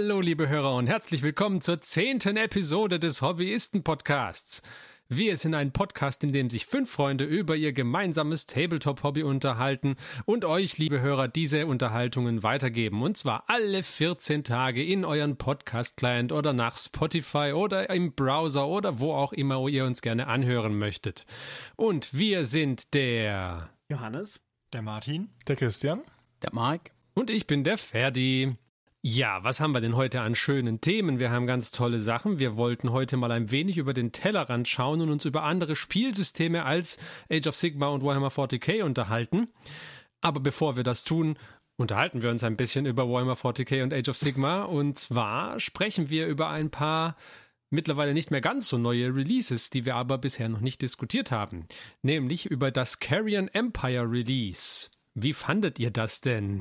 Hallo, liebe Hörer und herzlich willkommen zur zehnten Episode des Hobbyisten-Podcasts. Wir sind ein Podcast, in dem sich fünf Freunde über ihr gemeinsames Tabletop-Hobby unterhalten und euch, liebe Hörer, diese Unterhaltungen weitergeben. Und zwar alle 14 Tage in euren Podcast-Client oder nach Spotify oder im Browser oder wo auch immer ihr uns gerne anhören möchtet. Und wir sind der Johannes, der Martin, der Christian, der Mark und ich bin der Ferdi. Ja, was haben wir denn heute an schönen Themen? Wir haben ganz tolle Sachen. Wir wollten heute mal ein wenig über den Tellerrand schauen und uns über andere Spielsysteme als Age of Sigma und Warhammer 40k unterhalten. Aber bevor wir das tun, unterhalten wir uns ein bisschen über Warhammer 40k und Age of Sigma. Und zwar sprechen wir über ein paar mittlerweile nicht mehr ganz so neue Releases, die wir aber bisher noch nicht diskutiert haben. Nämlich über das Carrion Empire Release. Wie fandet ihr das denn?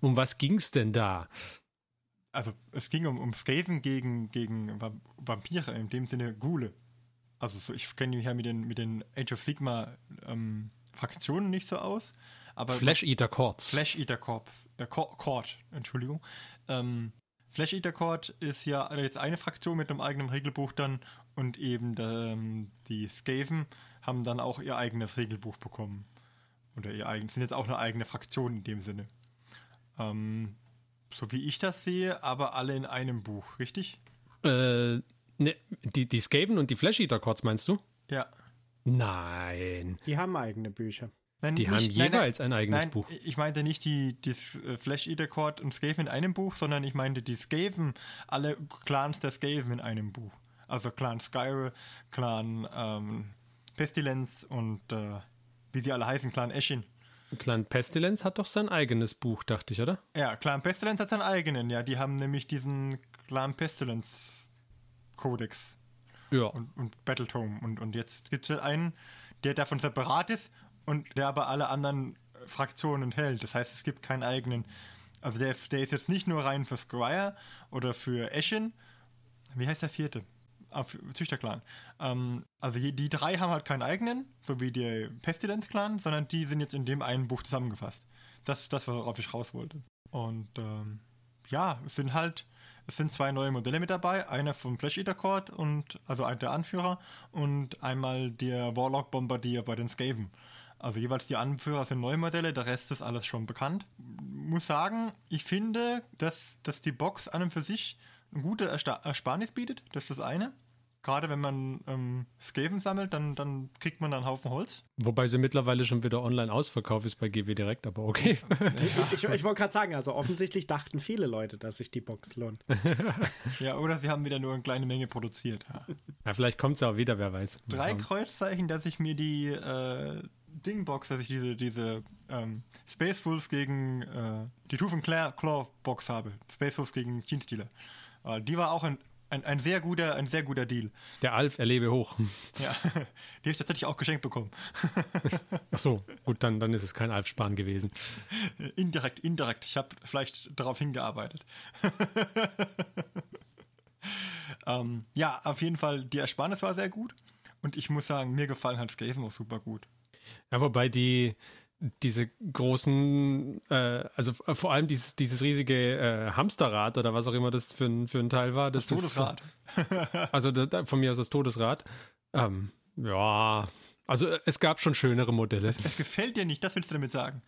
Um was ging's denn da? Also es ging um, um Skaven gegen, gegen Vampire, in dem Sinne Gule. Also so, ich kenne mich ja mit den, mit den Age of Sigma ähm, Fraktionen nicht so aus. Aber Flash Eater Courts. Flash Eater Corps, äh, Court, Entschuldigung. Ähm, Flash Eater Court ist ja jetzt eine Fraktion mit einem eigenen Regelbuch dann und eben ähm, die Skaven haben dann auch ihr eigenes Regelbuch bekommen. Oder ihr eigen, sind jetzt auch eine eigene Fraktion in dem Sinne. Ähm, so wie ich das sehe, aber alle in einem Buch, richtig? Äh, ne, die, die Skaven und die Flash Eater Courts meinst du? Ja. Nein. Die haben eigene Bücher. Nein, die nicht, haben jeweils nein, ein eigenes nein, Buch. Ich meinte nicht die, das äh, Flash Eater Court und Skaven in einem Buch, sondern ich meinte die Skaven, alle Clans der Skaven in einem Buch. Also Clan Skyre, Clan ähm, Pestilence und äh, wie sie alle heißen, Clan Eschin. Clan Pestilence hat doch sein eigenes Buch, dachte ich, oder? Ja, Clan Pestilence hat seinen eigenen, ja. Die haben nämlich diesen Clan Pestilence Codex. Ja. Und, und Battletome. Und, und jetzt gibt es einen, der davon separat ist und der aber alle anderen Fraktionen enthält. Das heißt, es gibt keinen eigenen. Also der, der ist jetzt nicht nur rein für Squire oder für Eschin. Wie heißt der vierte? Züchterclan. Ähm, also die drei haben halt keinen eigenen, so wie der Pestilence-Clan, sondern die sind jetzt in dem einen Buch zusammengefasst. Das ist das, worauf ich raus wollte. Und ähm, ja, es sind halt, es sind zwei neue Modelle mit dabei. Einer vom Flash Eater Court und also der Anführer und einmal der Warlock Bombardier bei den Skaven. Also jeweils die Anführer sind neue Modelle, der Rest ist alles schon bekannt. Muss sagen, ich finde, dass, dass die Box an und für sich eine gute Ersparnis bietet. Das ist das eine. Gerade wenn man ähm, Skaven sammelt, dann, dann kriegt man da einen Haufen Holz. Wobei sie mittlerweile schon wieder online ausverkauft ist bei GW Direkt, aber okay. ich, ich, ich wollte gerade sagen, also offensichtlich dachten viele Leute, dass sich die Box lohnt. ja, oder sie haben wieder nur eine kleine Menge produziert. Ja, ja vielleicht kommt es auch wieder, wer weiß. Drei Kreuzzeichen, dass ich mir die äh, Dingbox, dass ich diese, diese ähm, Space Wolves gegen äh, die Tooth and Claw Box habe. Space Wolves gegen Genestealer. Äh, die war auch ein ein, ein, sehr guter, ein sehr guter Deal. Der Alf erlebe hoch. Ja, die habe ich tatsächlich auch geschenkt bekommen. Ach so, gut, dann, dann ist es kein Alf-Sparen gewesen. Indirekt, indirekt. Ich habe vielleicht darauf hingearbeitet. ähm, ja, auf jeden Fall, die Ersparnis war sehr gut. Und ich muss sagen, mir gefallen hat Skaven auch super gut. Ja, wobei die, diese großen, äh, also vor allem dieses, dieses riesige äh, Hamsterrad oder was auch immer das für ein, für ein Teil war. Das, das Todesrad. Ist, also da, von mir aus das Todesrad. Ähm, ja, also es gab schon schönere Modelle. Es, es gefällt dir nicht, das willst du damit sagen.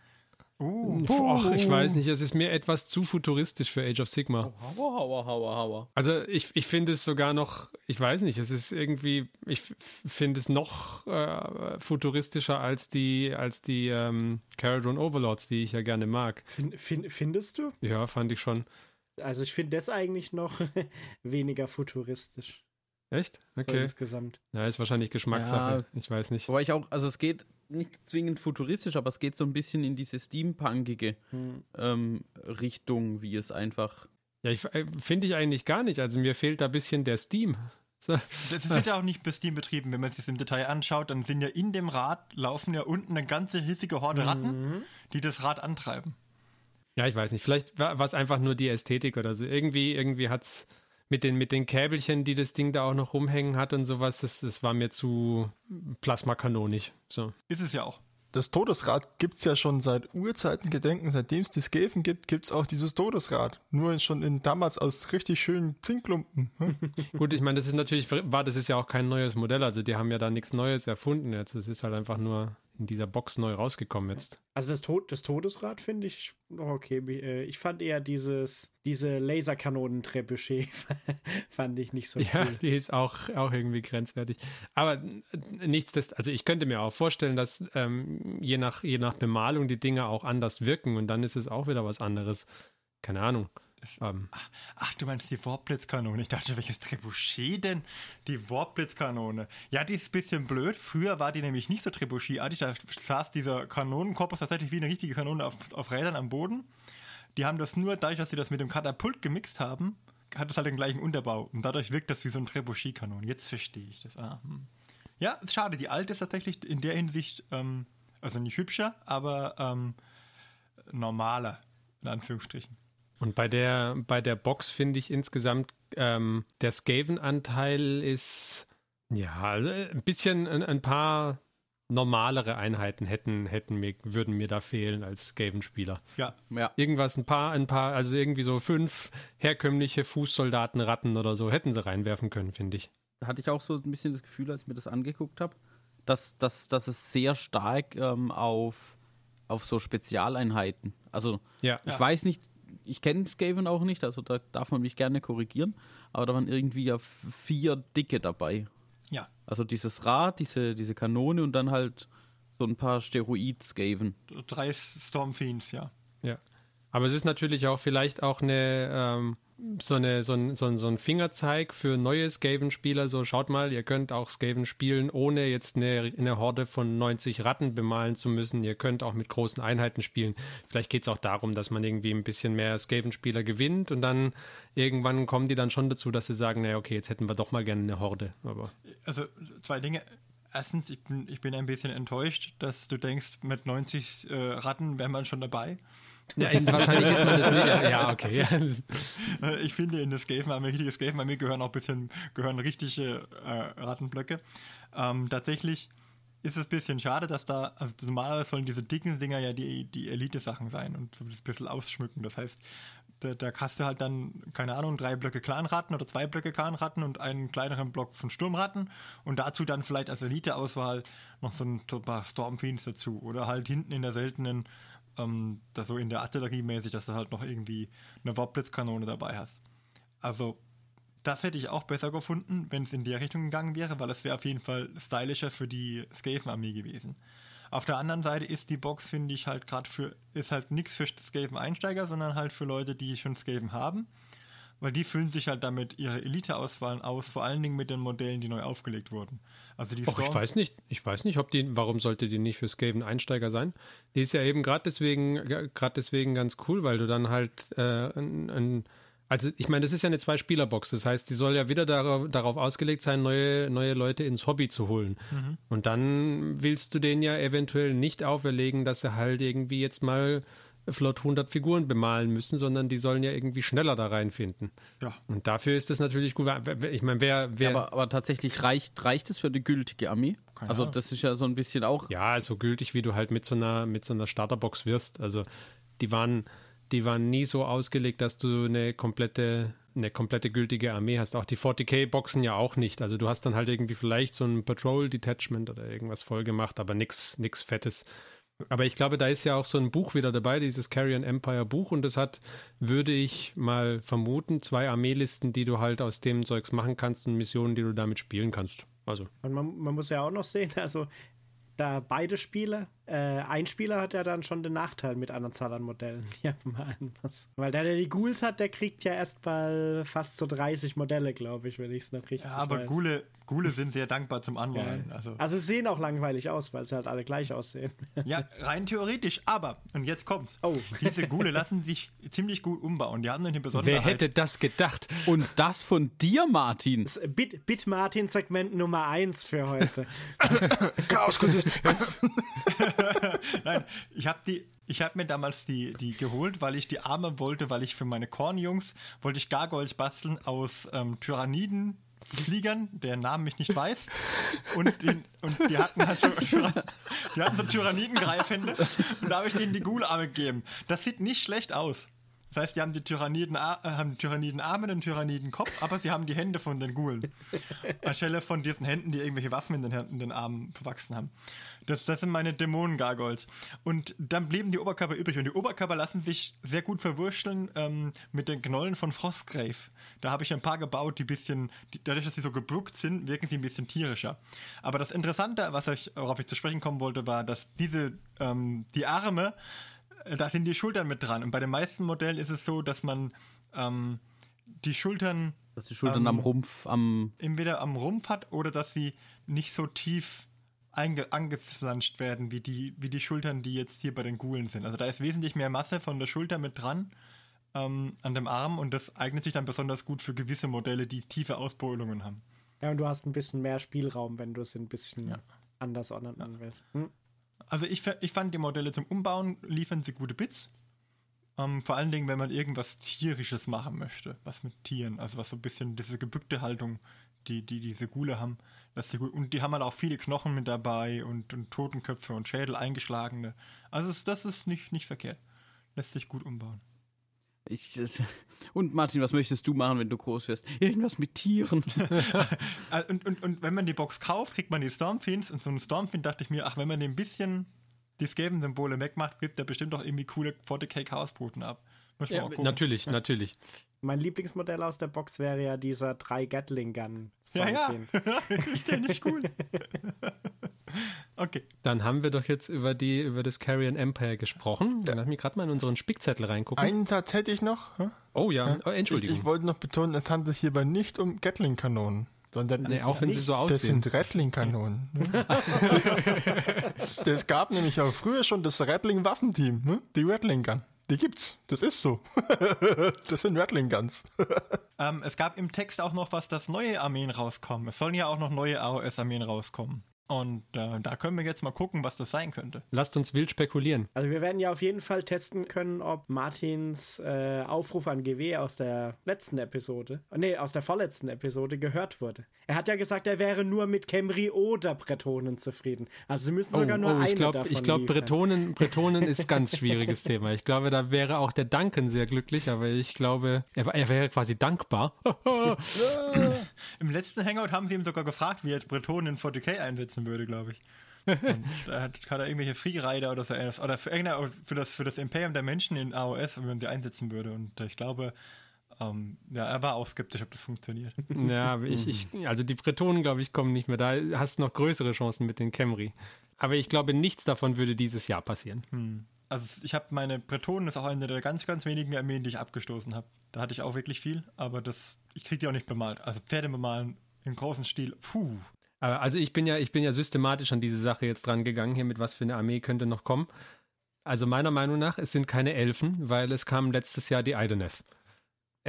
Uh, Ach, ich weiß nicht, es ist mir etwas zu futuristisch für Age of Sigma. Hauer, hauer, hauer, hauer. Also ich, ich finde es sogar noch, ich weiß nicht, es ist irgendwie, ich finde es noch äh, futuristischer als die, als die ähm, Caradron Overlords, die ich ja gerne mag. Find, find, findest du? Ja, fand ich schon. Also ich finde das eigentlich noch weniger futuristisch. Echt? Okay. So insgesamt. Ja, ist wahrscheinlich Geschmackssache. Ja, ich weiß nicht. Aber ich auch, also es geht nicht zwingend futuristisch, aber es geht so ein bisschen in diese steampunkige hm. ähm, Richtung, wie es einfach. Ja, ich, äh, finde ich eigentlich gar nicht. Also mir fehlt da ein bisschen der Steam. So. Das ist ja auch nicht bei Steam betrieben. Wenn man sich das im Detail anschaut, dann sind ja in dem Rad laufen ja unten eine ganze hissige Horde Ratten, mhm. die das Rad antreiben. Ja, ich weiß nicht. Vielleicht war es einfach nur die Ästhetik oder so. Irgendwie, irgendwie hat's mit den, mit den Käbelchen, die das Ding da auch noch rumhängen hat und sowas, das, das war mir zu plasmakanonig. So. Ist es ja auch. das Todesrad gibt es ja schon seit Urzeiten gedenken. Seitdem es die Skaven gibt, gibt es auch dieses Todesrad. Nur schon in damals aus richtig schönen Zinkklumpen. Hm? Gut, ich meine, das ist natürlich, war, das ist ja auch kein neues Modell. Also die haben ja da nichts Neues erfunden jetzt. Es ist halt einfach nur in dieser Box neu rausgekommen jetzt. Also das, Tod das Todesrad finde ich noch okay. Äh, ich fand eher dieses, diese Laserkanonen-Trebuchet fand ich nicht so ja, cool. die ist auch, auch irgendwie grenzwertig. Aber äh, nichtsdestotrotz, also ich könnte mir auch vorstellen, dass ähm, je, nach, je nach Bemalung die Dinge auch anders wirken und dann ist es auch wieder was anderes. Keine Ahnung. Ähm. Ach, ach, du meinst die Warblitzkanone. Ich dachte, welches Trebuchet denn? Die Warblitzkanone. Ja, die ist ein bisschen blöd. Früher war die nämlich nicht so Trebuchet-artig. Da saß dieser Kanonenkorpus tatsächlich wie eine richtige Kanone auf, auf Rädern am Boden. Die haben das nur, dadurch, dass sie das mit dem Katapult gemixt haben, hat es halt den gleichen Unterbau. Und dadurch wirkt das wie so ein Trebuchet-Kanon. Jetzt verstehe ich das. Ah, hm. Ja, schade. Die alte ist tatsächlich in der Hinsicht, ähm, also nicht hübscher, aber ähm, normaler, in Anführungsstrichen. Und bei der, bei der Box finde ich insgesamt, ähm, der Skaven-Anteil ist, ja, also ein bisschen ein, ein, paar normalere Einheiten hätten, hätten mir, würden mir da fehlen als Skaven-Spieler. Ja. ja. Irgendwas, ein paar, ein paar, also irgendwie so fünf herkömmliche Fußsoldaten-Ratten oder so hätten sie reinwerfen können, finde ich. Da hatte ich auch so ein bisschen das Gefühl, als ich mir das angeguckt habe, dass, dass, dass es sehr stark ähm, auf, auf so Spezialeinheiten. Also ja. ich ja. weiß nicht, ich kenne Skaven auch nicht, also da darf man mich gerne korrigieren, aber da waren irgendwie ja vier Dicke dabei. Ja. Also dieses Rad, diese, diese Kanone und dann halt so ein paar Steroid-Skaven. Drei Stormfiends, ja. Ja. Aber es ist natürlich auch vielleicht auch eine, ähm, so, eine, so, ein, so, ein, so ein Fingerzeig für neue Skaven-Spieler. So, schaut mal, ihr könnt auch Skaven spielen, ohne jetzt eine, eine Horde von 90 Ratten bemalen zu müssen. Ihr könnt auch mit großen Einheiten spielen. Vielleicht geht es auch darum, dass man irgendwie ein bisschen mehr Skaven-Spieler gewinnt und dann irgendwann kommen die dann schon dazu, dass sie sagen, naja, okay, jetzt hätten wir doch mal gerne eine Horde. Aber also zwei Dinge. Erstens, ich bin, ich bin ein bisschen enttäuscht, dass du denkst, mit 90 äh, Ratten wäre man schon dabei. Ja, wahrscheinlich ist man das nicht. Ja, okay. Ich finde, in das Skaven-Armee, richtige Skaven-Armee gehören auch ein bisschen, gehören richtige äh, Rattenblöcke. Ähm, tatsächlich ist es ein bisschen schade, dass da, also normalerweise sollen diese dicken Dinger ja die, die Elite-Sachen sein und so ein bisschen ausschmücken. Das heißt, da, da hast du halt dann, keine Ahnung, drei Blöcke Clanratten oder zwei Blöcke Clanratten und einen kleineren Block von Sturmratten und dazu dann vielleicht als Elite-Auswahl noch so ein, so ein paar Stormfiends dazu oder halt hinten in der seltenen ähm, das so in der Artillerie mäßig, dass du halt noch irgendwie eine Warblitzkanone dabei hast. Also, das hätte ich auch besser gefunden, wenn es in der Richtung gegangen wäre, weil es wäre auf jeden Fall stylischer für die Skaven-Armee gewesen. Auf der anderen Seite ist die Box, finde ich, halt gerade für, ist halt nichts für Skaven-Einsteiger, sondern halt für Leute, die schon Skaven haben weil die füllen sich halt damit ihre Elite-Auswahlen aus, vor allen Dingen mit den Modellen, die neu aufgelegt wurden. Also die Och, ich weiß nicht, ich weiß nicht, ob die, warum sollte die nicht für Skaven Einsteiger sein? Die ist ja eben gerade deswegen, gerade deswegen ganz cool, weil du dann halt äh, ein, ein also ich meine, das ist ja eine Zwei-Spieler-Box, das heißt, die soll ja wieder darauf, darauf, ausgelegt sein, neue, neue Leute ins Hobby zu holen. Mhm. Und dann willst du denen ja eventuell nicht auferlegen, dass sie halt irgendwie jetzt mal flott 100 Figuren bemalen müssen, sondern die sollen ja irgendwie schneller da reinfinden. Ja. Und dafür ist das natürlich gut. Ich meine, wer. wer ja, aber, aber, tatsächlich reicht, reicht es für die gültige Armee? Keine also, das ist ja so ein bisschen auch. Ja, so gültig, wie du halt mit so einer, mit so einer Starterbox wirst. Also, die waren, die waren nie so ausgelegt, dass du eine komplette eine komplette gültige Armee hast. Auch die 40k-Boxen ja auch nicht. Also du hast dann halt irgendwie vielleicht so ein Patrol-Detachment oder irgendwas voll gemacht, aber nichts Fettes. Aber ich glaube, da ist ja auch so ein Buch wieder dabei, dieses Carrion Empire Buch, und das hat, würde ich mal vermuten, zwei Armeelisten, die du halt aus dem Zeugs machen kannst und Missionen, die du damit spielen kannst. Also. Und man, man muss ja auch noch sehen, also da beide Spiele, äh, ein Spieler hat ja dann schon den Nachteil mit einer Zahl an Modellen. Ja, Weil der, der die Ghouls hat, der kriegt ja erst mal fast so 30 Modelle, glaube ich, wenn ich es noch richtig Ja, aber Ghule, Gule sind sehr dankbar zum Anmalen. Ja. Also. also sehen auch langweilig aus, weil sie halt alle gleich aussehen. Ja, rein theoretisch, aber, und jetzt kommt's. Oh. Diese Gule lassen sich ziemlich gut umbauen. Die haben eine Besonderheit. Wer hätte das gedacht? Und das von dir, Martin. Das Bit, Bit Martin Segment Nummer 1 für heute. Chaos Nein, ich habe die ich habe mir damals die, die geholt, weil ich die Arme wollte, weil ich für meine Kornjungs wollte ich Gargoyles basteln aus ähm, Tyranniden, Fliegern, deren Namen ich nicht weiß. Und, den, und die hatten halt so, die hatten so Tyranniden-Greifhände. Und da habe ich denen die Ghoul-Arme gegeben. Das sieht nicht schlecht aus. Das heißt, die haben die Tyranniden, äh, haben Tyrannidenarme und den Tyrannidenkopf, aber sie haben die Hände von den Ghoulen. Anstelle von diesen Händen, die irgendwelche Waffen in den, Händen, in den Armen verwachsen haben. Das, das sind meine Dämonen-Gargoyles. Und dann blieben die Oberkörper übrig. Und die Oberkörper lassen sich sehr gut verwurschteln ähm, mit den Knollen von Frostgrave. Da habe ich ein paar gebaut, die ein bisschen, die, dadurch, dass sie so gebruckt sind, wirken sie ein bisschen tierischer. Aber das Interessante, was ich, worauf ich zu sprechen kommen wollte, war, dass diese, ähm, die Arme, da sind die Schultern mit dran. Und bei den meisten Modellen ist es so, dass man ähm, die Schultern. Dass die Schultern ähm, am Rumpf, am. Entweder am Rumpf hat oder dass sie nicht so tief angeflanscht werden wie die, wie die Schultern, die jetzt hier bei den Gulen sind. Also da ist wesentlich mehr Masse von der Schulter mit dran ähm, an dem Arm und das eignet sich dann besonders gut für gewisse Modelle, die tiefe Ausbeulungen haben. Ja, und du hast ein bisschen mehr Spielraum, wenn du es ein bisschen ja. anders ordnen willst. Hm? Also ich, ich fand die Modelle zum Umbauen liefern sie gute Bits. Ähm, vor allen Dingen, wenn man irgendwas Tierisches machen möchte, was mit Tieren, also was so ein bisschen diese gebückte Haltung, die, die diese Gule haben, das gut. Und die haben halt auch viele Knochen mit dabei und, und Totenköpfe und Schädel eingeschlagene. Also das ist nicht, nicht verkehrt. Lässt sich gut umbauen. Ich, und Martin, was möchtest du machen, wenn du groß wirst? Irgendwas mit Tieren. Äh, und, und, und wenn man die Box kauft, kriegt man die Stormfiends. Und so ein Stormfiend dachte ich mir, ach, wenn man den ein bisschen die Skaven-Symbole wegmacht, gibt der bestimmt auch irgendwie coole 40k Chaosboten ab. Ja, natürlich, ja. natürlich. Mein Lieblingsmodell aus der Box wäre ja dieser 3 Gatling Gun. Ja, ja. der nicht cool. okay. Dann haben wir doch jetzt über die über das Carrion Empire gesprochen. Dann ja. lass mich gerade mal in unseren Spickzettel reingucken. Einen Satz hätte ich noch. Oh ja, oh, Entschuldigung. Ich, ich, wollte noch betonen, es handelt sich hierbei nicht um Gatling-Kanonen. Sondern nee, auch wenn sie so aussehen. Das sind Rattling-Kanonen. Ne? das gab nämlich auch früher schon das Rattling-Waffenteam, ne? die Rattling-Gun. Die gibt's. Das ist so. das sind Rattling Guns. ähm, es gab im Text auch noch was, dass neue Armeen rauskommen. Es sollen ja auch noch neue AOS-Armeen rauskommen. Und äh, da können wir jetzt mal gucken, was das sein könnte. Lasst uns wild spekulieren. Also wir werden ja auf jeden Fall testen können, ob Martins äh, Aufruf an GW aus der letzten Episode, nee, aus der vorletzten Episode gehört wurde. Er hat ja gesagt, er wäre nur mit Camry oder Bretonen zufrieden. Also sie müssen sogar oh, nur oh, eine glaub, davon Ich glaube, Bretonen, Bretonen ist ganz schwieriges Thema. Ich glaube, da wäre auch der Duncan sehr glücklich, aber ich glaube, er, er wäre quasi dankbar. Im letzten Hangout haben sie ihm sogar gefragt, wie er Bretonen in 40k einsetzen nutzen würde, glaube ich. Und da hat, hat er irgendwelche Freerider oder so oder für, für, das, für das Imperium der Menschen in AOS, wenn man die einsetzen würde. Und ich glaube, ähm, ja, er war auch skeptisch, ob das funktioniert. Ja, ich, ich, also die Bretonen, glaube ich, kommen nicht mehr. Da hast du noch größere Chancen mit den Camry. Aber ich glaube, nichts davon würde dieses Jahr passieren. Hm. Also ich habe meine Bretonen, das ist auch eine der ganz, ganz wenigen Armeen, die ich abgestoßen habe. Da hatte ich auch wirklich viel, aber das, ich kriege die auch nicht bemalt. Also Pferde bemalen im großen Stil, puh, also ich bin ja, ich bin ja systematisch an diese Sache jetzt dran gegangen, hier mit was für eine Armee könnte noch kommen. Also meiner Meinung nach, es sind keine Elfen, weil es kam letztes Jahr die Ideneth.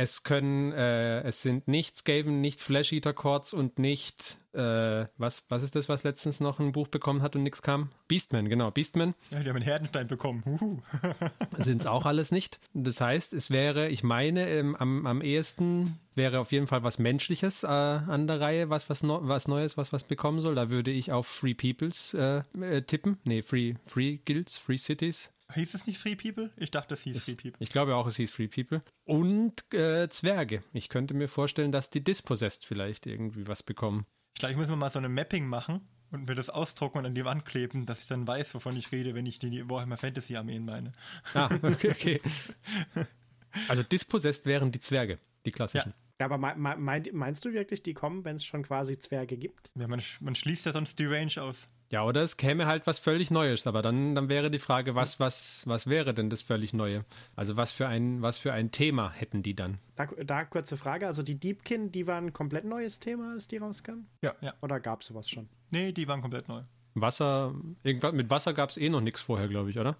Es können, äh, es sind nicht Skaven, nicht Flash Eater Chords und nicht, äh, was, was ist das, was letztens noch ein Buch bekommen hat und nichts kam? Beastman, genau, Beastman. Ja, die haben einen Herdenstein bekommen. sind es auch alles nicht. Das heißt, es wäre, ich meine, ähm, am, am ehesten wäre auf jeden Fall was Menschliches äh, an der Reihe, was, was, no, was Neues, was was bekommen soll. Da würde ich auf Free Peoples äh, äh, tippen. Nee, Free, Free Guilds, Free Cities. Hieß es nicht Free People? Ich dachte, es hieß es, Free People. Ich glaube auch, es hieß Free People. Und äh, Zwerge. Ich könnte mir vorstellen, dass die Dispossessed vielleicht irgendwie was bekommen. Ich glaube, ich muss mal so eine Mapping machen und mir das ausdrucken und an die Wand kleben, dass ich dann weiß, wovon ich rede, wenn ich die Warhammer Fantasy Armeen meine. Ah, okay, okay. Also Dispossessed wären die Zwerge, die klassischen. Ja. Ja, aber mein, meinst du wirklich, die kommen, wenn es schon quasi Zwerge gibt? Ja, man, man schließt ja sonst die Range aus. Ja, oder es käme halt was völlig Neues, aber dann, dann wäre die Frage, was, was, was wäre denn das völlig Neue? Also was für ein, was für ein Thema hätten die dann? Da, da kurze Frage, also die Deepkin, die waren ein komplett neues Thema, als die rauskamen? Ja. ja. Oder gab es sowas schon? Nee, die waren komplett neu. Wasser, irgendwas mit Wasser gab es eh noch nichts vorher, glaube ich, oder?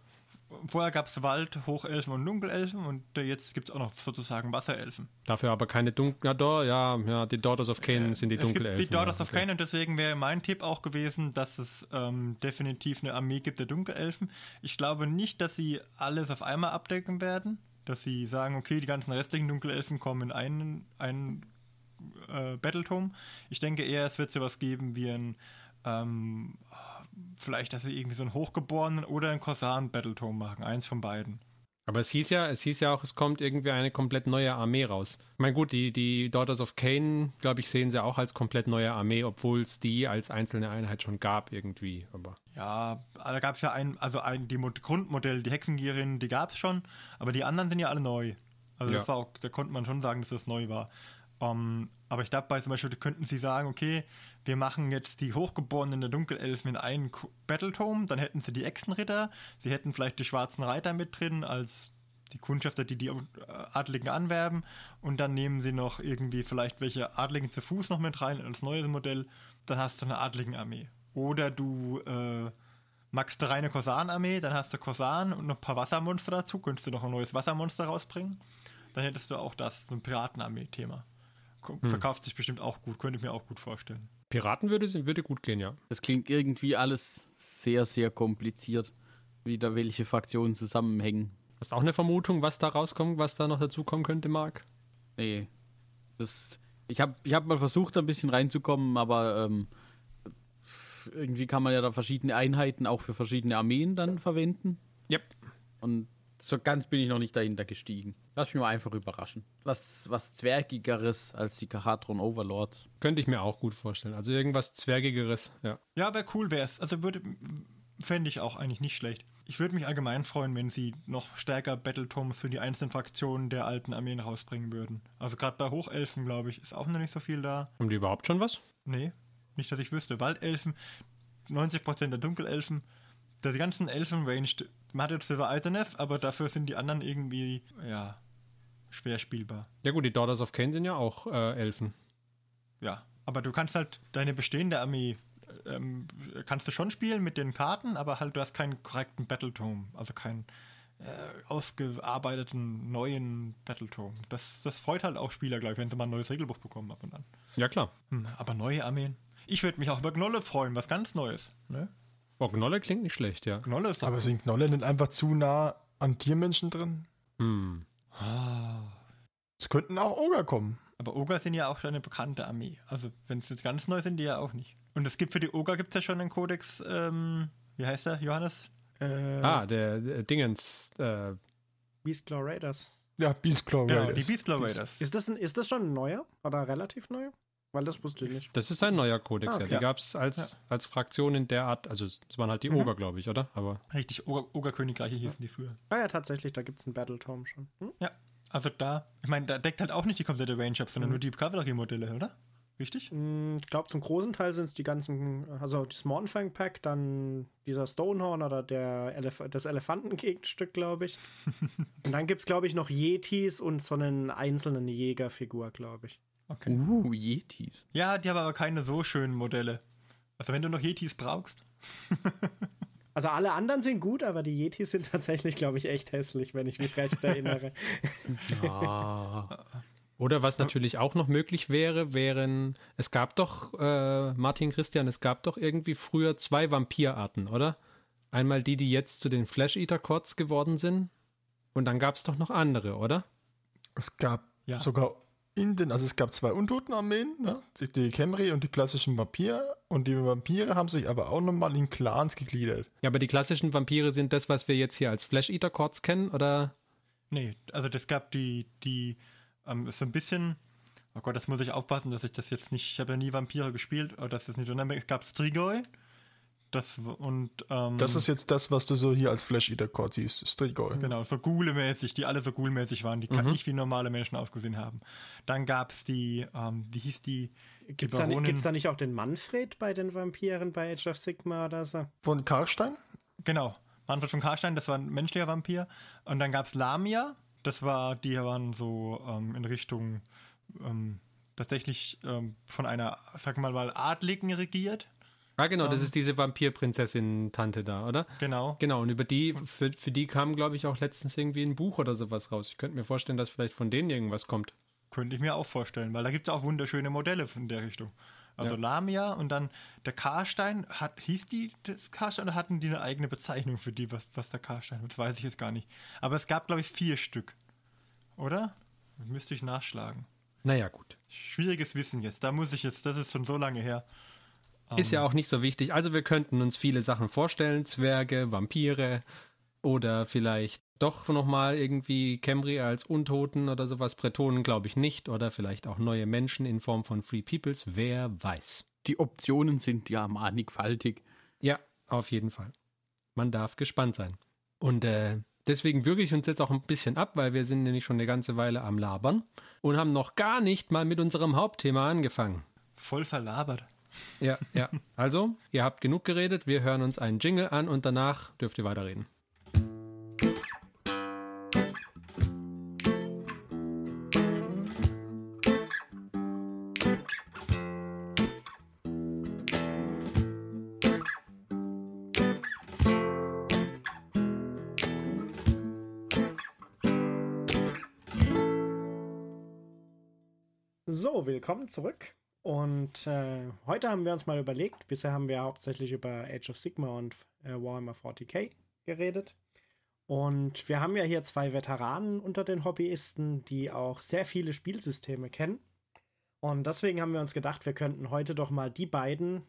Vorher gab es Wald, Hochelfen und Dunkelelfen und jetzt gibt es auch noch sozusagen Wasserelfen. Dafür aber keine Dunkel... Ja, da, ja, ja, die Daughters of Cain äh, sind die Dunkelelfen. die Daughters ja, okay. of Cain und deswegen wäre mein Tipp auch gewesen, dass es ähm, definitiv eine Armee gibt der Dunkelelfen. Ich glaube nicht, dass sie alles auf einmal abdecken werden, dass sie sagen, okay, die ganzen restlichen Dunkelelfen kommen in einen, einen äh, Battletome. Ich denke eher, es wird sowas geben wie ein ähm, vielleicht, dass sie irgendwie so einen Hochgeborenen oder einen Korsan Battletome machen. Eins von beiden. Aber es hieß ja, es hieß ja auch, es kommt irgendwie eine komplett neue Armee raus. Ich meine, gut, die, die Daughters of Cain, glaube ich, sehen sie auch als komplett neue Armee, obwohl es die als einzelne Einheit schon gab irgendwie. Aber ja, da gab es ja ein, also ein, die Grundmodelle, die Hexengierin, die gab es schon, aber die anderen sind ja alle neu. Also ja. das war auch, da konnte man schon sagen, dass das neu war. Um, ähm, aber ich glaube, bei zum Beispiel könnten sie sagen, okay, wir machen jetzt die Hochgeborenen der Dunkelelfen in einen Battletome, dann hätten sie die Echsenritter, sie hätten vielleicht die schwarzen Reiter mit drin als die Kundschafter, die die äh, Adligen anwerben und dann nehmen sie noch irgendwie vielleicht welche Adligen zu Fuß noch mit rein als neues Modell, dann hast du eine Adligenarmee. Oder du äh, magst eine reine Korsan-Armee, dann hast du Korsan und noch ein paar Wassermonster dazu, könntest du noch ein neues Wassermonster rausbringen. Dann hättest du auch das, so ein Piratenarmee-Thema. Hm. Verkauft sich bestimmt auch gut, könnte ich mir auch gut vorstellen. Piraten würde, würde gut gehen, ja. Das klingt irgendwie alles sehr, sehr kompliziert, wie da welche Fraktionen zusammenhängen. Hast du auch eine Vermutung, was da rauskommt, was da noch dazukommen könnte, Marc? Nee. Das, ich habe ich hab mal versucht, ein bisschen reinzukommen, aber ähm, irgendwie kann man ja da verschiedene Einheiten auch für verschiedene Armeen dann verwenden. Yep. Und so ganz bin ich noch nicht dahinter gestiegen. Lass mich mal einfach überraschen. Was, was Zwergigeres als die Kahatron Overlords. Könnte ich mir auch gut vorstellen. Also irgendwas Zwergigeres, ja. Ja, wäre cool wär's. Also würde, fände ich auch eigentlich nicht schlecht. Ich würde mich allgemein freuen, wenn sie noch stärker Battletomes für die einzelnen Fraktionen der alten Armeen rausbringen würden. Also gerade bei Hochelfen, glaube ich, ist auch noch nicht so viel da. Haben die überhaupt schon was? Nee, nicht, dass ich wüsste. Waldelfen, 90% der Dunkelelfen, der ganzen Elfen-Range, man hat jetzt Silver Idenef, aber dafür sind die anderen irgendwie, ja, schwer spielbar. Ja gut, die Daughters of Cain sind ja auch äh, Elfen. Ja, aber du kannst halt deine bestehende Armee ähm, kannst du schon spielen mit den Karten, aber halt du hast keinen korrekten Battletome, also keinen äh, ausgearbeiteten neuen Battletome. Das, das freut halt auch Spieler gleich, wenn sie mal ein neues Regelbuch bekommen ab und an. Ja klar. Hm, aber neue Armeen. Ich würde mich auch über Gnolle freuen, was ganz Neues. Ne? Oh, Gnolle klingt nicht schlecht, ja. Gnolle ist Aber sind Gnolle nicht einfach zu nah an Tiermenschen drin? Hm. Es könnten auch Oger kommen. Aber Oger sind ja auch schon eine bekannte Armee. Also, wenn es jetzt ganz neu sind, die ja auch nicht. Und es gibt für die Oger gibt es ja schon einen Kodex, ähm, wie heißt der, Johannes? Äh, ah, der, der Dingens. Äh, Beastclaw Raiders. Ja, Beastclaw Raiders. Genau, die Beastclaw Raiders. Ist das, ein, ist das schon ein neuer? Oder relativ neuer? Weil das wusste ich nicht. Das ist ein neuer Kodex, ah, okay. ja. Die gab es als, ja. als Fraktion in der Art, also es waren halt die mhm. Oger, glaube ich, oder? Aber Richtig, Ogerkönigreiche Oger hießen die früher. Ah ja, tatsächlich, da gibt es einen Battletome schon. Hm? Ja, also da, ich meine, da deckt halt auch nicht die komplette Range ab, sondern mhm. nur die Kavallerie-Modelle, oder? Richtig? Hm, ich glaube, zum großen Teil sind es die ganzen, also das Mornfang Pack, dann dieser Stonehorn oder der Elef das Elefantengegenstück, glaube ich. und dann gibt es, glaube ich, noch Yetis und so einen einzelnen Jägerfigur, glaube ich. Okay. Uh, Yetis. Ja, die haben aber keine so schönen Modelle. Also wenn du noch Yetis brauchst. also alle anderen sind gut, aber die Yetis sind tatsächlich, glaube ich, echt hässlich, wenn ich mich recht erinnere. ja. Oder was natürlich auch noch möglich wäre, wären, es gab doch, äh, Martin Christian, es gab doch irgendwie früher zwei Vampirarten, oder? Einmal die, die jetzt zu den Flash-Eater-Quads geworden sind. Und dann gab es doch noch andere, oder? Es gab ja. sogar in den, also es gab zwei Untotenarmeen, ne? die, die Camry und die klassischen Vampire. Und die Vampire haben sich aber auch nochmal in Clans gegliedert. Ja, aber die klassischen Vampire sind das, was wir jetzt hier als Flash-Eater-Cords kennen, oder? Nee, also das gab die, die, ähm, ist so ein bisschen, oh Gott, das muss ich aufpassen, dass ich das jetzt nicht, ich habe ja nie Vampire gespielt, aber das ist nicht so, es gab Strigoi, das und ähm, Das ist jetzt das, was du so hier als Flash Eater Core siehst, Strigoi. Genau, so Ghule-mäßig, die alle so Ghoul-mäßig waren, die mhm. nicht wie normale Menschen ausgesehen haben. Dann gab es die, ähm, wie hieß die? Gibt es da, da, nicht auch den Manfred bei den Vampiren bei Age of Sigma oder so? Von Karstein? Genau. Manfred von Karstein, das war ein menschlicher Vampir. Und dann gab es Lamia, das war, die waren so ähm, in Richtung ähm, tatsächlich ähm, von einer, sag mal mal, Adligen regiert. Ah, genau, das ähm, ist diese Vampirprinzessin-Tante da, oder? Genau. Genau, und über die, für, für die kam, glaube ich, auch letztens irgendwie ein Buch oder sowas raus. Ich könnte mir vorstellen, dass vielleicht von denen irgendwas kommt. Könnte ich mir auch vorstellen, weil da gibt es auch wunderschöne Modelle in der Richtung. Also ja. Lamia und dann der Karstein, hat, hieß die das Karstein oder hatten die eine eigene Bezeichnung für die, was, was der Karstein? Das weiß ich jetzt gar nicht. Aber es gab, glaube ich, vier Stück. Oder? Müsste ich nachschlagen. Naja, gut. Schwieriges Wissen jetzt. Da muss ich jetzt, das ist schon so lange her. Ist ja auch nicht so wichtig. Also wir könnten uns viele Sachen vorstellen. Zwerge, Vampire oder vielleicht doch nochmal irgendwie Camry als Untoten oder sowas. Bretonen glaube ich nicht. Oder vielleicht auch neue Menschen in Form von Free Peoples. Wer weiß. Die Optionen sind ja mannigfaltig. Ja, auf jeden Fall. Man darf gespannt sein. Und äh, deswegen würge ich uns jetzt auch ein bisschen ab, weil wir sind nämlich schon eine ganze Weile am Labern und haben noch gar nicht mal mit unserem Hauptthema angefangen. Voll verlabert. Ja, ja. Also, ihr habt genug geredet, wir hören uns einen Jingle an und danach dürft ihr weiterreden. So, willkommen zurück. Und äh, heute haben wir uns mal überlegt, bisher haben wir hauptsächlich über Age of Sigma und äh, Warhammer 40k geredet. Und wir haben ja hier zwei Veteranen unter den Hobbyisten, die auch sehr viele Spielsysteme kennen. Und deswegen haben wir uns gedacht, wir könnten heute doch mal die beiden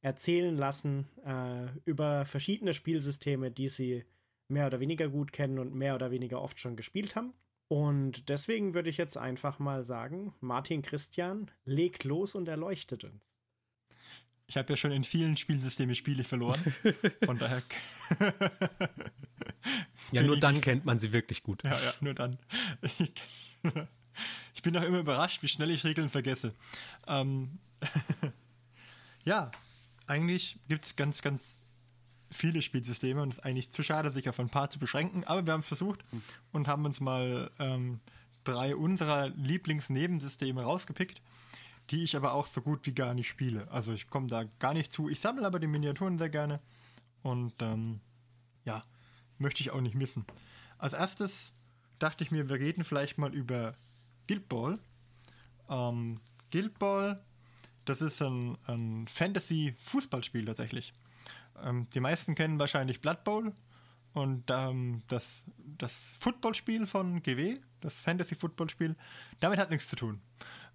erzählen lassen äh, über verschiedene Spielsysteme, die sie mehr oder weniger gut kennen und mehr oder weniger oft schon gespielt haben. Und deswegen würde ich jetzt einfach mal sagen, Martin Christian, legt los und erleuchtet uns. Ich habe ja schon in vielen Spielsystemen Spiele verloren. Von daher. ja, nur dann kennt man sie wirklich gut. Ja, ja, nur dann. Ich bin auch immer überrascht, wie schnell ich Regeln vergesse. Ähm ja, eigentlich gibt es ganz, ganz viele Spielsysteme und es ist eigentlich zu schade, sich auf ein paar zu beschränken. Aber wir haben es versucht und haben uns mal ähm, drei unserer Lieblingsnebensysteme rausgepickt, die ich aber auch so gut wie gar nicht spiele. Also ich komme da gar nicht zu. Ich sammle aber die Miniaturen sehr gerne und ähm, ja, möchte ich auch nicht missen. Als erstes dachte ich mir, wir reden vielleicht mal über Guild Ball. Ähm, Guild Ball, das ist ein, ein Fantasy-Fußballspiel tatsächlich. Ähm, die meisten kennen wahrscheinlich Blood Bowl und ähm, das, das Footballspiel von GW, das Fantasy-Footballspiel, damit hat nichts zu tun.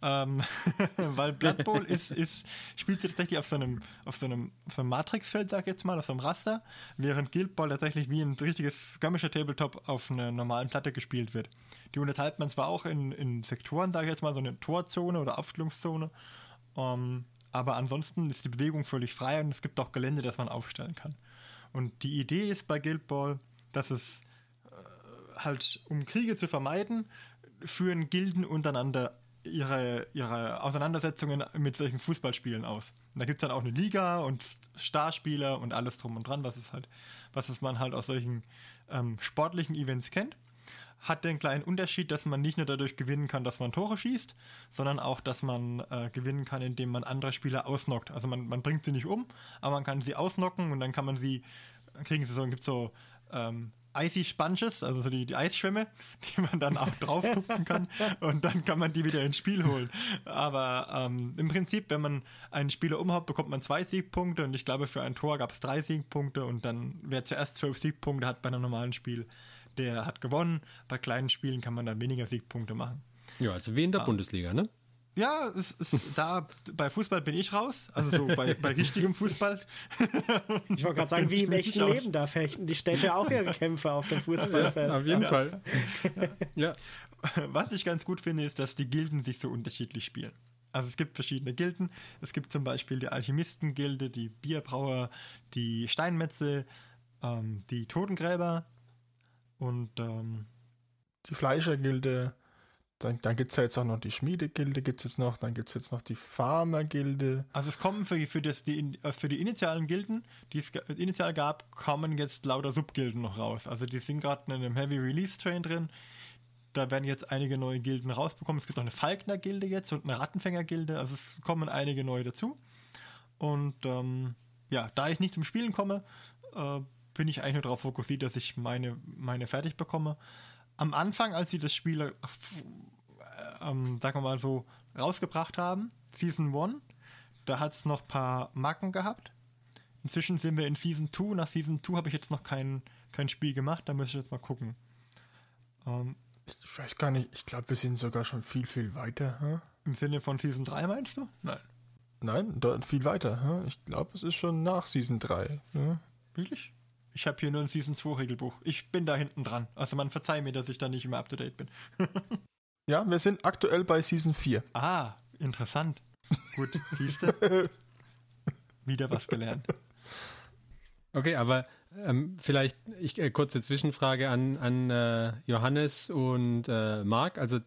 Ähm, weil Blood Bowl ist, ist, spielt sich tatsächlich auf so einem, auf so einem, auf so einem Matrixfeld, sag ich jetzt mal, auf so einem Raster, während Guild Ball tatsächlich wie ein richtiges skirmisher Tabletop auf einer normalen Platte gespielt wird. Die unterteilt man zwar auch in, in Sektoren, sage ich jetzt mal, so eine Torzone oder Aufstellungszone, um, aber ansonsten ist die Bewegung völlig frei und es gibt auch Gelände, das man aufstellen kann. Und die Idee ist bei Guild Ball, dass es äh, halt, um Kriege zu vermeiden, führen Gilden untereinander ihre, ihre Auseinandersetzungen mit solchen Fußballspielen aus. Und da gibt es dann auch eine Liga und Starspieler und alles drum und dran, was es halt, was es man halt aus solchen ähm, sportlichen Events kennt hat den kleinen Unterschied, dass man nicht nur dadurch gewinnen kann, dass man Tore schießt, sondern auch, dass man äh, gewinnen kann, indem man andere Spieler ausnockt. Also man, man bringt sie nicht um, aber man kann sie ausnocken und dann kann man sie, kriegen sie so, gibt so ähm, Icy Sponges, also so die, die Eisschwämme, die man dann auch drauf tupfen kann und dann kann man die wieder ins Spiel holen. Aber ähm, im Prinzip, wenn man einen Spieler umhaut, bekommt man zwei Siegpunkte und ich glaube, für ein Tor gab es drei Siegpunkte und dann, wer zuerst zwölf Siegpunkte hat bei einem normalen Spiel, der hat gewonnen. Bei kleinen Spielen kann man dann weniger Siegpunkte machen. Ja, also wie in der ah. Bundesliga, ne? Ja, es, es, da bei Fußball bin ich raus, also so bei, bei richtigem Fußball. Ich wollte gerade sagen, wie im echten Leben, da fechten die Städte auch ihre Kämpfe auf dem Fußballfeld. Ja, auf jeden ja. Fall. Ja. Was ich ganz gut finde, ist, dass die Gilden sich so unterschiedlich spielen. Also es gibt verschiedene Gilden. Es gibt zum Beispiel die Alchemistengilde, die Bierbrauer, die Steinmetze, ähm, die Totengräber, und ähm, die Fleischergilde, dann, dann gibt es ja jetzt auch noch die Schmiedegilde, gibt es jetzt noch, dann gibt es jetzt noch die Farmergilde. Also es kommen für, für, das, die, also für die initialen Gilden, die es initial gab, kommen jetzt lauter Subgilden noch raus. Also die sind gerade in einem Heavy Release Train drin. Da werden jetzt einige neue Gilden rausbekommen. Es gibt auch eine Falkner-Gilde jetzt und eine Rattenfänger-Gilde. Also es kommen einige neue dazu. Und ähm, ja, da ich nicht zum Spielen komme, äh, bin ich eigentlich nur darauf fokussiert, dass ich meine, meine fertig bekomme. Am Anfang, als sie das Spiel, äh, ähm, sagen wir mal so, rausgebracht haben, Season 1, da hat es noch ein paar Marken gehabt. Inzwischen sind wir in Season 2. Nach Season 2 habe ich jetzt noch kein, kein Spiel gemacht, da müsste ich jetzt mal gucken. Ähm, Ich weiß gar nicht, ich glaube, wir sind sogar schon viel, viel weiter. Hm? Im Sinne von Season 3 meinst du? Nein. Nein, dort viel weiter. Hm? Ich glaube, es ist schon nach Season 3. Hm? Wirklich? Ich habe hier nur ein Season 2 Regelbuch. Ich bin da hinten dran. Also man verzeiht mir, dass ich da nicht immer up to date bin. ja, wir sind aktuell bei Season 4. Ah, interessant. Gut, siehst du? Wieder was gelernt. Okay, aber ähm, vielleicht ich, äh, kurze Zwischenfrage an, an äh, Johannes und äh, Marc. Also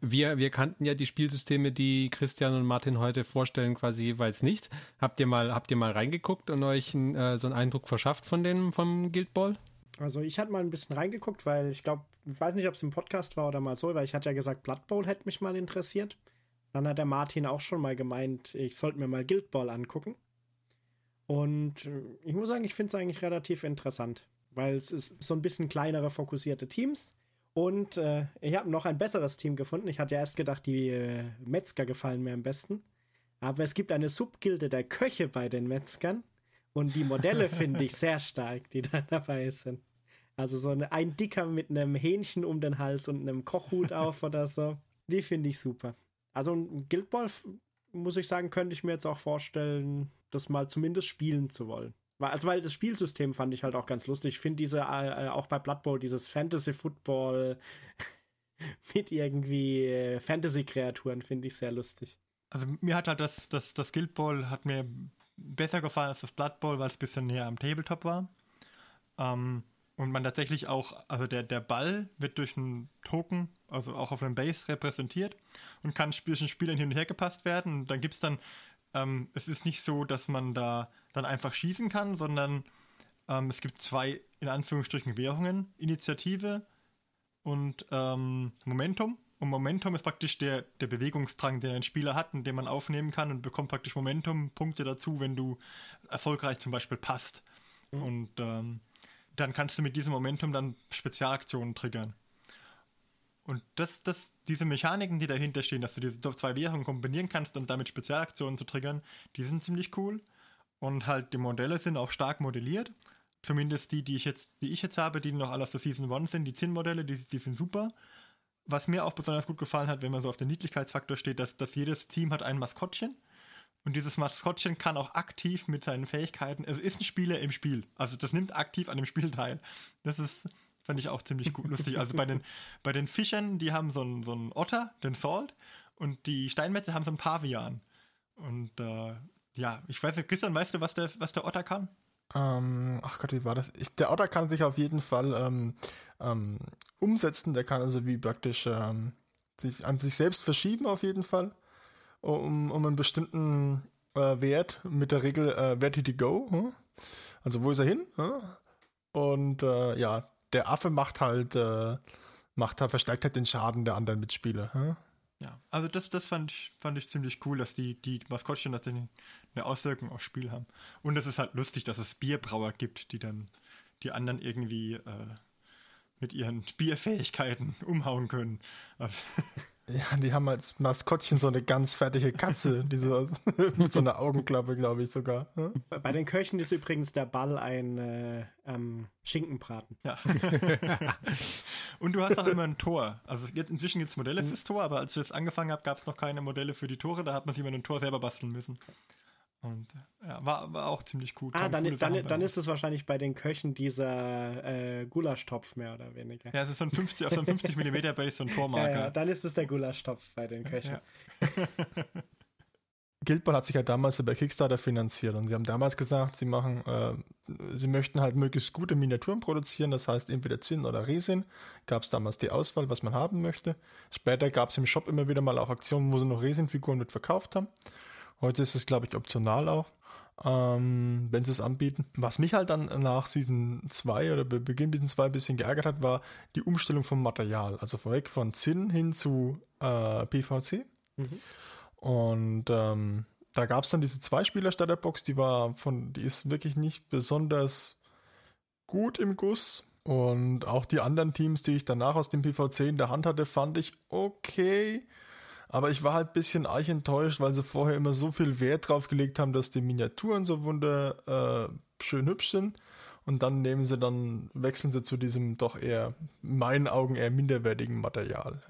wir, wir kannten ja die Spielsysteme, die Christian und Martin heute vorstellen, quasi jeweils nicht. Habt ihr mal, habt ihr mal reingeguckt und euch äh, so einen Eindruck verschafft von dem, vom Guild Ball? Also ich hatte mal ein bisschen reingeguckt, weil ich glaube, ich weiß nicht, ob es im Podcast war oder mal so, weil ich hatte ja gesagt, Blood Bowl hätte mich mal interessiert. Dann hat der Martin auch schon mal gemeint, ich sollte mir mal Guild Ball angucken. Und äh, ich muss sagen, ich finde es eigentlich relativ interessant, weil es ist so ein bisschen kleinere, fokussierte Teams. Und äh, ich habe noch ein besseres Team gefunden. Ich hatte ja erst gedacht, die äh, Metzger gefallen mir am besten. Aber es gibt eine Subgilde der Köche bei den Metzgern. Und die Modelle finde ich sehr stark, die da dabei sind. Also so eine, ein Dicker mit einem Hähnchen um den Hals und einem Kochhut auf oder so. Die finde ich super. Also ein Guild Ball, muss ich sagen, könnte ich mir jetzt auch vorstellen, das mal zumindest spielen zu wollen. Also, weil das Spielsystem fand ich halt auch ganz lustig. Ich finde diese, äh, auch bei Blood Bowl, dieses Fantasy Football mit irgendwie äh, Fantasy-Kreaturen, finde ich sehr lustig. Also, mir hat halt das, das, das Guild Ball hat mir besser gefallen als das Blood Bowl, weil es ein bisschen näher am Tabletop war. Ähm, und man tatsächlich auch, also der, der Ball wird durch einen Token, also auch auf einem Base repräsentiert und kann zwischen Spielern hin und her gepasst werden. Und dann gibt es dann ähm, es ist nicht so, dass man da dann einfach schießen kann, sondern ähm, es gibt zwei, in Anführungsstrichen, Währungen, Initiative und ähm, Momentum. Und Momentum ist praktisch der, der Bewegungsdrang, den ein Spieler hat, den man aufnehmen kann und bekommt praktisch Momentum-Punkte dazu, wenn du erfolgreich zum Beispiel passt. Mhm. Und ähm, dann kannst du mit diesem Momentum dann Spezialaktionen triggern. Und das, das, diese Mechaniken, die dahinter stehen, dass du diese zwei Währungen kombinieren kannst und damit Spezialaktionen zu triggern, die sind ziemlich cool. Und halt die Modelle sind auch stark modelliert. Zumindest die, die ich jetzt, die ich jetzt habe, die noch alle aus der Season 1 sind, die Zinn-Modelle, die, die sind super. Was mir auch besonders gut gefallen hat, wenn man so auf den Niedlichkeitsfaktor steht, dass, dass jedes Team hat ein Maskottchen. Und dieses Maskottchen kann auch aktiv mit seinen Fähigkeiten, es ist ein Spieler im Spiel. Also das nimmt aktiv an dem Spiel teil. Das ist, Fand ich auch ziemlich gut, lustig. Also bei den, bei den Fischern, die haben so einen, so einen Otter, den Salt, und die Steinmetze haben so einen Pavian. Und äh, ja, ich weiß nicht, Christian, weißt du, was der, was der Otter kann? Ähm, ach Gott, wie war das? Ich, der Otter kann sich auf jeden Fall ähm, ähm, umsetzen. Der kann also wie praktisch ähm, sich an sich selbst verschieben auf jeden Fall, um, um einen bestimmten äh, Wert mit der Regel äh, Where did he go? Hm? Also wo ist er hin? Hm? Und äh, ja, der Affe macht halt, äh, macht halt, verstärkt halt den Schaden der anderen Mitspieler. Hm? Ja, also das, das fand ich, fand ich ziemlich cool, dass die, die Maskottchen tatsächlich eine Auswirkung aufs Spiel haben. Und es ist halt lustig, dass es Bierbrauer gibt, die dann die anderen irgendwie äh, mit ihren Bierfähigkeiten umhauen können. Also Ja, die haben als Maskottchen so eine ganz fertige Katze, die so mit so einer Augenklappe, glaube ich sogar. Hm? Bei den Köchen ist übrigens der Ball ein äh, ähm, Schinkenbraten. Ja. Und du hast auch immer ein Tor. Also jetzt inzwischen gibt es Modelle fürs Tor, aber als ich das angefangen habe, gab es noch keine Modelle für die Tore. Da hat man sich immer ein Tor selber basteln müssen. Und ja, war, war auch ziemlich gut. Ah, dann, dann, dann ist es wahrscheinlich bei den Köchen dieser äh, Gulaschtopf mehr oder weniger. Ja, es ist so ein 50, auf so einem 50 mm Base, so ein Tormarker. Ja, ja, dann ist es der Gulaschtopf bei den Köchen. Ja. Guildball hat sich ja damals über Kickstarter finanziert und sie haben damals gesagt, sie machen, äh, sie möchten halt möglichst gute Miniaturen produzieren, das heißt entweder Zinn oder Resin. Gab es damals die Auswahl, was man haben möchte. Später gab es im Shop immer wieder mal auch Aktionen, wo sie noch Resin-Figuren mit verkauft haben. Heute ist es, glaube ich, optional auch, ähm, wenn sie es anbieten. Was mich halt dann nach Season 2 oder bei Beginn Season 2 ein bisschen geärgert hat, war die Umstellung vom Material. Also vorweg von Zinn hin zu äh, PVC. Mhm. Und ähm, da gab es dann diese Zwei-Spieler-Starterbox, die war von, die ist wirklich nicht besonders gut im Guss. Und auch die anderen Teams, die ich danach aus dem PVC in der Hand hatte, fand ich okay. Aber ich war halt ein bisschen arg enttäuscht, weil sie vorher immer so viel Wert drauf gelegt haben, dass die Miniaturen so wunder äh, schön hübsch sind. und dann nehmen sie dann, wechseln sie zu diesem doch eher, in meinen Augen eher minderwertigen Material.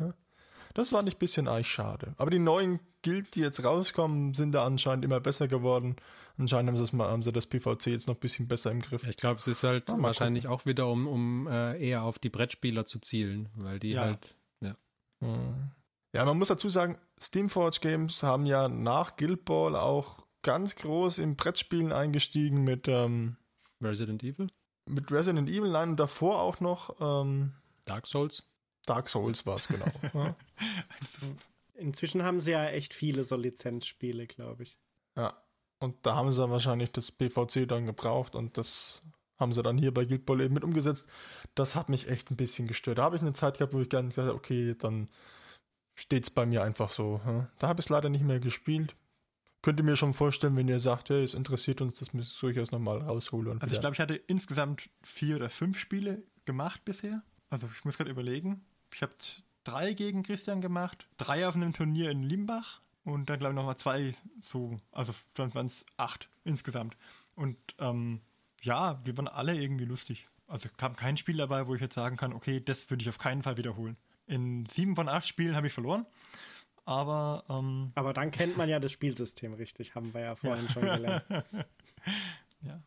Das war nicht ein bisschen eigentlich schade. Aber die neuen Guild, die jetzt rauskommen, sind da anscheinend immer besser geworden. Anscheinend haben sie das, mal, haben sie das PVC jetzt noch ein bisschen besser im Griff. Ich glaube, es ist halt ja, wahrscheinlich gucken. auch wieder, um, um äh, eher auf die Brettspieler zu zielen, weil die ja. halt, ja. Hm. Ja, man muss dazu sagen, Steamforge Games haben ja nach Guild Ball auch ganz groß in Brettspielen eingestiegen mit ähm, Resident Evil. Mit Resident Evil, nein, und davor auch noch ähm, Dark Souls. Dark Souls war es, genau. ja. Inzwischen haben sie ja echt viele so Lizenzspiele, glaube ich. Ja, und da haben sie wahrscheinlich das PVC dann gebraucht und das haben sie dann hier bei Guild Ball eben mit umgesetzt. Das hat mich echt ein bisschen gestört. Da habe ich eine Zeit gehabt, wo ich gerne gesagt habe, okay, dann steht es bei mir einfach so. Da habe ich es leider nicht mehr gespielt. Könnt ihr mir schon vorstellen, wenn ihr sagt, hey, es interessiert uns, dass ich durchaus nochmal raushole. also ich glaube, ich hatte insgesamt vier oder fünf Spiele gemacht bisher. Also ich muss gerade überlegen. Ich habe drei gegen Christian gemacht, drei auf einem Turnier in Limbach und dann glaube ich nochmal zwei so, also dann waren es acht insgesamt. Und ähm, ja, die waren alle irgendwie lustig. Also kam kein Spiel dabei, wo ich jetzt sagen kann, okay, das würde ich auf keinen Fall wiederholen. In sieben von acht Spielen habe ich verloren. Aber, ähm, aber dann kennt man ja das Spielsystem richtig, haben wir ja vorhin ja. schon gelernt. ja.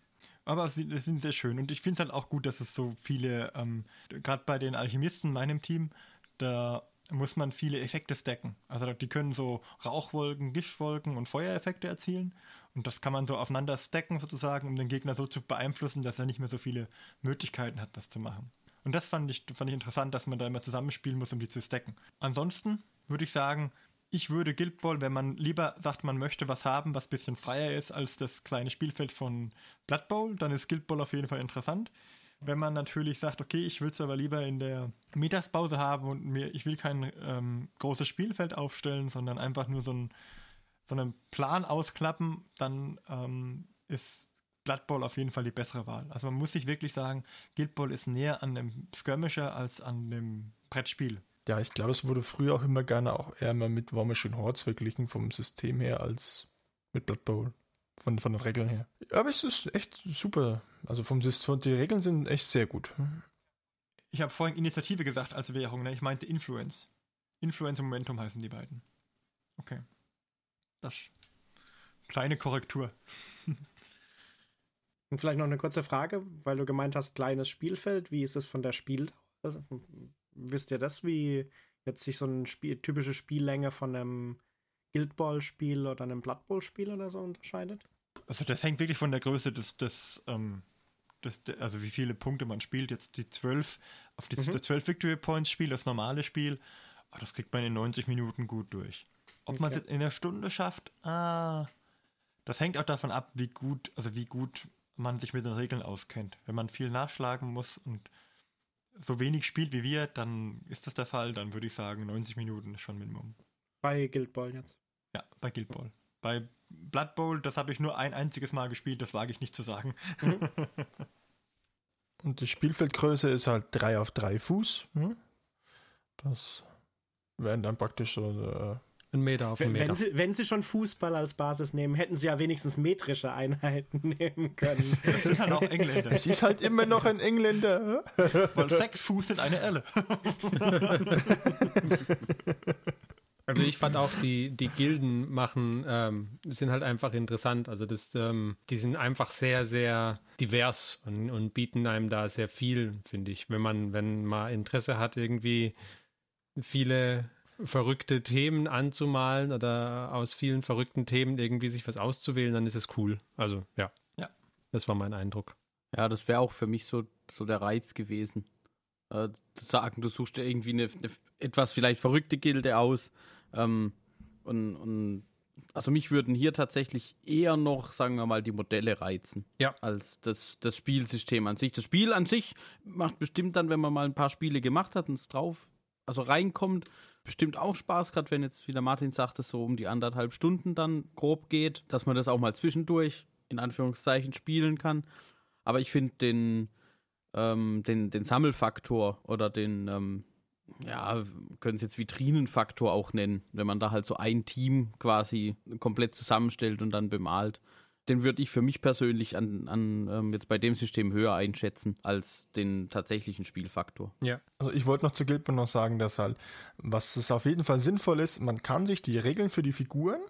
Aber sie sind sehr schön und ich finde es halt auch gut, dass es so viele, ähm, gerade bei den Alchemisten, meinem Team, da muss man viele Effekte stacken. Also die können so Rauchwolken, Giftwolken und Feuereffekte erzielen und das kann man so aufeinander stacken sozusagen, um den Gegner so zu beeinflussen, dass er nicht mehr so viele Möglichkeiten hat, das zu machen. Und das fand ich, fand ich interessant, dass man da immer zusammenspielen muss, um die zu stacken. Ansonsten würde ich sagen, ich würde Guild Ball, wenn man lieber sagt, man möchte was haben, was ein bisschen freier ist als das kleine Spielfeld von Blood Bowl, dann ist Guild Ball auf jeden Fall interessant. Wenn man natürlich sagt, okay, ich will es aber lieber in der Mittagspause haben und mir, ich will kein ähm, großes Spielfeld aufstellen, sondern einfach nur so, ein, so einen Plan ausklappen, dann ähm, ist Blood Bowl auf jeden Fall die bessere Wahl. Also man muss sich wirklich sagen, Guild Ball ist näher an dem Skirmisher als an dem Brettspiel. Ja, ich glaube, es wurde früher auch immer gerne auch eher mal mit Warmish und Hordes verglichen vom System her als mit Blood Bowl. Von, von den Regeln her. Aber es ist echt super. Also vom System, die Regeln sind echt sehr gut. Ich habe vorhin Initiative gesagt als Währung, ne? Ich meinte Influence. Influence und Momentum heißen die beiden. Okay. Das. Kleine Korrektur. Und vielleicht noch eine kurze Frage, weil du gemeint hast, kleines Spielfeld. Wie ist es von der Spiel? Also, wisst ihr das, wie jetzt sich so eine Spiel, typische Spiellänge von einem Guild Ball Spiel oder einem Blood Bowl Spiel oder so unterscheidet? Also das hängt wirklich von der Größe des, des, ähm, des also wie viele Punkte man spielt. Jetzt die 12, auf die mhm. 12 Victory Points Spiel, das normale Spiel, oh, das kriegt man in 90 Minuten gut durch. Ob okay. man es in einer Stunde schafft, ah, das hängt auch davon ab, wie gut, also wie gut man sich mit den Regeln auskennt. Wenn man viel nachschlagen muss und so wenig spielt wie wir, dann ist das der Fall. Dann würde ich sagen, 90 Minuten ist schon Minimum. Bei Guild Ball jetzt? Ja, bei Guild Ball. Bei Blood Bowl, das habe ich nur ein einziges Mal gespielt, das wage ich nicht zu sagen. Mhm. Und die Spielfeldgröße ist halt 3 auf 3 Fuß. Hm? Das wären dann praktisch so äh, ein Meter auf einen Meter. Wenn sie, wenn sie schon Fußball als Basis nehmen, hätten sie ja wenigstens metrische Einheiten nehmen können. Das sind halt auch Engländer. Es ist halt immer noch ein Engländer. Weil sechs Fuß sind eine Elle. Also ich fand auch die, die Gilden machen, ähm, sind halt einfach interessant. Also das, ähm, die sind einfach sehr, sehr divers und, und bieten einem da sehr viel, finde ich. Wenn man, wenn man Interesse hat, irgendwie viele verrückte Themen anzumalen oder aus vielen verrückten Themen irgendwie sich was auszuwählen, dann ist es cool. Also ja. Ja. Das war mein Eindruck. Ja, das wäre auch für mich so, so der Reiz gewesen. Äh, zu sagen, du suchst dir irgendwie eine, eine, etwas vielleicht verrückte Gilde aus. Ähm, und, und also mich würden hier tatsächlich eher noch, sagen wir mal, die Modelle reizen. Ja. Als das, das Spielsystem an sich. Das Spiel an sich macht bestimmt dann, wenn man mal ein paar Spiele gemacht hat und es drauf, also reinkommt, bestimmt auch Spaß, gerade wenn jetzt, wie der Martin sagte, so um die anderthalb Stunden dann grob geht, dass man das auch mal zwischendurch in Anführungszeichen spielen kann. Aber ich finde den, ähm, den, den Sammelfaktor oder den, ähm, ja, können es jetzt Vitrinenfaktor auch nennen, wenn man da halt so ein Team quasi komplett zusammenstellt und dann bemalt, den würde ich für mich persönlich an, an ähm, jetzt bei dem System höher einschätzen als den tatsächlichen Spielfaktor. Ja. Also ich wollte noch zu Guildball noch sagen, dass halt, was es auf jeden Fall sinnvoll ist, man kann sich die Regeln für die Figuren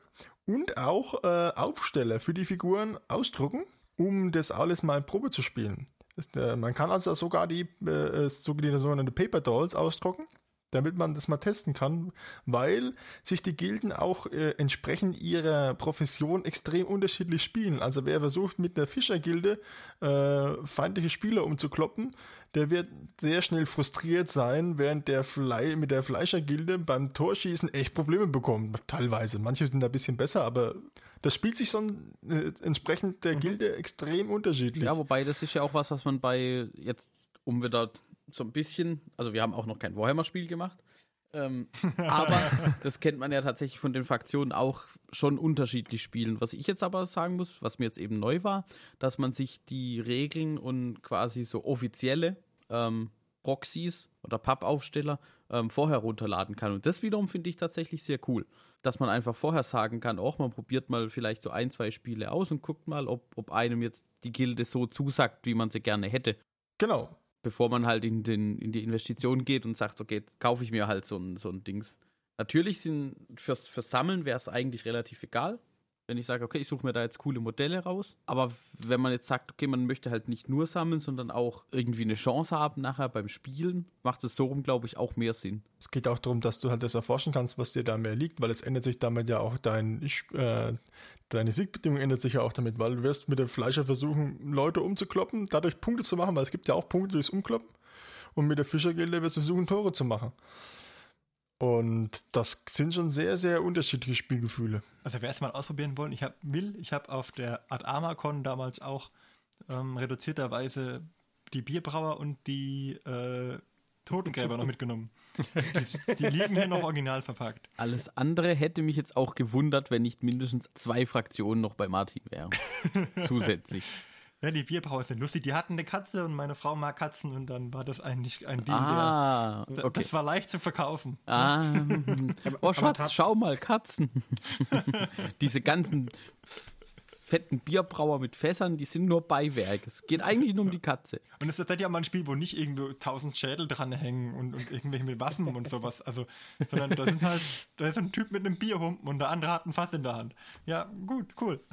und auch äh, Aufsteller für die Figuren ausdrucken, um das alles mal Probe zu spielen. Äh, man kann also sogar die, äh, die sogenannte Paper Dolls ausdrucken damit man das mal testen kann, weil sich die Gilden auch äh, entsprechend ihrer Profession extrem unterschiedlich spielen. Also wer versucht mit der Fischergilde äh, feindliche Spieler umzukloppen, der wird sehr schnell frustriert sein, während der Fle mit der Fleischergilde beim Torschießen echt Probleme bekommt. Teilweise. Manche sind da ein bisschen besser, aber das spielt sich so äh, entsprechend der mhm. Gilde extrem unterschiedlich. Ja, wobei das ist ja auch was, was man bei jetzt, um wieder so ein bisschen, also wir haben auch noch kein Warhammer-Spiel gemacht, ähm, aber das kennt man ja tatsächlich von den Fraktionen auch schon unterschiedlich spielen. Was ich jetzt aber sagen muss, was mir jetzt eben neu war, dass man sich die Regeln und quasi so offizielle ähm, Proxys oder Pub-Aufsteller ähm, vorher runterladen kann. Und das wiederum finde ich tatsächlich sehr cool, dass man einfach vorher sagen kann, auch man probiert mal vielleicht so ein, zwei Spiele aus und guckt mal, ob, ob einem jetzt die Gilde so zusagt, wie man sie gerne hätte. Genau bevor man halt in, den, in die Investition geht und sagt, okay, kaufe ich mir halt so ein, so ein Dings. Natürlich sind fürs, fürs Sammeln wäre es eigentlich relativ egal, wenn ich sage, okay, ich suche mir da jetzt coole Modelle raus. Aber wenn man jetzt sagt, okay, man möchte halt nicht nur sammeln, sondern auch irgendwie eine Chance haben nachher beim Spielen, macht es so rum, glaube ich, auch mehr Sinn. Es geht auch darum, dass du halt das erforschen kannst, was dir da mehr liegt, weil es ändert sich damit ja auch dein, äh, deine Siegbedingung ändert sich ja auch damit, weil du wirst mit dem Fleischer versuchen, Leute umzukloppen, dadurch Punkte zu machen, weil es gibt ja auch Punkte durchs Umkloppen. Und mit der Fischergilde wirst du versuchen, Tore zu machen. Und das sind schon sehr, sehr unterschiedliche Spielgefühle. Also wer es mal ausprobieren wollen, ich hab, will, ich habe auf der Art Armacon damals auch ähm, reduzierterweise die Bierbrauer und die äh, Totengräber noch mitgenommen. Die, die, liegen hier noch original verpackt. Alles andere hätte mich jetzt auch gewundert, wenn nicht mindestens zwei Fraktionen noch bei Martin wären. Zusätzlich. Ja, die Bierbrauer sind lustig. Die hatten eine Katze und meine Frau mag Katzen und dann war das eigentlich ein Deal. Ah, der, okay. Das war leicht zu verkaufen. Ah, oh Schatz, schau mal, Katzen. Diese ganzen fetten Bierbrauer mit Fässern, die sind nur Beiwerk. Es geht eigentlich nur um die Katze. Und es ist halt ja mal ein Spiel, wo nicht irgendwo tausend Schädel dranhängen und, und irgendwelche mit Waffen und sowas. Also, sondern da sind halt, da ist ein Typ mit einem Bierhumpen und der andere hat ein Fass in der Hand. Ja, gut, cool.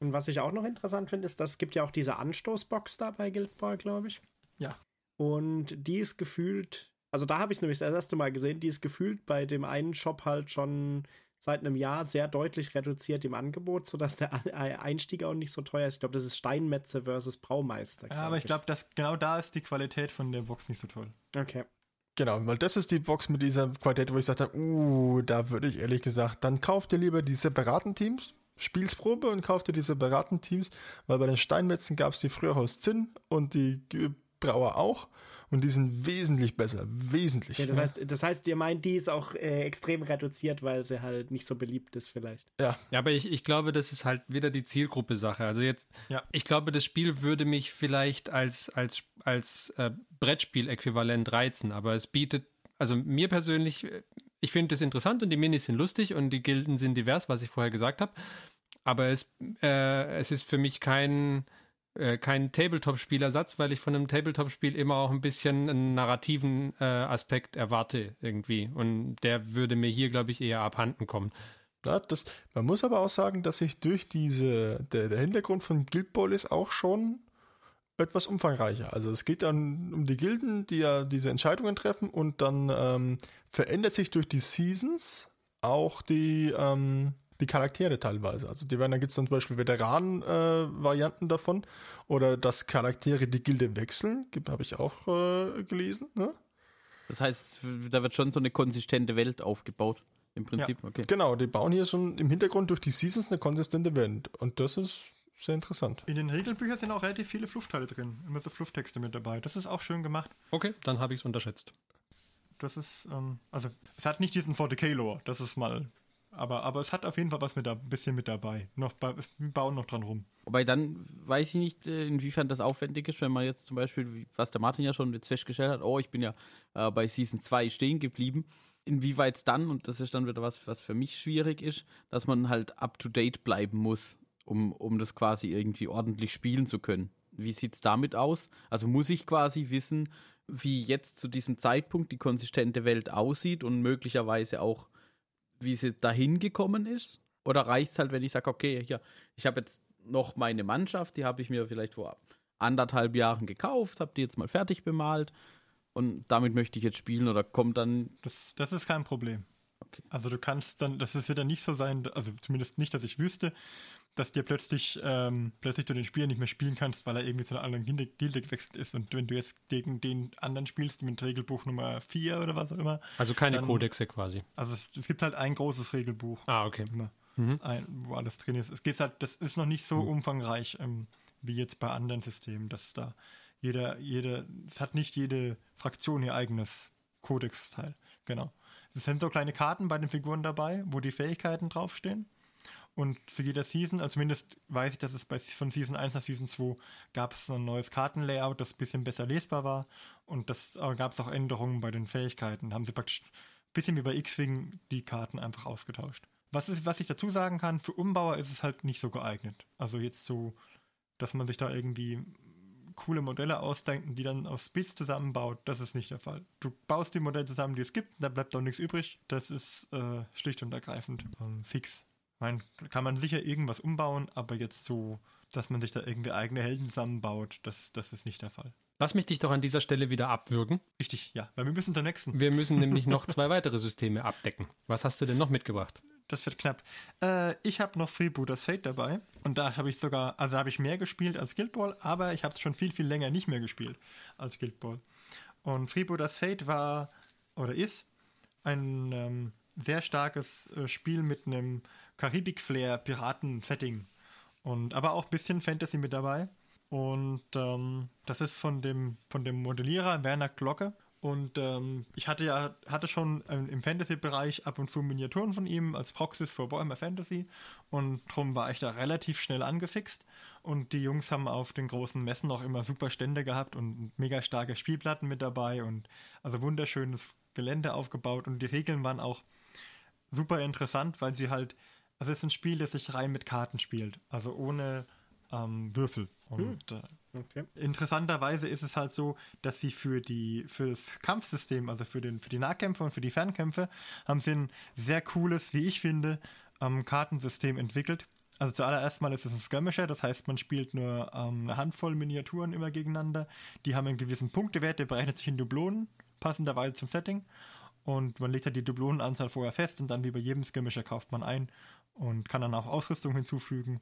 Und was ich auch noch interessant finde, ist, dass es gibt ja auch diese Anstoßbox da bei Guild Ball, glaube ich. Ja. Und die ist gefühlt, also da habe ich es nämlich das erste Mal gesehen, die ist gefühlt bei dem einen Shop halt schon seit einem Jahr sehr deutlich reduziert im Angebot, sodass der Einstieg auch nicht so teuer ist. Ich glaube, das ist Steinmetze versus Braumeister. Ja, aber ich glaube, genau da ist die Qualität von der Box nicht so toll. Okay. Genau, weil das ist die Box mit dieser Qualität, wo ich sagte, uh, da würde ich ehrlich gesagt, dann kauft ihr lieber die separaten Teams, Spielsprobe und kaufte die separaten Teams, weil bei den Steinmetzen gab es die früher aus Zinn und die Brauer auch und die sind wesentlich besser, wesentlich. Ja, das, heißt, das heißt, ihr meint, die ist auch äh, extrem reduziert, weil sie halt nicht so beliebt ist vielleicht. Ja, ja aber ich, ich glaube, das ist halt wieder die Zielgruppe-Sache. Also jetzt, ja. ich glaube, das Spiel würde mich vielleicht als, als, als äh, Brettspiel-Äquivalent reizen, aber es bietet, also mir persönlich ich finde es interessant und die Minis sind lustig und die Gilden sind divers, was ich vorher gesagt habe. Aber es, äh, es ist für mich kein, äh, kein Tabletop-Spielersatz, weil ich von einem Tabletop-Spiel immer auch ein bisschen einen narrativen äh, Aspekt erwarte irgendwie. Und der würde mir hier, glaube ich, eher abhanden kommen. Ja, das, man muss aber auch sagen, dass sich durch diese, der, der Hintergrund von Guild Ball ist auch schon etwas umfangreicher. Also es geht dann um die Gilden, die ja diese Entscheidungen treffen und dann ähm, verändert sich durch die Seasons auch die, ähm, die Charaktere teilweise. Also die werden, da gibt es dann zum Beispiel Veteranen-Varianten äh, davon oder dass Charaktere die Gilde wechseln, habe ich auch äh, gelesen. Ne? Das heißt, da wird schon so eine konsistente Welt aufgebaut. Im Prinzip, ja, okay. Genau, die bauen hier schon im Hintergrund durch die Seasons eine konsistente Welt. Und das ist sehr interessant. In den Regelbüchern sind auch relativ viele Fluffteile drin. Immer so Flufftexte mit dabei. Das ist auch schön gemacht. Okay, dann habe ich es unterschätzt. Das ist, ähm, also, es hat nicht diesen 40k-Lore, das ist mal. Aber, aber es hat auf jeden Fall was mit ein bisschen mit dabei. Noch, wir bauen noch dran rum. Wobei dann weiß ich nicht, äh, inwiefern das aufwendig ist, wenn man jetzt zum Beispiel, was der Martin ja schon jetzt festgestellt hat, oh, ich bin ja äh, bei Season 2 stehen geblieben inwieweit es dann, und das ist dann wieder was, was für mich schwierig ist, dass man halt up to date bleiben muss, um, um das quasi irgendwie ordentlich spielen zu können. Wie sieht es damit aus? Also muss ich quasi wissen, wie jetzt zu diesem Zeitpunkt die konsistente Welt aussieht und möglicherweise auch, wie sie dahin gekommen ist? Oder reicht es halt, wenn ich sage, okay, hier, ich habe jetzt noch meine Mannschaft, die habe ich mir vielleicht vor anderthalb Jahren gekauft, habe die jetzt mal fertig bemalt und damit möchte ich jetzt spielen oder kommt dann. Das, das ist kein Problem. Okay. Also du kannst dann, das wird dann nicht so sein, also zumindest nicht, dass ich wüsste, dass dir plötzlich, ähm, plötzlich du den Spieler nicht mehr spielen kannst, weil er irgendwie zu einer anderen Gilde, gewechselt ist. Und wenn du jetzt gegen den anderen spielst, mit Regelbuch Nummer 4 oder was auch immer. Also keine dann, Kodexe quasi. Also es, es, gibt halt ein großes Regelbuch. Ah, okay. Mhm. Ein, wo alles drin ist. Es geht halt, das ist noch nicht so mhm. umfangreich ähm, wie jetzt bei anderen Systemen, dass da jeder, jeder, es hat nicht jede Fraktion ihr eigenes Kodex-Teil. Genau. Es sind so kleine Karten bei den Figuren dabei, wo die Fähigkeiten draufstehen. Und zu jeder Season, also zumindest weiß ich, dass es bei, von Season 1 nach Season 2 gab es ein neues Kartenlayout, das ein bisschen besser lesbar war. Und das äh, gab es auch Änderungen bei den Fähigkeiten. Da haben sie praktisch ein bisschen wie bei X-Wing die Karten einfach ausgetauscht. Was, ist, was ich dazu sagen kann, für Umbauer ist es halt nicht so geeignet. Also jetzt so, dass man sich da irgendwie coole Modelle ausdenkt, die dann aus Bits zusammenbaut, das ist nicht der Fall. Du baust die Modelle zusammen, die es gibt, da bleibt auch nichts übrig. Das ist äh, schlicht und ergreifend ähm, fix. Meine, kann man sicher irgendwas umbauen, aber jetzt so, dass man sich da irgendwie eigene Helden zusammenbaut, das, das ist nicht der Fall. Lass mich dich doch an dieser Stelle wieder abwürgen. Richtig, ja, weil wir müssen zum nächsten. Wir müssen nämlich noch zwei weitere Systeme abdecken. Was hast du denn noch mitgebracht? Das wird knapp. Äh, ich habe noch Freebooters Fate dabei. Und da habe ich sogar, also habe ich mehr gespielt als Guild Ball, aber ich habe es schon viel, viel länger nicht mehr gespielt als Guild Ball. Und Freebooters Fate war oder ist ein ähm, sehr starkes äh, Spiel mit einem Karibik-Flair-Piraten-Setting. Und aber auch ein bisschen Fantasy mit dabei. Und ähm, das ist von dem, von dem Modellierer Werner Glocke. Und ähm, ich hatte ja hatte schon ähm, im Fantasy-Bereich ab und zu Miniaturen von ihm als Proxys für Warhammer Fantasy. Und darum war ich da relativ schnell angefixt. Und die Jungs haben auf den großen Messen auch immer super Stände gehabt und mega starke Spielplatten mit dabei und also wunderschönes Gelände aufgebaut. Und die Regeln waren auch super interessant, weil sie halt also es ist ein Spiel, das sich rein mit Karten spielt, also ohne ähm, Würfel. Und hm. äh, okay. interessanterweise ist es halt so, dass sie für die für das Kampfsystem, also für den für die Nahkämpfe und für die Fernkämpfe, haben sie ein sehr cooles, wie ich finde, ähm, Kartensystem entwickelt. Also zuallererst mal ist es ein Skirmisher, das heißt, man spielt nur ähm, eine Handvoll Miniaturen immer gegeneinander. Die haben einen gewissen Punktewert, der berechnet sich in Dublonen, passenderweise zum Setting. Und man legt halt die Dublonenanzahl vorher fest und dann wie bei jedem Skirmisher kauft man ein und kann dann auch Ausrüstung hinzufügen.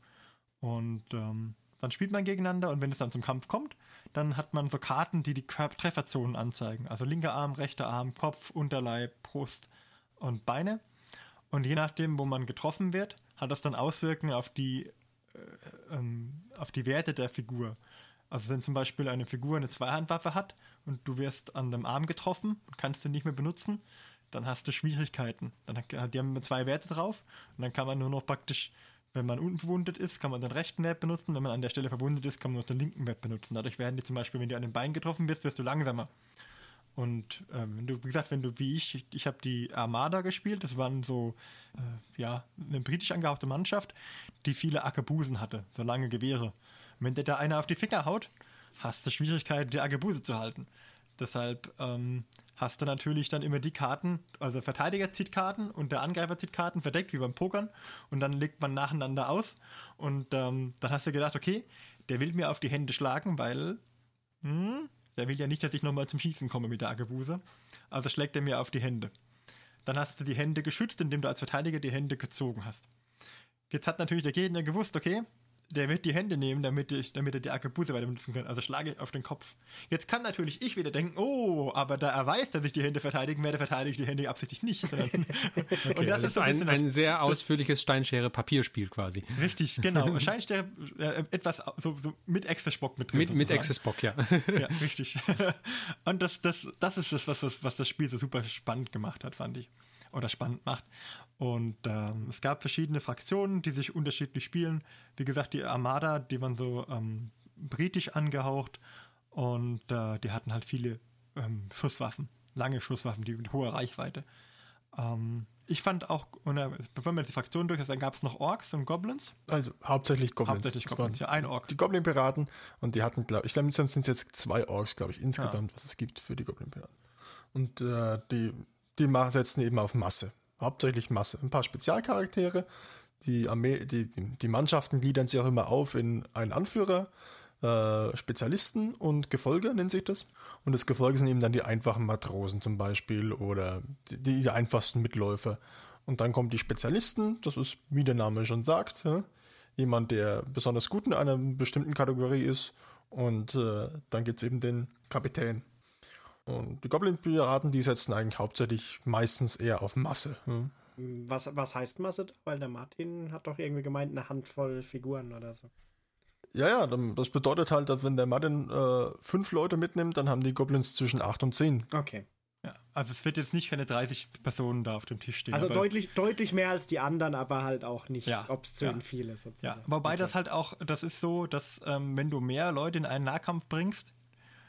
Und ähm, dann spielt man gegeneinander und wenn es dann zum Kampf kommt, dann hat man so Karten, die die Trefferzonen anzeigen. Also linker Arm, rechter Arm, Kopf, Unterleib, Brust und Beine. Und je nachdem, wo man getroffen wird, hat das dann Auswirkungen auf die, äh, ähm, auf die Werte der Figur. Also wenn zum Beispiel eine Figur eine Zweihandwaffe hat und du wirst an dem Arm getroffen und kannst den nicht mehr benutzen, dann hast du Schwierigkeiten. Dann, die haben zwei Werte drauf und dann kann man nur noch praktisch, wenn man unverwundet ist, kann man den rechten Wert benutzen. Wenn man an der Stelle verwundet ist, kann man noch den linken Wert benutzen. Dadurch werden die zum Beispiel, wenn du an den Bein getroffen bist, wirst du langsamer. Und ähm, wenn du, wie gesagt, wenn du wie ich, ich, ich habe die Armada gespielt, das waren so, äh, ja, eine britisch angehauchte Mannschaft, die viele Ackerbusen hatte, so lange Gewehre. Und wenn dir da einer auf die Finger haut, hast du Schwierigkeiten, die Ackerbuse zu halten. Deshalb ähm, hast du natürlich dann immer die Karten, also der Verteidiger zieht Karten und der Angreifer zieht Karten, verdeckt wie beim Pokern und dann legt man nacheinander aus und ähm, dann hast du gedacht, okay, der will mir auf die Hände schlagen, weil hm, der will ja nicht, dass ich nochmal zum Schießen komme mit der Aggebuse, also schlägt er mir auf die Hände. Dann hast du die Hände geschützt, indem du als Verteidiger die Hände gezogen hast. Jetzt hat natürlich der Gegner gewusst, okay, der wird die Hände nehmen, damit, ich, damit er die Arkebuse weiter benutzen kann. Also schlage ich auf den Kopf. Jetzt kann natürlich ich wieder denken, oh, aber da er weiß, dass ich die Hände verteidigen werde, verteidige ich die Hände absichtlich nicht. okay, und das, das ist so ein, ein, ein sehr ausführliches Steinschere-Papierspiel quasi. Richtig, genau. Steinschere, äh, etwas so, so mit Extra-Spock mit drin. Mit, mit Extra-Spock, ja. ja, richtig. und das, das, das ist das was, was das Spiel so super spannend gemacht hat, fand ich. Oder spannend macht. Und ähm, es gab verschiedene Fraktionen, die sich unterschiedlich spielen. Wie gesagt, die Armada, die waren so ähm, britisch angehaucht und äh, die hatten halt viele ähm, Schusswaffen, lange Schusswaffen, die mit hoher Reichweite. Ähm, ich fand auch, bevor wir jetzt die Fraktionen durch dann gab es noch Orks und Goblins. Also hauptsächlich Goblins. Hauptsächlich Goblins, ja, ein Ork. Die Goblin-Piraten und die hatten, glaube ich, glaube sind es jetzt zwei Orks, glaube ich, insgesamt, ja. was es gibt für die Goblin-Piraten. Und äh, die, die setzen eben auf Masse. Hauptsächlich Masse. Ein paar Spezialcharaktere. Die, Armee, die, die Mannschaften gliedern sich auch immer auf in einen Anführer, äh, Spezialisten und Gefolge nennt sich das. Und das Gefolge sind eben dann die einfachen Matrosen zum Beispiel oder die, die einfachsten Mitläufer. Und dann kommen die Spezialisten, das ist, wie der Name schon sagt, ja? jemand, der besonders gut in einer bestimmten Kategorie ist. Und äh, dann gibt es eben den Kapitän. Und die Goblin-Piraten, die setzen eigentlich hauptsächlich meistens eher auf Masse. Ja? Was, was heißt Masse? Weil der Martin hat doch irgendwie gemeint, eine Handvoll Figuren oder so. Ja, ja, das bedeutet halt, dass wenn der Martin äh, fünf Leute mitnimmt, dann haben die Goblins zwischen acht und zehn. Okay. Ja, also es wird jetzt nicht keine 30 Personen da auf dem Tisch stehen. Also deutlich, deutlich mehr als die anderen, aber halt auch nicht ja, obszön ja. viele sozusagen. Ja, wobei okay. das halt auch, das ist so, dass ähm, wenn du mehr Leute in einen Nahkampf bringst,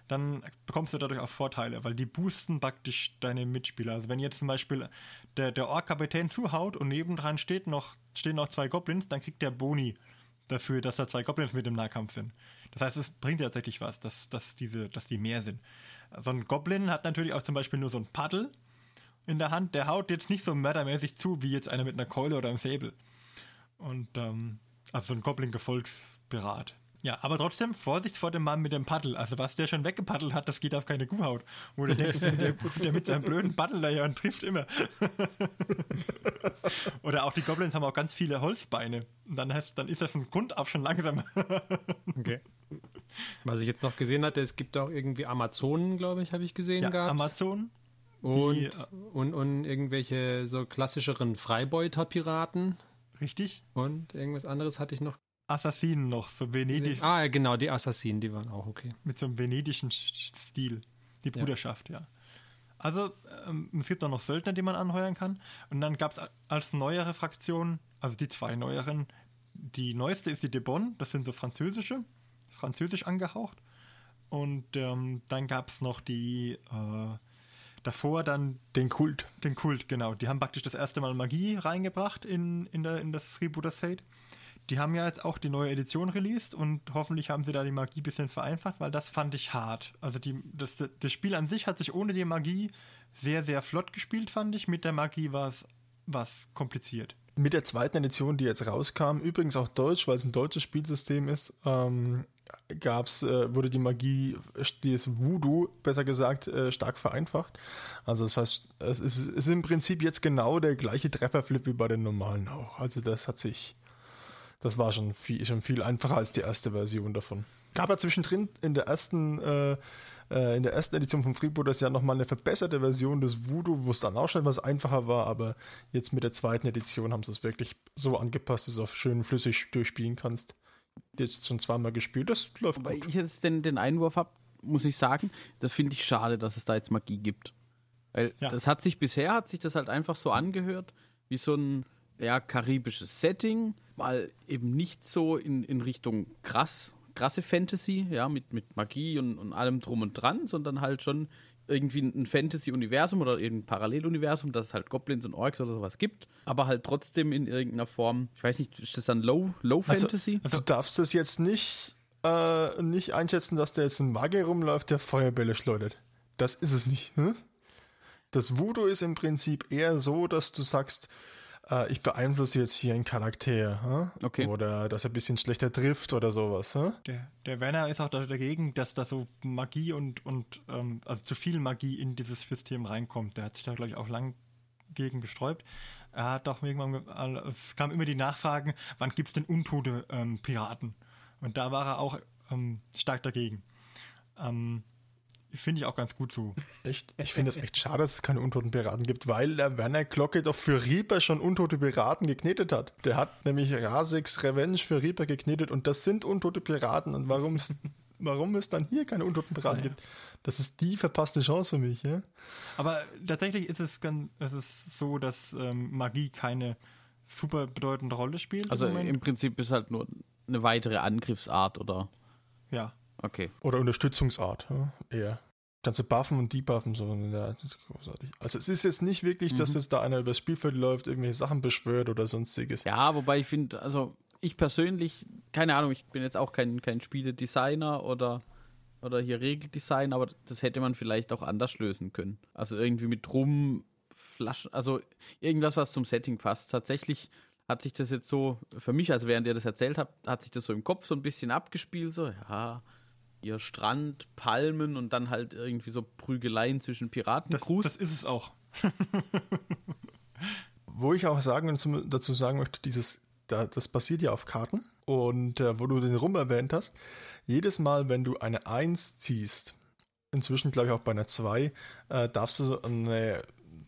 dann bekommst du dadurch auch Vorteile, weil die boosten praktisch deine Mitspieler. Also wenn jetzt zum Beispiel der, der Ork-Kapitän zuhaut und nebendran steht noch, stehen noch zwei Goblins, dann kriegt der Boni dafür, dass da zwei Goblins mit im Nahkampf sind. Das heißt, es bringt tatsächlich was, dass, dass, diese, dass die mehr sind. So ein Goblin hat natürlich auch zum Beispiel nur so ein Paddel in der Hand. Der haut jetzt nicht so mördermäßig zu, wie jetzt einer mit einer Keule oder einem Säbel. Und, ähm, also so ein Goblin-Gefolgsberat. Ja, aber trotzdem Vorsicht vor dem Mann mit dem Paddel. Also was der schon weggepaddelt hat, das geht auf keine Kuhhaut. Wo du denkst, der, der mit seinem blöden Paddel da ja und trifft immer. Oder auch die Goblins haben auch ganz viele Holzbeine. Und dann, heißt, dann ist er von Grund auf schon langsam. okay. Was ich jetzt noch gesehen hatte, es gibt auch irgendwie Amazonen, glaube ich, habe ich gesehen ja, gab's. Amazonen. Und, die, und, und irgendwelche so klassischeren Freibeuter-Piraten. Richtig. Und irgendwas anderes hatte ich noch Assassinen noch, so venedisch. Ah, genau, die Assassinen, die waren auch okay. Mit so einem venedischen Stil. Die Bruderschaft, ja. ja. Also, ähm, es gibt auch noch Söldner, die man anheuern kann. Und dann gab es als neuere Fraktion, also die zwei neueren, die neueste ist die De Bonne, das sind so französische, französisch angehaucht. Und ähm, dann gab es noch die, äh, davor dann den Kult. Den Kult, genau. Die haben praktisch das erste Mal Magie reingebracht in, in, der, in das Freebooter Fate. Die haben ja jetzt auch die neue Edition released und hoffentlich haben sie da die Magie ein bisschen vereinfacht, weil das fand ich hart. Also die, das, das Spiel an sich hat sich ohne die Magie sehr, sehr flott gespielt, fand ich. Mit der Magie war es was kompliziert. Mit der zweiten Edition, die jetzt rauskam, übrigens auch deutsch, weil es ein deutsches Spielsystem ist, ähm, gab's, äh, wurde die Magie, das Voodoo, besser gesagt, äh, stark vereinfacht. Also das heißt, es ist, ist im Prinzip jetzt genau der gleiche Trefferflip wie bei den normalen auch. Also das hat sich das war schon viel, schon viel einfacher als die erste Version davon. Gab ja zwischendrin in der ersten, äh, äh in der ersten Edition von Freebooters ja nochmal eine verbesserte Version des Voodoo, wo es dann auch schon etwas einfacher war, aber jetzt mit der zweiten Edition haben sie es wirklich so angepasst, dass du es auch schön flüssig durchspielen kannst. Jetzt schon zweimal gespielt, das läuft Weil gut. ich jetzt den, den Einwurf habe, muss ich sagen, das finde ich schade, dass es da jetzt Magie gibt. Weil ja. das hat sich bisher, hat sich das halt einfach so angehört, wie so ein ja, karibisches Setting, mal eben nicht so in, in Richtung krass, krasse Fantasy, ja, mit, mit Magie und, und allem drum und dran, sondern halt schon irgendwie ein Fantasy-Universum oder irgendein Paralleluniversum, dass es halt Goblins und Orks oder sowas gibt, aber halt trotzdem in irgendeiner Form, ich weiß nicht, ist das dann Low, Low also, Fantasy? Also, du darfst das jetzt nicht, äh, nicht einschätzen, dass da jetzt ein Magier rumläuft, der Feuerbälle schleudert. Das ist es nicht. Hm? Das Voodoo ist im Prinzip eher so, dass du sagst, äh, ich beeinflusse jetzt hier einen Charakter. Äh? Okay. Oder dass er ein bisschen schlechter trifft oder sowas. Äh? Der, der Werner ist auch dagegen, dass da so Magie und, und ähm, also zu viel Magie in dieses System reinkommt. Der hat sich da, glaube ich, auch lang gegen gesträubt. Er hat auch irgendwann, es kam immer die Nachfragen, wann gibt es denn untote ähm, Piraten? Und da war er auch ähm, stark dagegen. Ähm, Finde ich auch ganz gut so. Echt? Ich finde es echt schade, dass es keine untoten Piraten gibt, weil der Werner Glocke doch für Reaper schon untote Piraten geknetet hat. Der hat nämlich Rasix Revenge für Reaper geknetet und das sind untote Piraten. Und warum es, warum es dann hier keine untoten Piraten naja. gibt, das ist die verpasste Chance für mich. Ja? Aber tatsächlich ist es, ganz, es ist so, dass ähm, Magie keine super bedeutende Rolle spielt. Also im, im Prinzip ist halt nur eine weitere Angriffsart oder. Ja. Okay. Oder Unterstützungsart, ja, eher. Kannst du buffen und debuffen, so. Ja, großartig. Also es ist jetzt nicht wirklich, mhm. dass jetzt da einer übers Spielfeld läuft, irgendwelche Sachen beschwört oder sonstiges. Ja, wobei ich finde, also ich persönlich, keine Ahnung, ich bin jetzt auch kein, kein Spieledesigner oder, oder hier Regeldesigner, aber das hätte man vielleicht auch anders lösen können. Also irgendwie mit Rumflaschen, also irgendwas, was zum Setting passt. Tatsächlich hat sich das jetzt so, für mich, also während ihr das erzählt habt, hat sich das so im Kopf so ein bisschen abgespielt, so, ja, ihr Strand, Palmen und dann halt irgendwie so Prügeleien zwischen Piraten. Das, das ist es auch. wo ich auch sagen und dazu sagen möchte, dieses, da, das basiert ja auf Karten und äh, wo du den Rum erwähnt hast, jedes Mal, wenn du eine 1 ziehst, inzwischen glaube ich auch bei einer 2, äh, darfst du eine,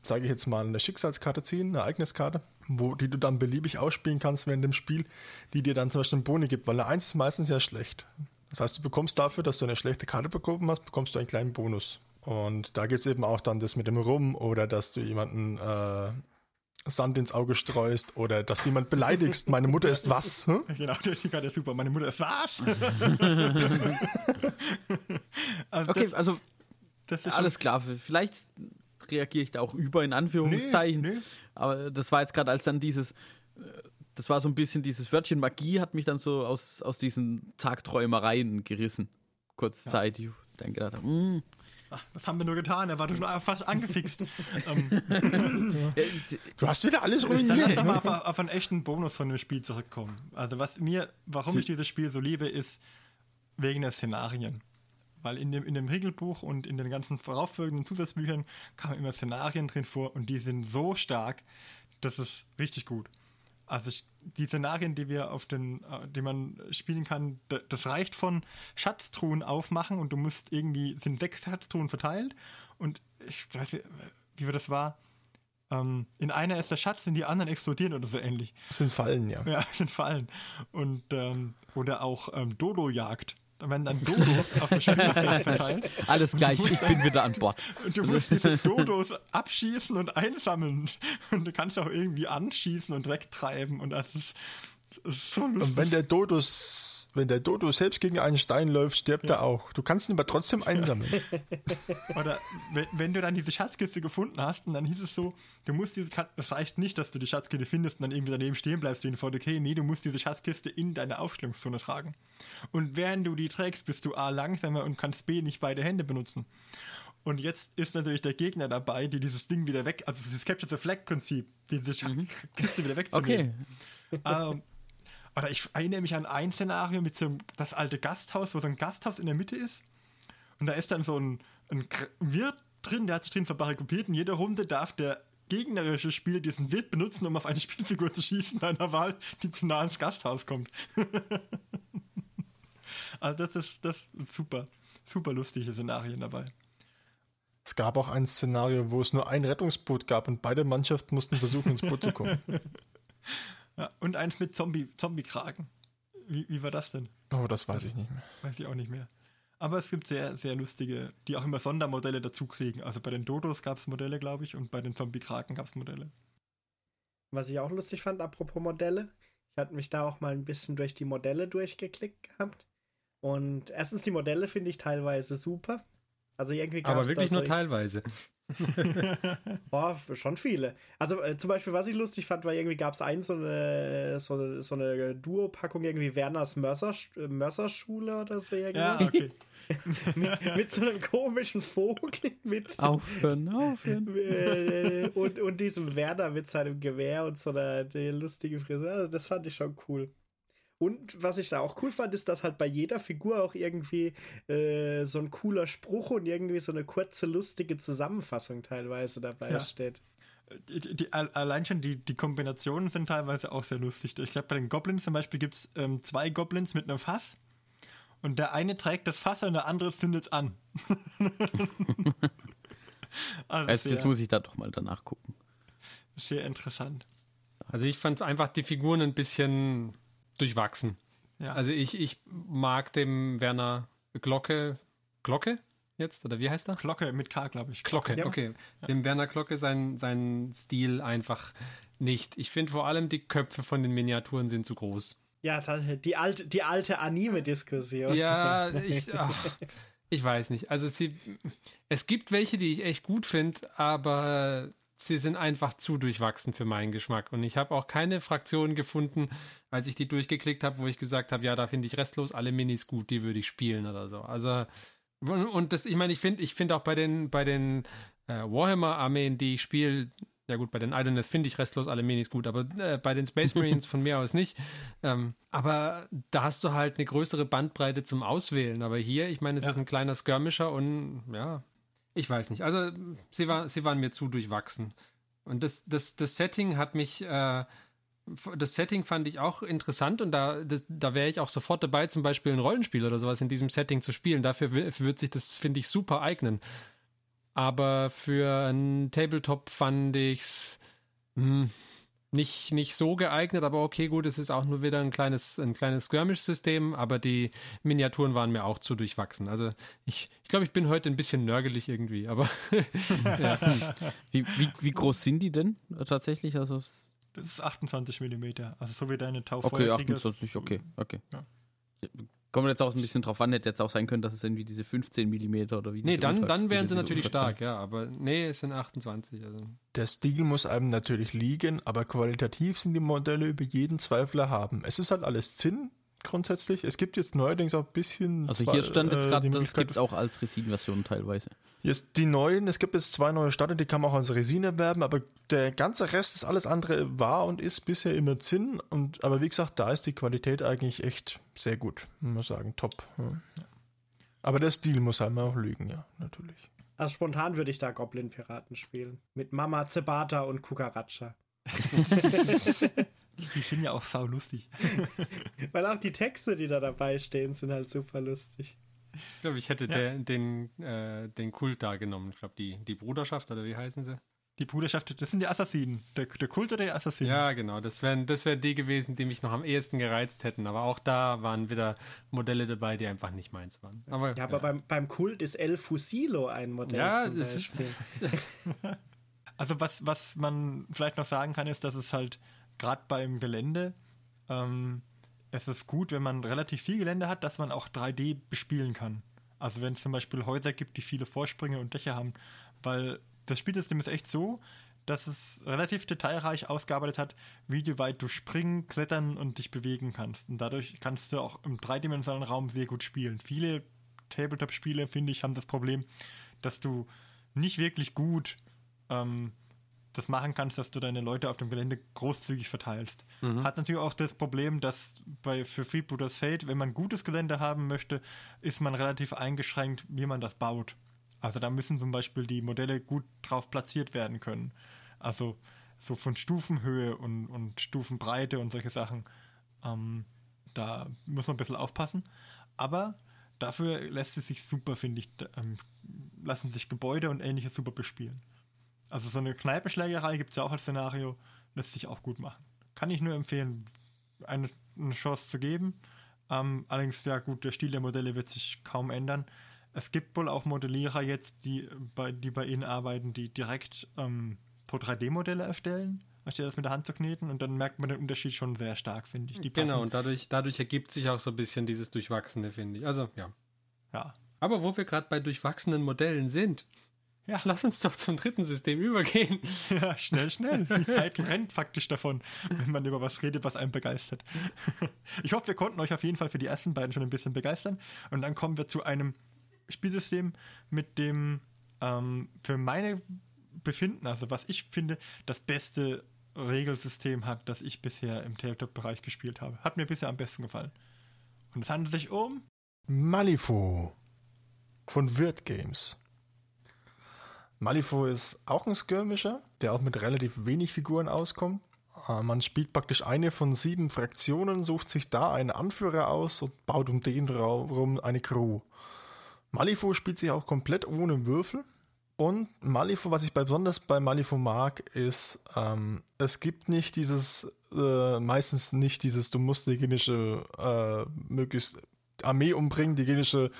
sage ich jetzt mal, eine Schicksalskarte ziehen, eine Ereigniskarte, wo, die du dann beliebig ausspielen kannst während dem Spiel, die dir dann zum Beispiel einen Boni gibt, weil eine 1 ist meistens ja schlecht. Das heißt, du bekommst dafür, dass du eine schlechte Karte bekommen hast, bekommst du einen kleinen Bonus. Und da gibt es eben auch dann das mit dem Rum oder dass du jemanden äh, Sand ins Auge streust oder dass du jemand beleidigst. Meine Mutter ist was? Hm? Genau, Karte ist super. Meine Mutter ist was? also okay, das, also alles klar. Vielleicht reagiere ich da auch über in Anführungszeichen. Nee, nee. Aber das war jetzt gerade als dann dieses äh, das war so ein bisschen dieses Wörtchen Magie hat mich dann so aus, aus diesen Tagträumereien gerissen. Kurzzeitig. Ja. Dann gedacht, mh, mm. Ach, was haben wir nur getan? Er war schon fast angefixt. Ähm, du hast wieder alles ruiniert. Dann lass mal auf, auf, einen echten Bonus von dem Spiel zurückkommen. Also was mir, warum ich dieses Spiel so liebe, ist wegen der Szenarien. Weil in dem, in dem Regelbuch und in den ganzen vorauffolgenden Zusatzbüchern kamen immer Szenarien drin vor und die sind so stark, das ist richtig gut. Also ich, die Szenarien, die wir auf den, äh, die man spielen kann, das reicht von Schatztruhen aufmachen und du musst irgendwie, sind sechs Schatztruhen verteilt und ich weiß nicht, wie das war. Ähm, in einer ist der Schatz, in die anderen explodieren oder so ähnlich. Das sind Fallen, ja. Ja, das sind Fallen. Und ähm, oder auch ähm, Dodo-Jagd. Da werden dann Dodos auf dem Spielfeld verteilt. Alles gleich, ich bin wieder an Bord. Und du musst diese Dodos abschießen und einsammeln. Und du kannst auch irgendwie anschießen und wegtreiben. Und das ist so lustig. Und wenn der Dodos wenn der Dodo selbst gegen einen Stein läuft, stirbt ja. er auch. Du kannst ihn aber trotzdem einsammeln. Oder wenn, wenn, du dann diese Schatzkiste gefunden hast und dann hieß es so, du musst diese das reicht nicht, dass du die Schatzkiste findest und dann irgendwie daneben stehen bleibst wie ein VDK. Nee, du musst diese Schatzkiste in deine Aufstellungszone tragen. Und während du die trägst, bist du A langsamer und kannst B nicht beide Hände benutzen. Und jetzt ist natürlich der Gegner dabei, die dieses Ding wieder weg, also dieses Capture the Flag Prinzip, diese Schatzkiste mhm. wieder wegzunehmen. Okay. Ähm, oder ich erinnere mich an ein Szenario mit so einem, das alte Gasthaus, wo so ein Gasthaus in der Mitte ist. Und da ist dann so ein, ein Wirt drin, der hat sich drin verbarrikadiert und jede Runde darf der gegnerische Spieler diesen Wirt benutzen, um auf eine Spielfigur zu schießen einer Wahl, die zu nah ins Gasthaus kommt. also das ist, das ist super, super lustige Szenarien dabei. Es gab auch ein Szenario, wo es nur ein Rettungsboot gab und beide Mannschaften mussten versuchen, ins Boot zu kommen. Ja, und eins mit Zombie, Zombie-Kragen. Wie, wie war das denn? Oh, das weiß ich nicht mehr. Weiß ich auch nicht mehr. Aber es gibt sehr, sehr lustige, die auch immer Sondermodelle dazu kriegen. Also bei den Dodos gab es Modelle, glaube ich, und bei den Zombie-Kraken gab es Modelle. Was ich auch lustig fand, apropos Modelle, ich hatte mich da auch mal ein bisschen durch die Modelle durchgeklickt gehabt. Und erstens, die Modelle finde ich teilweise super. Also irgendwie Aber wirklich nur teilweise. Boah, schon viele. Also äh, zum Beispiel, was ich lustig fand, war irgendwie gab es ein so eine, so, so eine Duo-Packung irgendwie Werners Mörser, Mörserschule oder so irgendwie. Ja, okay. mit, mit, so einem komischen Vogel mit. Aufhören, aufhören. Äh, und, und diesem Werner mit seinem Gewehr und so einer lustige Frisur. Also das fand ich schon cool. Und was ich da auch cool fand, ist, dass halt bei jeder Figur auch irgendwie äh, so ein cooler Spruch und irgendwie so eine kurze, lustige Zusammenfassung teilweise dabei ja. steht. Die, die, allein schon die, die Kombinationen sind teilweise auch sehr lustig. Ich glaube, bei den Goblins zum Beispiel gibt es ähm, zwei Goblins mit einem Fass. Und der eine trägt das Fass und der andere zündet es an. also jetzt, jetzt muss ich da doch mal danach gucken. Sehr interessant. Also ich fand einfach die Figuren ein bisschen durchwachsen. Ja. Also ich, ich mag dem Werner Glocke, Glocke jetzt, oder wie heißt er? Glocke mit K, glaube ich. Glocke, ja. okay. Ja. Dem Werner Glocke sein, sein Stil einfach nicht. Ich finde vor allem die Köpfe von den Miniaturen sind zu groß. Ja, die alte, die alte Anime-Diskussion. Ja, ich, ach, ich weiß nicht. Also sie, es gibt welche, die ich echt gut finde, aber sie sind einfach zu durchwachsen für meinen Geschmack. Und ich habe auch keine Fraktion gefunden, als ich die durchgeklickt habe, wo ich gesagt habe, ja, da finde ich restlos alle Minis gut, die würde ich spielen oder so. Also und das, ich meine, ich finde, ich finde auch bei den bei den äh, Warhammer-Armeen, die ich spiele, ja gut, bei den Idleness finde ich restlos alle Minis gut, aber äh, bei den Space Marines von mir aus nicht. Ähm, aber da hast du halt eine größere Bandbreite zum Auswählen. Aber hier, ich meine, es ja. ist ein kleiner Skirmisher und ja, ich weiß nicht. Also sie, war, sie waren mir zu durchwachsen. Und das, das, das Setting hat mich, äh, das Setting fand ich auch interessant und da, da wäre ich auch sofort dabei, zum Beispiel ein Rollenspiel oder sowas in diesem Setting zu spielen. Dafür wird sich das, finde ich, super eignen. Aber für ein Tabletop fand ich's mh, hm, nicht, nicht so geeignet, aber okay, gut, es ist auch nur wieder ein kleines, ein kleines Skirmish-System, aber die Miniaturen waren mir auch zu durchwachsen. Also ich, ich glaube, ich bin heute ein bisschen nörgelig irgendwie, aber ja. wie, wie, wie groß sind die denn tatsächlich? Also das ist 28 mm, also so wie deine Taufeuer. Okay, 28, okay, okay. Ja. Kommt jetzt auch ein bisschen drauf an, hätte jetzt auch sein können, dass es irgendwie diese 15 mm oder wie Nee, dann, dann wären sie natürlich stark, ja, aber nee, es sind 28. Also. Der Stil muss einem natürlich liegen, aber qualitativ sind die Modelle über jeden Zweifel erhaben. Es ist halt alles Zinn, grundsätzlich. Es gibt jetzt neuerdings auch ein bisschen. Also hier stand jetzt gerade, äh, das gibt es auch als Resin-Version teilweise. Jetzt die neuen, es gibt jetzt zwei neue Starter, die kann man auch als Resin erwerben, aber der ganze Rest ist alles andere war und ist bisher immer Zinn. Und, aber wie gesagt, da ist die Qualität eigentlich echt sehr gut. Muss man sagen, top. Ja. Aber der Stil muss einem auch lügen, ja, natürlich. Also spontan würde ich da Goblin-Piraten spielen. Mit Mama Zebata und Kukaracha. Die sind ja auch sau lustig. Weil auch die Texte, die da dabei stehen, sind halt super lustig. Ich glaube, ich hätte ja. der, den, äh, den Kult da genommen. Ich glaube, die, die Bruderschaft, oder wie heißen sie? Die Bruderschaft, das sind die Assassinen. Der, der Kult oder die Assassinen? Ja, genau. Das wären das wär die gewesen, die mich noch am ehesten gereizt hätten. Aber auch da waren wieder Modelle dabei, die einfach nicht meins waren. Aber, ja, aber Beim, beim Kult ist El Fusilo ein Modell ja, zum Beispiel. also was, was man vielleicht noch sagen kann, ist, dass es halt gerade beim Gelände, ähm, es ist gut, wenn man relativ viel Gelände hat, dass man auch 3D bespielen kann. Also wenn es zum Beispiel Häuser gibt, die viele Vorsprünge und Dächer haben, weil das Spielsystem ist echt so, dass es relativ detailreich ausgearbeitet hat, wie weit du springen, klettern und dich bewegen kannst. Und dadurch kannst du auch im dreidimensionalen Raum sehr gut spielen. Viele Tabletop-Spiele, finde ich, haben das Problem, dass du nicht wirklich gut ähm, das machen kannst, dass du deine Leute auf dem Gelände großzügig verteilst. Mhm. Hat natürlich auch das Problem, dass bei für Freebooters Fate, wenn man gutes Gelände haben möchte, ist man relativ eingeschränkt, wie man das baut. Also da müssen zum Beispiel die Modelle gut drauf platziert werden können. Also so von Stufenhöhe und, und Stufenbreite und solche Sachen. Ähm, da muss man ein bisschen aufpassen. Aber dafür lässt es sich super, finde ich, ähm, lassen sich Gebäude und ähnliches super bespielen. Also so eine Kneipenschlägerei gibt es ja auch als Szenario, lässt sich auch gut machen. Kann ich nur empfehlen, eine, eine Chance zu geben. Ähm, allerdings, ja gut, der Stil der Modelle wird sich kaum ändern. Es gibt wohl auch Modellierer jetzt, die bei, die bei Ihnen arbeiten, die direkt ähm, so 3D-Modelle erstellen, anstatt das mit der Hand zu kneten und dann merkt man den Unterschied schon sehr stark, finde ich. Die genau, und dadurch, dadurch ergibt sich auch so ein bisschen dieses Durchwachsene, finde ich. Also, ja. Ja. Aber wo wir gerade bei durchwachsenen Modellen sind, ja, lass uns doch zum dritten System übergehen. Ja, schnell, schnell. Die Zeit rennt faktisch davon, wenn man über was redet, was einen begeistert. Ich hoffe, wir konnten euch auf jeden Fall für die ersten beiden schon ein bisschen begeistern. Und dann kommen wir zu einem Spielsystem, mit dem ähm, für meine Befinden, also was ich finde, das beste Regelsystem hat, das ich bisher im Tabletop-Bereich gespielt habe. Hat mir bisher am besten gefallen. Und es handelt sich um Malifo von Wirt Games. Malifaux ist auch ein Skirmisher, der auch mit relativ wenig Figuren auskommt. Äh, man spielt praktisch eine von sieben Fraktionen, sucht sich da einen Anführer aus und baut um den herum eine Crew. Malifaux spielt sich auch komplett ohne Würfel. Und Malifaux, was ich besonders bei Malifaux mag, ist, ähm, es gibt nicht dieses, äh, meistens nicht dieses, du musst die genische äh, möglichst Armee umbringen, die genische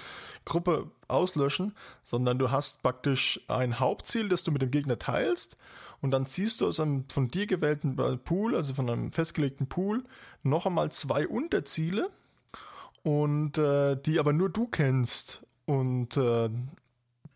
Gruppe auslöschen, sondern du hast praktisch ein Hauptziel, das du mit dem Gegner teilst. Und dann ziehst du aus einem von dir gewählten Pool, also von einem festgelegten Pool, noch einmal zwei Unterziele. Und äh, die aber nur du kennst. Und äh,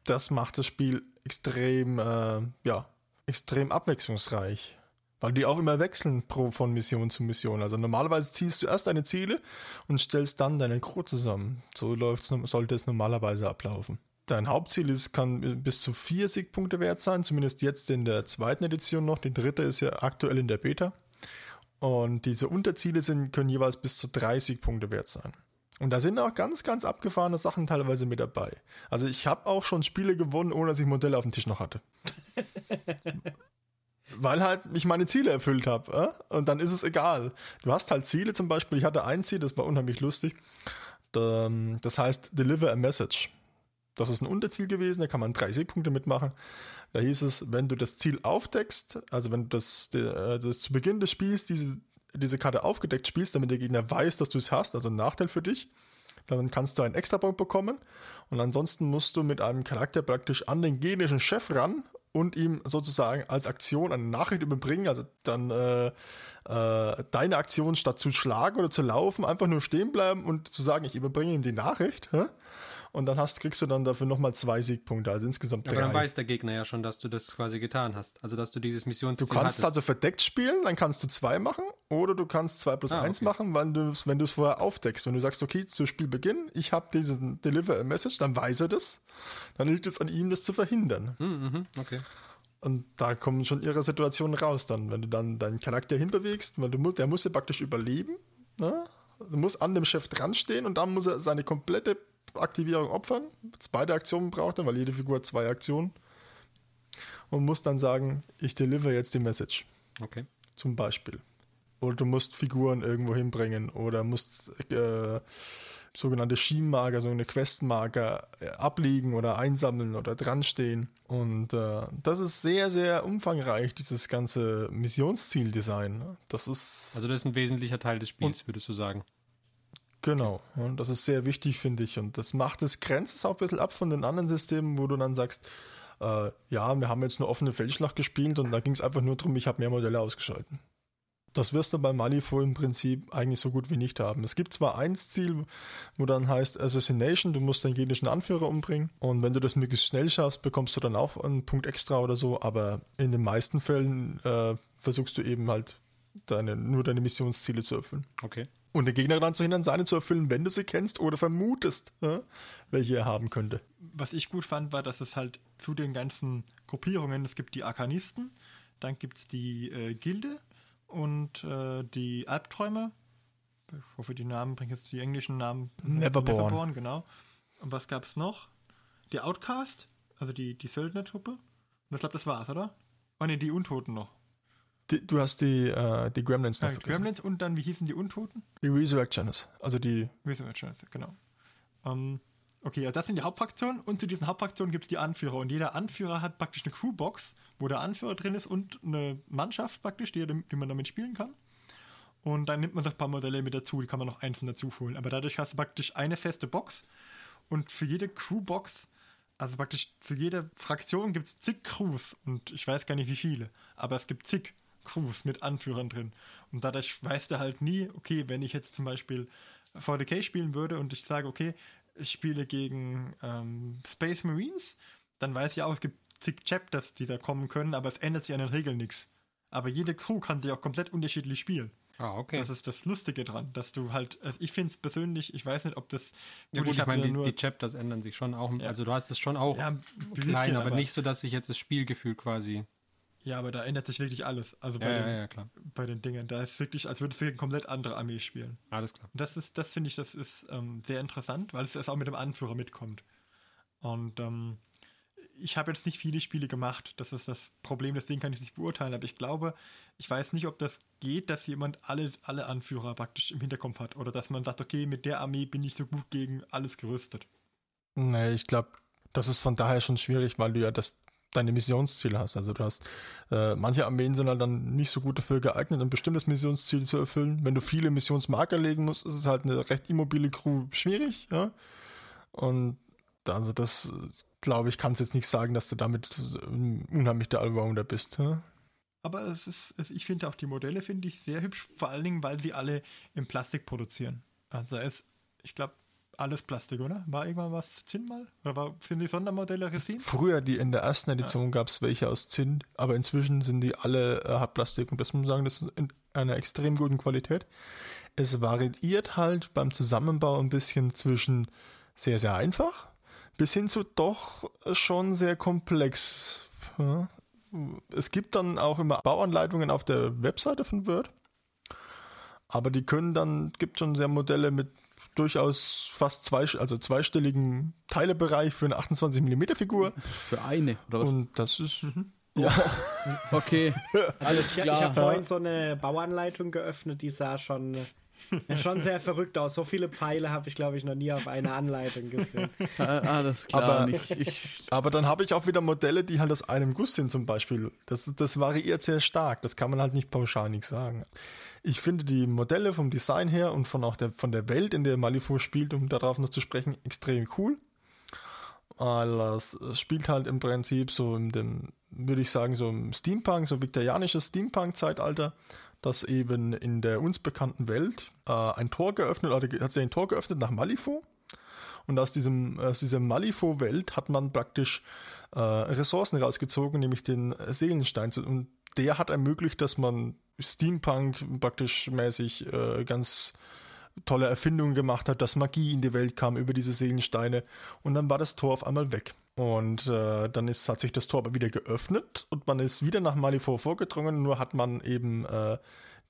das macht das Spiel extrem, äh, ja, extrem abwechslungsreich. Weil die auch immer wechseln pro, von Mission zu Mission. Also normalerweise ziehst du erst deine Ziele und stellst dann deine Crew zusammen. So läuft's, sollte es normalerweise ablaufen. Dein Hauptziel ist, kann bis zu vier Siegpunkte wert sein, zumindest jetzt in der zweiten Edition noch. Die dritte ist ja aktuell in der Beta. Und diese Unterziele sind, können jeweils bis zu drei Siegpunkte wert sein. Und da sind auch ganz, ganz abgefahrene Sachen teilweise mit dabei. Also ich habe auch schon Spiele gewonnen, ohne dass ich Modelle auf dem Tisch noch hatte. Weil halt ich meine Ziele erfüllt habe. Äh? Und dann ist es egal. Du hast halt Ziele zum Beispiel. Ich hatte ein Ziel, das war unheimlich lustig. Ähm, das heißt Deliver a Message. Das ist ein Unterziel gewesen, da kann man drei Siegpunkte mitmachen. Da hieß es, wenn du das Ziel aufdeckst, also wenn du das, äh, das zu Beginn des Spiels diese, diese Karte aufgedeckt spielst, damit der Gegner weiß, dass du es hast, also ein Nachteil für dich, dann kannst du einen Extrapunkt bekommen. Und ansonsten musst du mit einem Charakter praktisch an den gegnerischen Chef ran und ihm sozusagen als Aktion eine Nachricht überbringen, also dann äh, äh, deine Aktion statt zu schlagen oder zu laufen, einfach nur stehen bleiben und zu sagen, ich überbringe ihm die Nachricht. Hä? Und dann hast, kriegst du dann dafür nochmal zwei Siegpunkte, also insgesamt drei. Aber dann weiß der Gegner ja schon, dass du das quasi getan hast. Also, dass du dieses Missionsziel Du kannst hattest. also verdeckt spielen, dann kannst du zwei machen oder du kannst zwei plus ah, eins okay. machen, wenn du wenn es vorher aufdeckst. Wenn du sagst, okay, zu Spielbeginn, ich habe diesen Deliver a Message, dann weiß er das. Dann liegt es an ihm, das zu verhindern. Hm, mhm, okay. Und da kommen schon ihre Situationen raus dann, wenn du dann deinen Charakter hinbewegst, weil du musst, der muss ja praktisch überleben, ne? Du musst an dem Chef dran stehen und dann muss er seine komplette Aktivierung opfern. Beide Aktionen braucht er, weil jede Figur hat zwei Aktionen. Und muss dann sagen, ich deliver jetzt die Message. Okay. Zum Beispiel. Oder du musst Figuren irgendwo hinbringen oder musst äh, sogenannte Schienenmarker, so eine Questmarker äh, abliegen oder einsammeln oder dranstehen. Und äh, das ist sehr, sehr umfangreich, dieses ganze Missionszieldesign. Das ist. Also, das ist ein wesentlicher Teil des Spiels, würdest du sagen. Genau, und das ist sehr wichtig, finde ich. Und das macht es, grenzt es auch ein bisschen ab von den anderen Systemen, wo du dann sagst, äh, ja, wir haben jetzt nur offene Feldschlacht gespielt und da ging es einfach nur darum, ich habe mehr Modelle ausgeschalten. Das wirst du bei Malifaux im Prinzip eigentlich so gut wie nicht haben. Es gibt zwar ein Ziel, wo dann heißt Assassination, du musst deinen gegnerischen Anführer umbringen. Und wenn du das möglichst schnell schaffst, bekommst du dann auch einen Punkt extra oder so. Aber in den meisten Fällen äh, versuchst du eben halt deine, nur deine Missionsziele zu erfüllen. Okay und den Gegner daran zu hindern, seine zu erfüllen, wenn du sie kennst oder vermutest, ja, welche er haben könnte. Was ich gut fand, war, dass es halt zu den ganzen Gruppierungen, es gibt die Arkanisten, dann gibt es die äh, Gilde und äh, die Albträume. Ich hoffe, die Namen bringen jetzt die englischen Namen. Neverborn. Neverborn, genau. Und was gab es noch? Die Outcast, also die, die Söldnertruppe. Und ich glaube, das war's, oder? Oh ne, die Untoten noch. Die, du hast die, äh, die Gremlins noch ja, Gremlins und dann, wie hießen die Untoten? Die Resurrectioners, also die... Resurrectioners, genau. Ähm, okay, ja, das sind die Hauptfraktionen und zu diesen Hauptfraktionen gibt es die Anführer und jeder Anführer hat praktisch eine Crewbox, wo der Anführer drin ist und eine Mannschaft praktisch, die, die man damit spielen kann. Und dann nimmt man noch ein paar Modelle mit dazu, die kann man noch einzeln dazu holen. Aber dadurch hast du praktisch eine feste Box und für jede Crewbox also praktisch zu jeder Fraktion gibt es zig Crews und ich weiß gar nicht wie viele, aber es gibt zig. Crews mit Anführern drin. Und dadurch weißt du halt nie, okay, wenn ich jetzt zum Beispiel 40k spielen würde und ich sage, okay, ich spiele gegen ähm, Space Marines, dann weiß ich auch, es gibt zig Chapters, die da kommen können, aber es ändert sich an den Regeln nichts. Aber jede Crew kann sich auch komplett unterschiedlich spielen. Ah, okay. Das ist das Lustige dran, dass du halt, also ich finde es persönlich, ich weiß nicht, ob das. Ja, gut, ich, ich meine, die, die, Chapters ändern sich schon auch. Ja. Also du hast es schon auch ja, bisschen, klein, aber, aber, nicht so, dass sich jetzt das Spielgefühl quasi ja, aber da ändert sich wirklich alles. Also bei, ja, den, ja, klar. bei den Dingen. Da ist wirklich, als würdest du eine komplett andere Armee spielen. Alles klar. Und das ist, das finde ich, das ist ähm, sehr interessant, weil es erst auch mit dem Anführer mitkommt. Und ähm, ich habe jetzt nicht viele Spiele gemacht. Das ist das Problem, deswegen kann ich es nicht beurteilen. Aber ich glaube, ich weiß nicht, ob das geht, dass jemand alle, alle Anführer praktisch im Hinterkopf hat. Oder dass man sagt, okay, mit der Armee bin ich so gut gegen alles gerüstet. Nee, ich glaube, das ist von daher schon schwierig, weil du ja das deine Missionsziele hast. Also du hast, äh, manche Armeen sind halt dann nicht so gut dafür geeignet, ein bestimmtes Missionsziel zu erfüllen. Wenn du viele Missionsmarker legen musst, ist es halt eine recht immobile Crew schwierig, ja. Und also das, glaube ich, kannst jetzt nicht sagen, dass du damit unheimlich der Allrounder bist. Ja? Aber es ist, es, ich finde auch die Modelle finde ich sehr hübsch, vor allen Dingen, weil sie alle in Plastik produzieren. Also es, ich glaube, alles Plastik, oder? War irgendwann was Zinn mal? Oder war, sind die Sondermodelle Resin? Früher, die in der ersten Edition ja. gab es welche aus Zinn, aber inzwischen sind die alle äh, Hartplastik und das muss man sagen, das ist in einer extrem guten Qualität. Es variiert halt beim Zusammenbau ein bisschen zwischen sehr, sehr einfach bis hin zu doch schon sehr komplex. Ja. Es gibt dann auch immer Bauanleitungen auf der Webseite von Word, aber die können dann, gibt schon sehr Modelle mit durchaus fast zwei, also zweistelligen Teilebereich für eine 28 mm Figur. Für eine, oder was? Und das ist. Mhm. Ja. okay, alles klar. Ich, ich habe vorhin so eine Bauanleitung geöffnet, die sah schon ja, schon sehr verrückt aus. So viele Pfeile habe ich, glaube ich, noch nie auf einer Anleitung gesehen. Alles klar. Aber, ich, ich, aber dann habe ich auch wieder Modelle, die halt aus einem Guss sind zum Beispiel. Das, das variiert sehr stark. Das kann man halt nicht pauschal nicht sagen. Ich finde die Modelle vom Design her und von auch der, von der Welt, in der Malifaux spielt, um darauf noch zu sprechen, extrem cool. Es spielt halt im Prinzip so in dem, würde ich sagen, so im Steampunk, so viktorianisches Steampunk-Zeitalter dass eben in der uns bekannten Welt äh, ein Tor geöffnet, oder hat sich ein Tor geöffnet nach Malifaux. Und aus, diesem, aus dieser Malifaux-Welt hat man praktisch äh, Ressourcen rausgezogen, nämlich den Seelenstein. Und der hat ermöglicht, dass man Steampunk praktisch mäßig äh, ganz tolle Erfindungen gemacht hat, dass Magie in die Welt kam über diese Seelensteine. Und dann war das Tor auf einmal weg. Und äh, dann ist, hat sich das Tor aber wieder geöffnet und man ist wieder nach Malifaux vorgedrungen, nur hat man eben äh,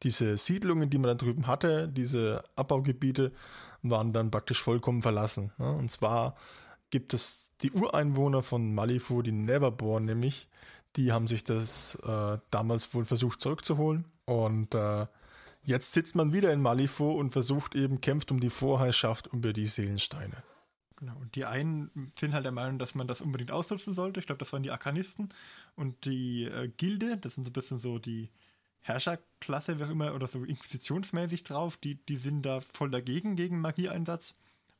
diese Siedlungen, die man da drüben hatte, diese Abbaugebiete, waren dann praktisch vollkommen verlassen. Ne? Und zwar gibt es die Ureinwohner von Malifaux, die Neverborn nämlich, die haben sich das äh, damals wohl versucht zurückzuholen. Und äh, jetzt sitzt man wieder in Malifaux und versucht eben, kämpft um die Vorherrschaft über die Seelensteine. Genau. Und die einen sind halt der Meinung, dass man das unbedingt ausnutzen sollte. Ich glaube, das waren die Arkanisten. Und die äh, Gilde, das sind so ein bisschen so die Herrscherklasse, wie auch immer, oder so inquisitionsmäßig drauf, die, die sind da voll dagegen, gegen Magieeinsatz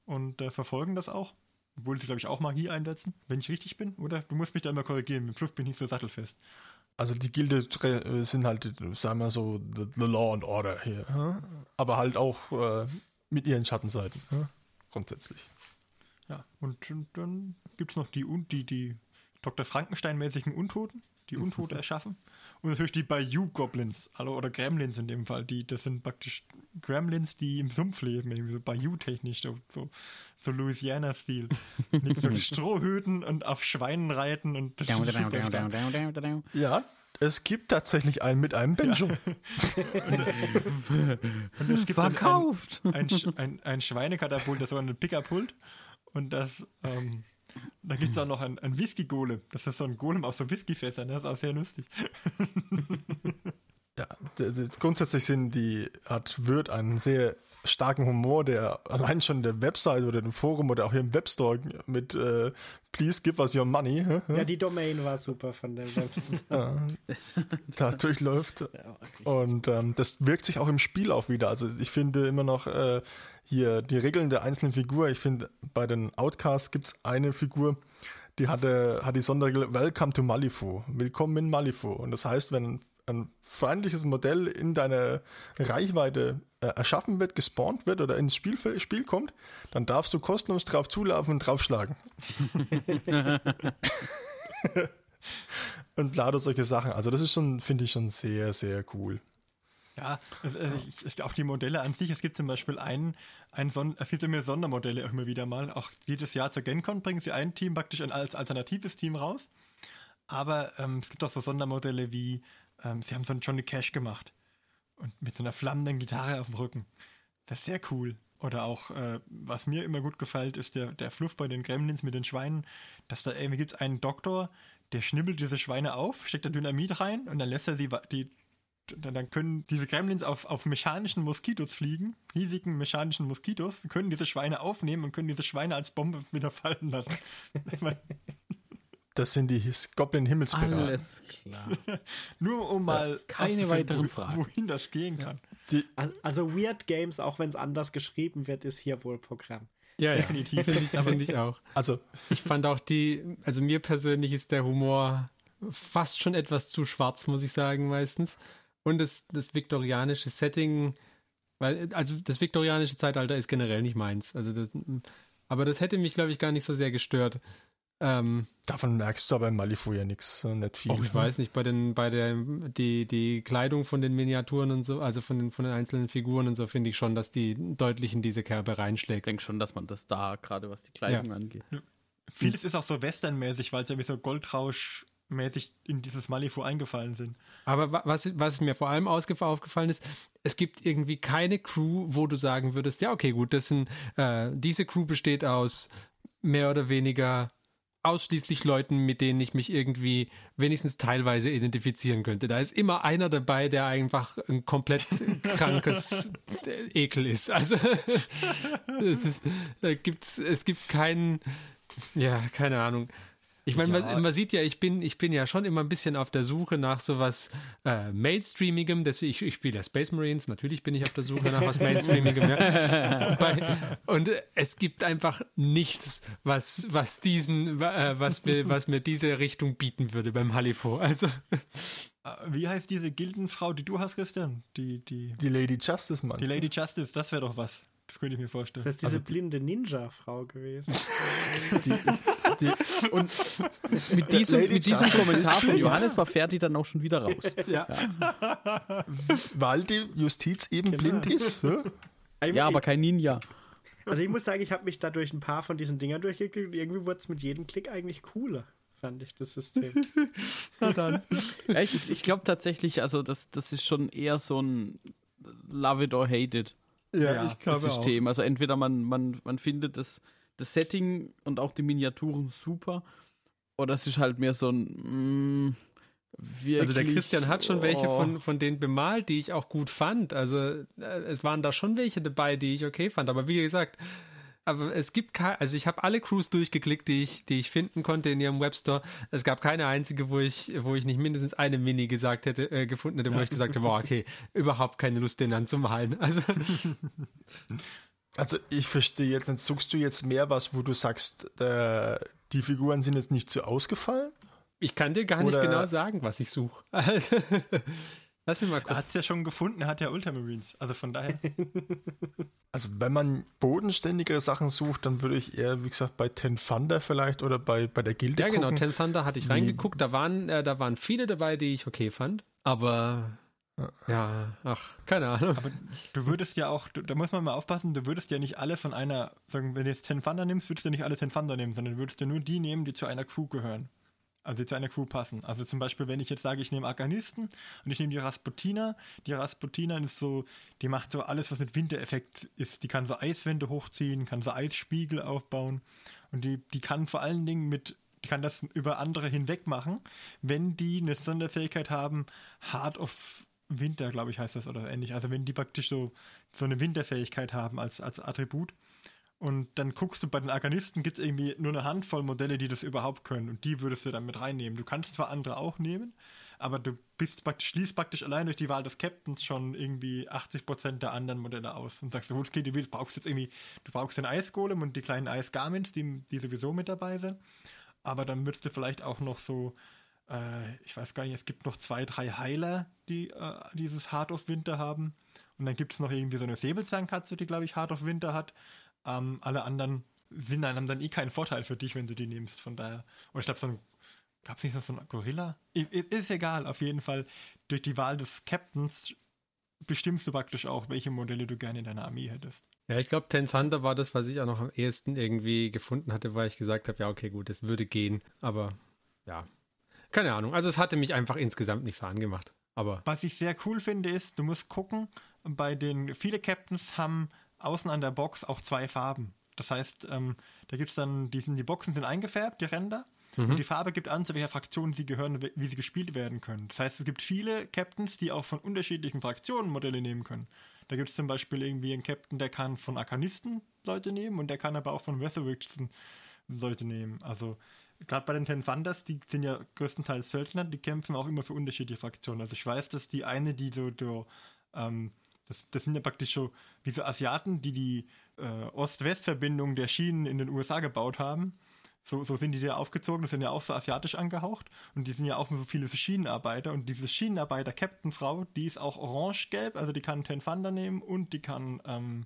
und äh, verfolgen das auch. Obwohl sie, glaube ich, auch Magie einsetzen, wenn ich richtig bin, oder? Du musst mich da immer korrigieren, im Schluss bin ich nicht so sattelfest. Also die Gilde äh, sind halt, sagen wir so, the, the law and order hier. Aber halt auch äh, mit ihren Schattenseiten, grundsätzlich. Ja, und, und dann gibt es noch die, die, die Dr. Frankenstein-mäßigen Untoten, die Untote erschaffen. Und natürlich die Bayou-Goblins, also, oder Gremlins in dem Fall. Die, das sind praktisch Gremlins, die im Sumpf leben, irgendwie so Bayou-technisch, so, so, so Louisiana-Stil. so Strohhüten und auf Schweinen reiten und das Ja, es gibt tatsächlich einen mit einem Benjo. Ja. und, und, es gibt Verkauft! Ein, ein, ein, ein Schweinekatapult, das war ein Pickup-Pult. Und das, ähm, da gibt es auch noch ein, ein Whisky-Golem. Das ist so ein Golem aus so Whiskyfässern. Das ist auch sehr lustig. ja, grundsätzlich sind die, hat Wirt einen sehr starken Humor, der allein schon in der Website oder im Forum oder auch hier im Webstore mit äh, Please give us your money. Ja, die Domain war super von der Website. ja, da durchläuft. Ja, Und ähm, das wirkt sich auch im Spiel auch wieder. Also ich finde immer noch äh, hier die Regeln der einzelnen Figur. Ich finde, bei den Outcasts gibt es eine Figur, die hatte, hat die Sonderregel Welcome to Malifaux. Willkommen in Malifaux. Und das heißt, wenn ein feindliches Modell in deine Reichweite äh, erschaffen wird, gespawnt wird oder ins Spiel, Spiel kommt, dann darfst du kostenlos drauf zulaufen und draufschlagen. und lauter solche Sachen. Also das ist schon, finde ich schon sehr, sehr cool. Ja, es, also ich, auch die Modelle an sich, es gibt zum Beispiel einen, einen Son es gibt immer Sondermodelle auch immer wieder mal. Auch jedes Jahr zur GenCon bringen sie ein Team praktisch als alternatives Team raus. Aber ähm, es gibt auch so Sondermodelle wie, ähm, sie haben so einen Johnny Cash gemacht. Und mit so einer flammenden Gitarre auf dem Rücken. Das ist sehr cool. Oder auch, äh, was mir immer gut gefällt, ist der, der Fluff bei den Gremlins mit den Schweinen. Dass da irgendwie gibt es einen Doktor, der schnibbelt diese Schweine auf, steckt da Dynamit rein und dann lässt er sie die dann können diese Gremlins auf, auf mechanischen Moskitos fliegen, riesigen mechanischen Moskitos, können diese Schweine aufnehmen und können diese Schweine als Bombe wieder fallen lassen. das sind die Goblin-Himmelspiraten. Alles klar. Nur um mal ja, keine weiteren Fragen. wohin das gehen kann. Die, also Weird Games, auch wenn es anders geschrieben wird, ist hier wohl Programm. Ja, definitiv. Finde ich, find ich auch. Also ich fand auch die, also mir persönlich ist der Humor fast schon etwas zu schwarz, muss ich sagen, meistens. Und das, das viktorianische Setting Weil, also das viktorianische Zeitalter ist generell nicht meins. Also das, aber das hätte mich, glaube ich, gar nicht so sehr gestört. Ähm, Davon merkst du aber in Malifu ja nichts, nicht viel. Auch ich weiß nicht, bei den, bei der, die, die Kleidung von den Miniaturen und so, also von den, von den einzelnen Figuren und so, finde ich schon, dass die deutlich in diese Kerbe reinschlägt. Ich denke schon, dass man das da, gerade was die Kleidung ja. angeht. Ja. Vieles ist auch so westernmäßig, weil es ja wie so Goldrausch mäßig in dieses Malifu eingefallen sind. Aber was, was mir vor allem aufgefallen ist, es gibt irgendwie keine Crew, wo du sagen würdest, ja, okay, gut, das sind, äh, diese Crew besteht aus mehr oder weniger ausschließlich Leuten, mit denen ich mich irgendwie wenigstens teilweise identifizieren könnte. Da ist immer einer dabei, der einfach ein komplett krankes Ekel ist. Also ist, da gibt's, es gibt keinen, ja, keine Ahnung. Ich meine, ja. man, man, sieht ja, ich bin, ich bin ja schon immer ein bisschen auf der Suche nach sowas äh, Mainstreamigem. Deswegen, ich, ich spiele ja Space Marines, natürlich bin ich auf der Suche nach was Mainstreamigem. ja. und, bei, und, es gibt einfach nichts, was, was diesen, äh, was, mir, was mir diese Richtung bieten würde beim Halifo. Also. Äh, wie heißt diese Gildenfrau, die du hast, Christian? Die, die, die Lady Justice, Mann. Die Lady Justice, das wäre doch was. Das könnte ich mir vorstellen. Das ist diese also, blinde Ninja-Frau gewesen. die, die, und mit diesem, mit diesem Kommentar von Johannes war Ferdi dann auch schon wieder raus. ja. ja. Weil die Justiz eben genau. blind ist. Ja, ja aber kein Ninja. Also ich muss sagen, ich habe mich da durch ein paar von diesen Dingern durchgeklickt und irgendwie wurde es mit jedem Klick eigentlich cooler, fand ich das System. Na dann. Ja, ich, ich glaube tatsächlich, also das, das ist schon eher so ein Love it or hate it. Ja, ja ich glaube System. Auch. Also entweder man, man, man findet das, das Setting und auch die Miniaturen super, oder es ist halt mehr so ein mm, Wirklich? Also der Christian hat schon welche oh. von, von denen bemalt, die ich auch gut fand. Also äh, es waren da schon welche dabei, die ich okay fand. Aber wie gesagt, aber es gibt keine, also ich habe alle Crews durchgeklickt, die ich, die ich finden konnte in ihrem Webstore. Es gab keine einzige, wo ich, wo ich nicht mindestens eine Mini gesagt hätte, äh, gefunden hätte, wo ich gesagt habe, boah, okay, überhaupt keine Lust, den anzumalen. Also. Also ich verstehe jetzt, jetzt suchst du jetzt mehr was, wo du sagst, äh, die Figuren sind jetzt nicht so ausgefallen? Ich kann dir gar Oder nicht genau sagen, was ich suche. Lass mich mal kurz. Er hat es ja schon gefunden, er hat ja Ultramarines. Also von daher. Also wenn man bodenständigere Sachen sucht, dann würde ich eher, wie gesagt, bei Ten Thunder vielleicht oder bei, bei der Gilde Ja, genau, Ten Thunder hatte ich reingeguckt. Da waren, äh, da waren viele dabei, die ich okay fand. Aber ja, ach, keine Ahnung. Aber du würdest ja auch, da muss man mal aufpassen, du würdest ja nicht alle von einer, sagen, wenn du jetzt Ten Thunder nimmst, würdest du nicht alle Ten Thunder nehmen, sondern würdest du nur die nehmen, die zu einer Crew gehören also zu einer Crew passen. Also zum Beispiel, wenn ich jetzt sage, ich nehme Arkanisten und ich nehme die Rasputina. Die Rasputina ist so, die macht so alles, was mit Wintereffekt ist. Die kann so Eiswände hochziehen, kann so Eisspiegel aufbauen und die, die kann vor allen Dingen mit, die kann das über andere hinweg machen, wenn die eine Sonderfähigkeit haben, Hard of Winter, glaube ich, heißt das oder ähnlich. Also wenn die praktisch so, so eine Winterfähigkeit haben als, als Attribut. Und dann guckst du bei den Arkanisten, gibt es irgendwie nur eine Handvoll Modelle, die das überhaupt können. Und die würdest du dann mit reinnehmen. Du kannst zwar andere auch nehmen, aber du bist praktisch, schließt praktisch allein durch die Wahl des Captains schon irgendwie 80% der anderen Modelle aus. Und sagst du, okay, du brauchst jetzt irgendwie, du brauchst den Eisgolem und die kleinen Eisgarments, die, die sowieso mit dabei sind. Aber dann würdest du vielleicht auch noch so, äh, ich weiß gar nicht, es gibt noch zwei, drei Heiler, die äh, dieses Heart of Winter haben. Und dann gibt es noch irgendwie so eine Säbelzahnkatze, die, glaube ich, Heart of Winter hat. Ähm, alle anderen sind dann, haben dann eh keinen Vorteil für dich, wenn du die nimmst. Von daher. Oder ich glaube, so ein. Gab es nicht noch so ein Gorilla? Ist egal, auf jeden Fall. Durch die Wahl des Captains bestimmst du praktisch auch, welche Modelle du gerne in deiner Armee hättest. Ja, ich glaube, Ten Thunder war das, was ich auch noch am ehesten irgendwie gefunden hatte, weil ich gesagt habe, ja, okay, gut, es würde gehen, aber ja, keine Ahnung. Also es hatte mich einfach insgesamt nicht so angemacht. Aber was ich sehr cool finde, ist, du musst gucken, bei den viele Captains haben außen an der Box auch zwei Farben. Das heißt, ähm, da gibt es dann, die, sind, die Boxen sind eingefärbt, die Ränder. Mhm. Und die Farbe gibt an, zu welcher Fraktion sie gehören, wie sie gespielt werden können. Das heißt, es gibt viele Captains, die auch von unterschiedlichen Fraktionen Modelle nehmen können. Da gibt es zum Beispiel irgendwie einen Captain, der kann von Arkanisten Leute nehmen und der kann aber auch von Weatherwicks Leute nehmen. Also gerade bei den Ten Thunders, die sind ja größtenteils Söldner, die kämpfen auch immer für unterschiedliche Fraktionen. Also ich weiß, dass die eine, die so, so ähm, das, das sind ja praktisch so wie so Asiaten, die die äh, Ost-West-Verbindung der Schienen in den USA gebaut haben. So, so sind die ja aufgezogen, das sind ja auch so asiatisch angehaucht und die sind ja auch so viele Schienenarbeiter und diese Schienenarbeiter Captain Frau, die ist auch orange-gelb, also die kann Ten Thunder nehmen und die kann ähm,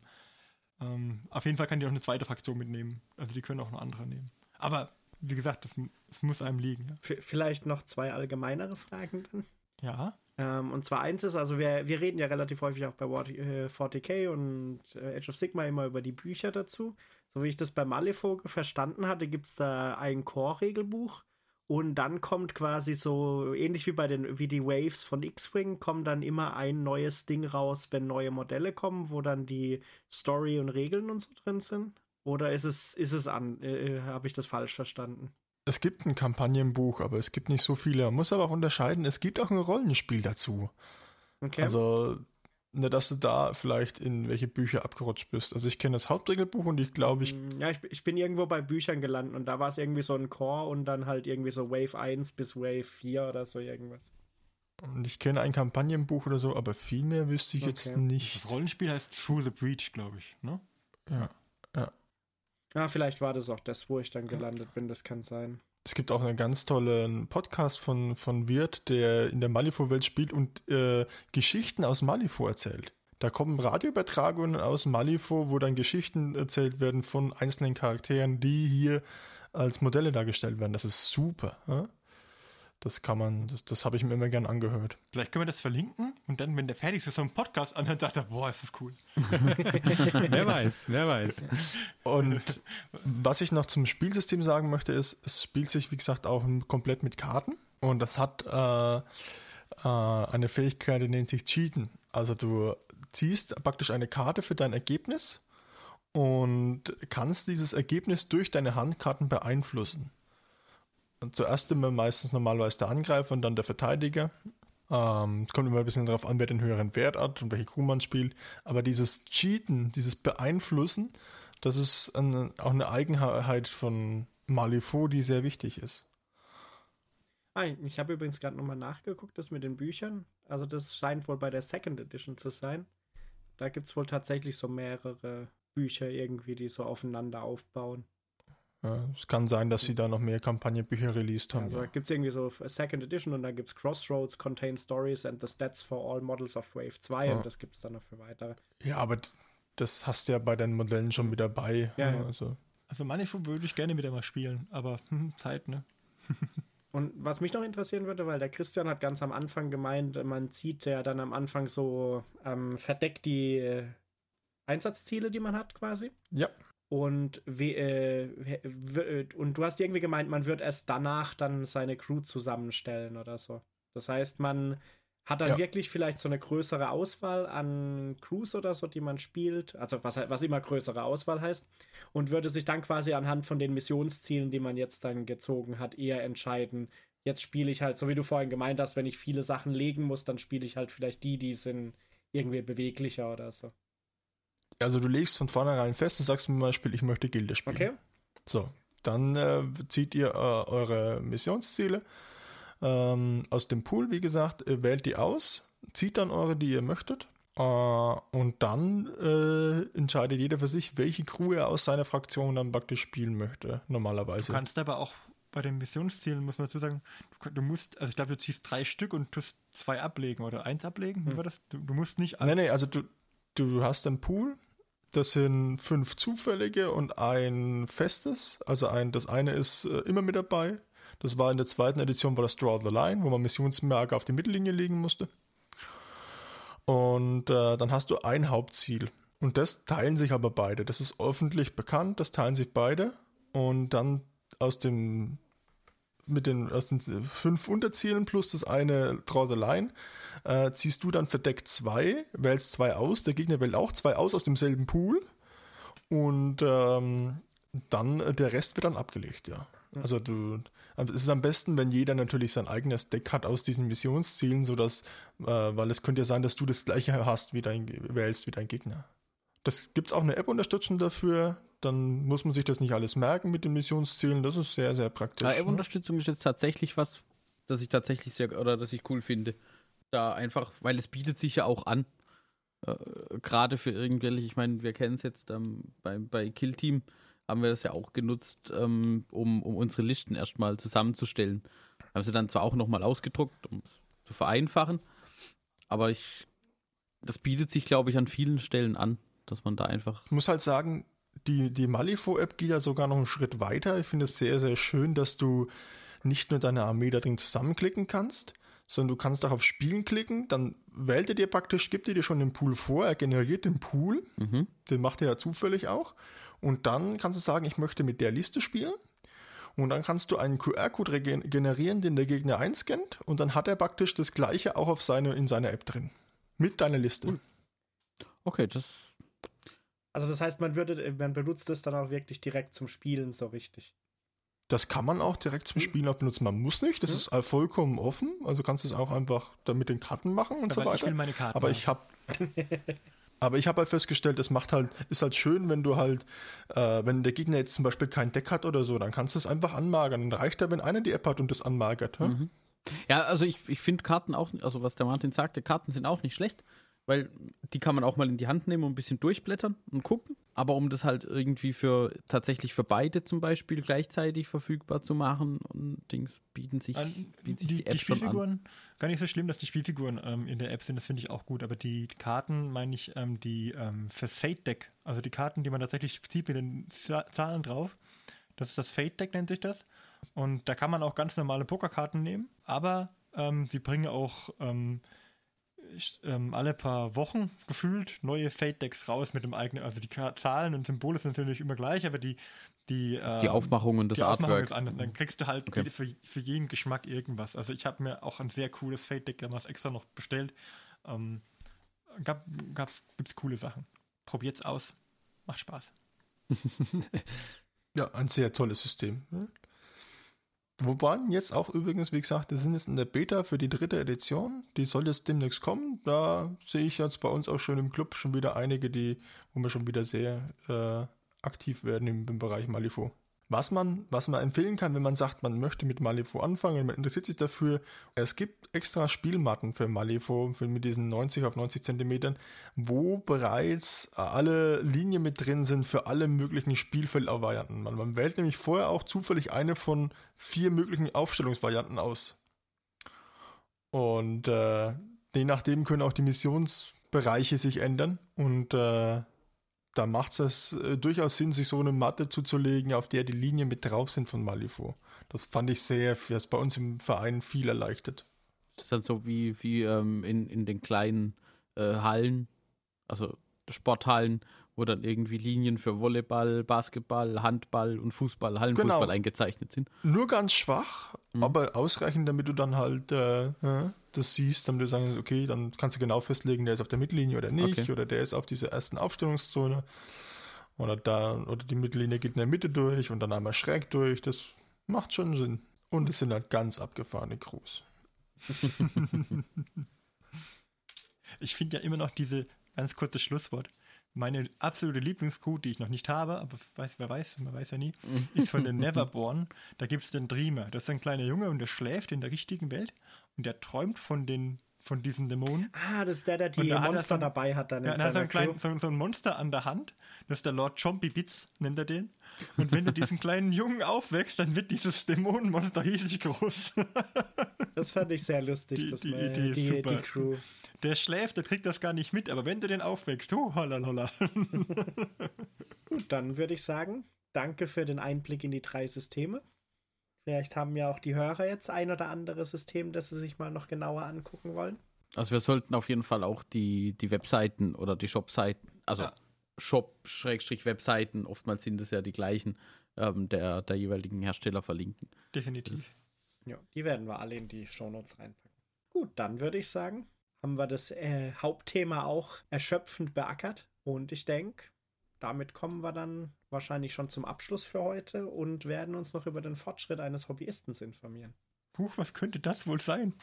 ähm, auf jeden Fall kann die auch eine zweite Fraktion mitnehmen. Also die können auch noch andere nehmen. Aber wie gesagt, das, das muss einem liegen. Ja. Vielleicht noch zwei allgemeinere Fragen dann. Ja. Ähm, und zwar eins ist, also wir, wir reden ja relativ häufig auch bei 40k äh, und äh, Age of Sigma immer über die Bücher dazu. So wie ich das bei Malifaux verstanden hatte, gibt es da ein Core-Regelbuch und dann kommt quasi so, ähnlich wie bei den, wie die Waves von X-Wing, kommt dann immer ein neues Ding raus, wenn neue Modelle kommen, wo dann die Story und Regeln und so drin sind. Oder ist es, ist es an, äh, äh habe ich das falsch verstanden? Es gibt ein Kampagnenbuch, aber es gibt nicht so viele. Man muss aber auch unterscheiden, es gibt auch ein Rollenspiel dazu. Okay. Also, ne, dass du da vielleicht in welche Bücher abgerutscht bist. Also ich kenne das Hauptregelbuch und ich glaube, ich. Mm, ja, ich, ich, bin irgendwo bei Büchern gelandet und da war es irgendwie so ein Core und dann halt irgendwie so Wave 1 bis Wave 4 oder so irgendwas. Und ich kenne ein Kampagnenbuch oder so, aber viel mehr wüsste ich okay. jetzt nicht. Das Rollenspiel heißt Through the Breach, glaube ich, ne? Ja, ja. Ja, vielleicht war das auch das, wo ich dann gelandet bin, das kann sein. Es gibt auch einen ganz tollen Podcast von, von Wirt, der in der Malifaux-Welt spielt und äh, Geschichten aus Malifaux erzählt. Da kommen Radioübertragungen aus Malifaux, wo dann Geschichten erzählt werden von einzelnen Charakteren, die hier als Modelle dargestellt werden. Das ist super. Ja? Das kann man, das, das habe ich mir immer gern angehört. Vielleicht können wir das verlinken und dann, wenn der fertig ist, so einen Podcast anhört, sagt er, boah, ist das cool. wer weiß, wer weiß. Und was ich noch zum Spielsystem sagen möchte, ist, es spielt sich, wie gesagt, auch komplett mit Karten. Und das hat äh, äh, eine Fähigkeit, die nennt sich Cheaten. Also du ziehst praktisch eine Karte für dein Ergebnis und kannst dieses Ergebnis durch deine Handkarten beeinflussen zuerst immer meistens normalerweise der Angreifer und dann der Verteidiger. Ähm, kommt immer ein bisschen darauf an, wer den höheren Wert hat und welche Crew man spielt. Aber dieses Cheaten, dieses Beeinflussen, das ist eine, auch eine Eigenheit von Malifaux, die sehr wichtig ist. Ich habe übrigens gerade nochmal nachgeguckt, das mit den Büchern. Also das scheint wohl bei der Second Edition zu sein. Da gibt es wohl tatsächlich so mehrere Bücher irgendwie, die so aufeinander aufbauen. Ja, es kann sein, dass sie da noch mehr Kampagnenbücher released haben. Also ja. gibt es irgendwie so Second Edition und dann gibt es Crossroads, Contain Stories and the Stats for all Models of Wave 2 ja. und das gibt es dann noch für weitere. Ja, aber das hast du ja bei deinen Modellen schon mit dabei. Ja, ja. Also. also Manifold würde ich gerne wieder mal spielen, aber hm, Zeit, ne? und was mich noch interessieren würde, weil der Christian hat ganz am Anfang gemeint, man zieht ja dann am Anfang so ähm, verdeckt die äh, Einsatzziele, die man hat, quasi. Ja. Und, äh, äh, und du hast irgendwie gemeint, man wird erst danach dann seine Crew zusammenstellen oder so. Das heißt, man hat dann ja. wirklich vielleicht so eine größere Auswahl an Crews oder so, die man spielt. Also was, was immer größere Auswahl heißt. Und würde sich dann quasi anhand von den Missionszielen, die man jetzt dann gezogen hat, eher entscheiden. Jetzt spiele ich halt, so wie du vorhin gemeint hast, wenn ich viele Sachen legen muss, dann spiele ich halt vielleicht die, die sind irgendwie beweglicher oder so. Also du legst von vornherein fest und sagst zum Beispiel, ich möchte Gilde spielen. Okay. So, dann äh, zieht ihr äh, eure Missionsziele ähm, aus dem Pool, wie gesagt, wählt die aus, zieht dann eure, die ihr möchtet. Äh, und dann äh, entscheidet jeder für sich, welche Crew er aus seiner Fraktion dann praktisch spielen möchte, normalerweise. Du kannst aber auch bei den Missionszielen, muss man dazu sagen, du, du musst, also ich glaube, du ziehst drei Stück und tust zwei ablegen oder eins ablegen. Wie hm. war das? Du, du musst nicht. Nein, nein, also du, du hast einen Pool, das sind fünf zufällige und ein festes. Also ein, das eine ist äh, immer mit dabei. Das war in der zweiten Edition war das Draw the Line, wo man Missionsmerke auf die Mittellinie legen musste. Und äh, dann hast du ein Hauptziel. Und das teilen sich aber beide. Das ist öffentlich bekannt, das teilen sich beide. Und dann aus dem mit den, aus den fünf Unterzielen plus das eine Draw the Line, äh, ziehst du dann verdeckt zwei, wählst zwei aus, der Gegner wählt auch zwei aus aus demselben Pool und ähm, dann äh, der Rest wird dann abgelegt, ja. Also du, es ist am besten, wenn jeder natürlich sein eigenes Deck hat aus diesen Missionszielen, sodass, äh, weil es könnte ja sein, dass du das gleiche hast wie dein, wählst wie dein Gegner. Das gibt es auch eine App-Unterstützung dafür, dann muss man sich das nicht alles merken mit den Missionszielen. Das ist sehr, sehr praktisch. Ja, App-Unterstützung ist jetzt tatsächlich was, das ich tatsächlich sehr oder das ich cool finde. Da einfach, weil es bietet sich ja auch an. Äh, Gerade für irgendwelche, ich meine, wir kennen es jetzt ähm, bei, bei Kill Team, haben wir das ja auch genutzt, ähm, um, um unsere Listen erstmal zusammenzustellen. Haben sie dann zwar auch nochmal ausgedruckt, um es zu vereinfachen, aber ich, das bietet sich, glaube ich, an vielen Stellen an, dass man da einfach. Ich muss halt sagen, die, die Malifaux-App geht ja sogar noch einen Schritt weiter. Ich finde es sehr, sehr schön, dass du nicht nur deine Armee da drin zusammenklicken kannst, sondern du kannst auch auf Spielen klicken, dann wählt er dir praktisch, gibt er dir schon den Pool vor, er generiert den Pool, mhm. den macht er ja zufällig auch. Und dann kannst du sagen, ich möchte mit der Liste spielen. Und dann kannst du einen QR-Code generieren, den der Gegner einscannt. Und dann hat er praktisch das gleiche auch auf seine, in seiner App drin. Mit deiner Liste. Okay, das. Also das heißt, man würde, man benutzt es dann auch wirklich direkt zum Spielen so richtig. Das kann man auch direkt zum hm. Spielen auch benutzen. Man muss nicht, das hm. ist vollkommen offen. Also kannst du es auch einfach mit den Karten machen und Aber so weiter. Ich will meine Karten Aber ich habe Aber ich habe halt festgestellt, es macht halt, ist halt schön, wenn du halt, äh, wenn der Gegner jetzt zum Beispiel kein Deck hat oder so, dann kannst du es einfach anmagern. Dann reicht ja, wenn einer die App hat und das anmagert. Mhm. Ja, also ich, ich finde Karten auch, also was der Martin sagte, Karten sind auch nicht schlecht weil die kann man auch mal in die Hand nehmen und ein bisschen durchblättern und gucken. Aber um das halt irgendwie für tatsächlich für beide zum Beispiel gleichzeitig verfügbar zu machen und Dings bieten sich, bieten sich die, die, Apps die Spielfiguren, schon an. gar nicht so schlimm, dass die Spielfiguren ähm, in der App sind, das finde ich auch gut. Aber die Karten, meine ich, ähm, die ähm, für Fate Deck, also die Karten, die man tatsächlich zieht mit den Zahlen drauf, das ist das Fate Deck, nennt sich das. Und da kann man auch ganz normale Pokerkarten nehmen, aber ähm, sie bringen auch ähm, alle paar Wochen gefühlt neue Fate-Decks raus mit dem eigenen, also die Zahlen und Symbole sind natürlich immer gleich, aber die die, ähm, die Aufmachung und das die Aufmachung Artwork. Ist anders. Dann kriegst du halt okay. für, für jeden Geschmack irgendwas. Also ich habe mir auch ein sehr cooles Fate-Deck damals extra noch bestellt. Ähm, gab, gab's, gibt's coole Sachen. Probiert's aus. Macht Spaß. ja, ein sehr tolles System. Ne? Wobei jetzt auch übrigens, wie gesagt, wir sind jetzt in der Beta für die dritte Edition. Die soll jetzt demnächst kommen. Da sehe ich jetzt bei uns auch schon im Club schon wieder einige, die, wo wir schon wieder sehr äh, aktiv werden im, im Bereich Malifaux. Was man, was man empfehlen kann, wenn man sagt, man möchte mit Malifaux anfangen und man interessiert sich dafür, es gibt extra Spielmatten für Malifaux für mit diesen 90 auf 90 Zentimetern, wo bereits alle Linien mit drin sind für alle möglichen Spielfeldvarianten. Man, man wählt nämlich vorher auch zufällig eine von vier möglichen Aufstellungsvarianten aus. Und äh, je nachdem können auch die Missionsbereiche sich ändern und äh, da macht es äh, durchaus Sinn, sich so eine Matte zuzulegen, auf der die Linien mit drauf sind von Malifaux. Das fand ich sehr, das bei uns im Verein viel erleichtert. Das ist dann so wie, wie ähm, in, in den kleinen äh, Hallen, also Sporthallen, wo dann irgendwie Linien für Volleyball, Basketball, Handball und Fußball, Hallenfußball genau. eingezeichnet sind. Nur ganz schwach, mhm. aber ausreichend, damit du dann halt äh, das siehst, damit du sagst, okay, dann kannst du genau festlegen, der ist auf der Mittellinie oder nicht, okay. oder der ist auf dieser ersten Aufstellungszone. Oder da, oder die Mittellinie geht in der Mitte durch und dann einmal schräg durch. Das macht schon Sinn. Und es sind halt ganz abgefahrene Crews. ich finde ja immer noch diese ganz kurze Schlusswort meine absolute Lieblingscrew, die ich noch nicht habe, aber weiß, wer weiß, man weiß ja nie, ist von den Neverborn. Da gibt es den Dreamer. Das ist ein kleiner Junge und der schläft in der richtigen Welt und der träumt von den von diesen Dämonen. Ah, das ist der, der die da Monster hat dabei hat dann. Ja, er hat so ein, klein, so, so, ein Monster an der Hand. Das ist der Lord Chompy Bits, nennt er den. Und wenn du diesen kleinen Jungen aufwächst, dann wird dieses Dämonenmonster riesig groß. das fand ich sehr lustig. Die, die Idee ist die, super. Die Crew der schläft, der kriegt das gar nicht mit, aber wenn du den aufwächst, oh, holla, Gut, dann würde ich sagen, danke für den Einblick in die drei Systeme. Vielleicht haben ja auch die Hörer jetzt ein oder andere System, das sie sich mal noch genauer angucken wollen. Also wir sollten auf jeden Fall auch die, die Webseiten oder die Shop-Seiten, also ja. Shop-Webseiten, oftmals sind es ja die gleichen, ähm, der, der jeweiligen Hersteller verlinken. Definitiv. Ja, die werden wir alle in die Shownotes reinpacken. Gut, dann würde ich sagen, haben wir das äh, Hauptthema auch erschöpfend beackert. Und ich denke, damit kommen wir dann wahrscheinlich schon zum Abschluss für heute und werden uns noch über den Fortschritt eines Hobbyisten informieren. Huch, was könnte das wohl sein?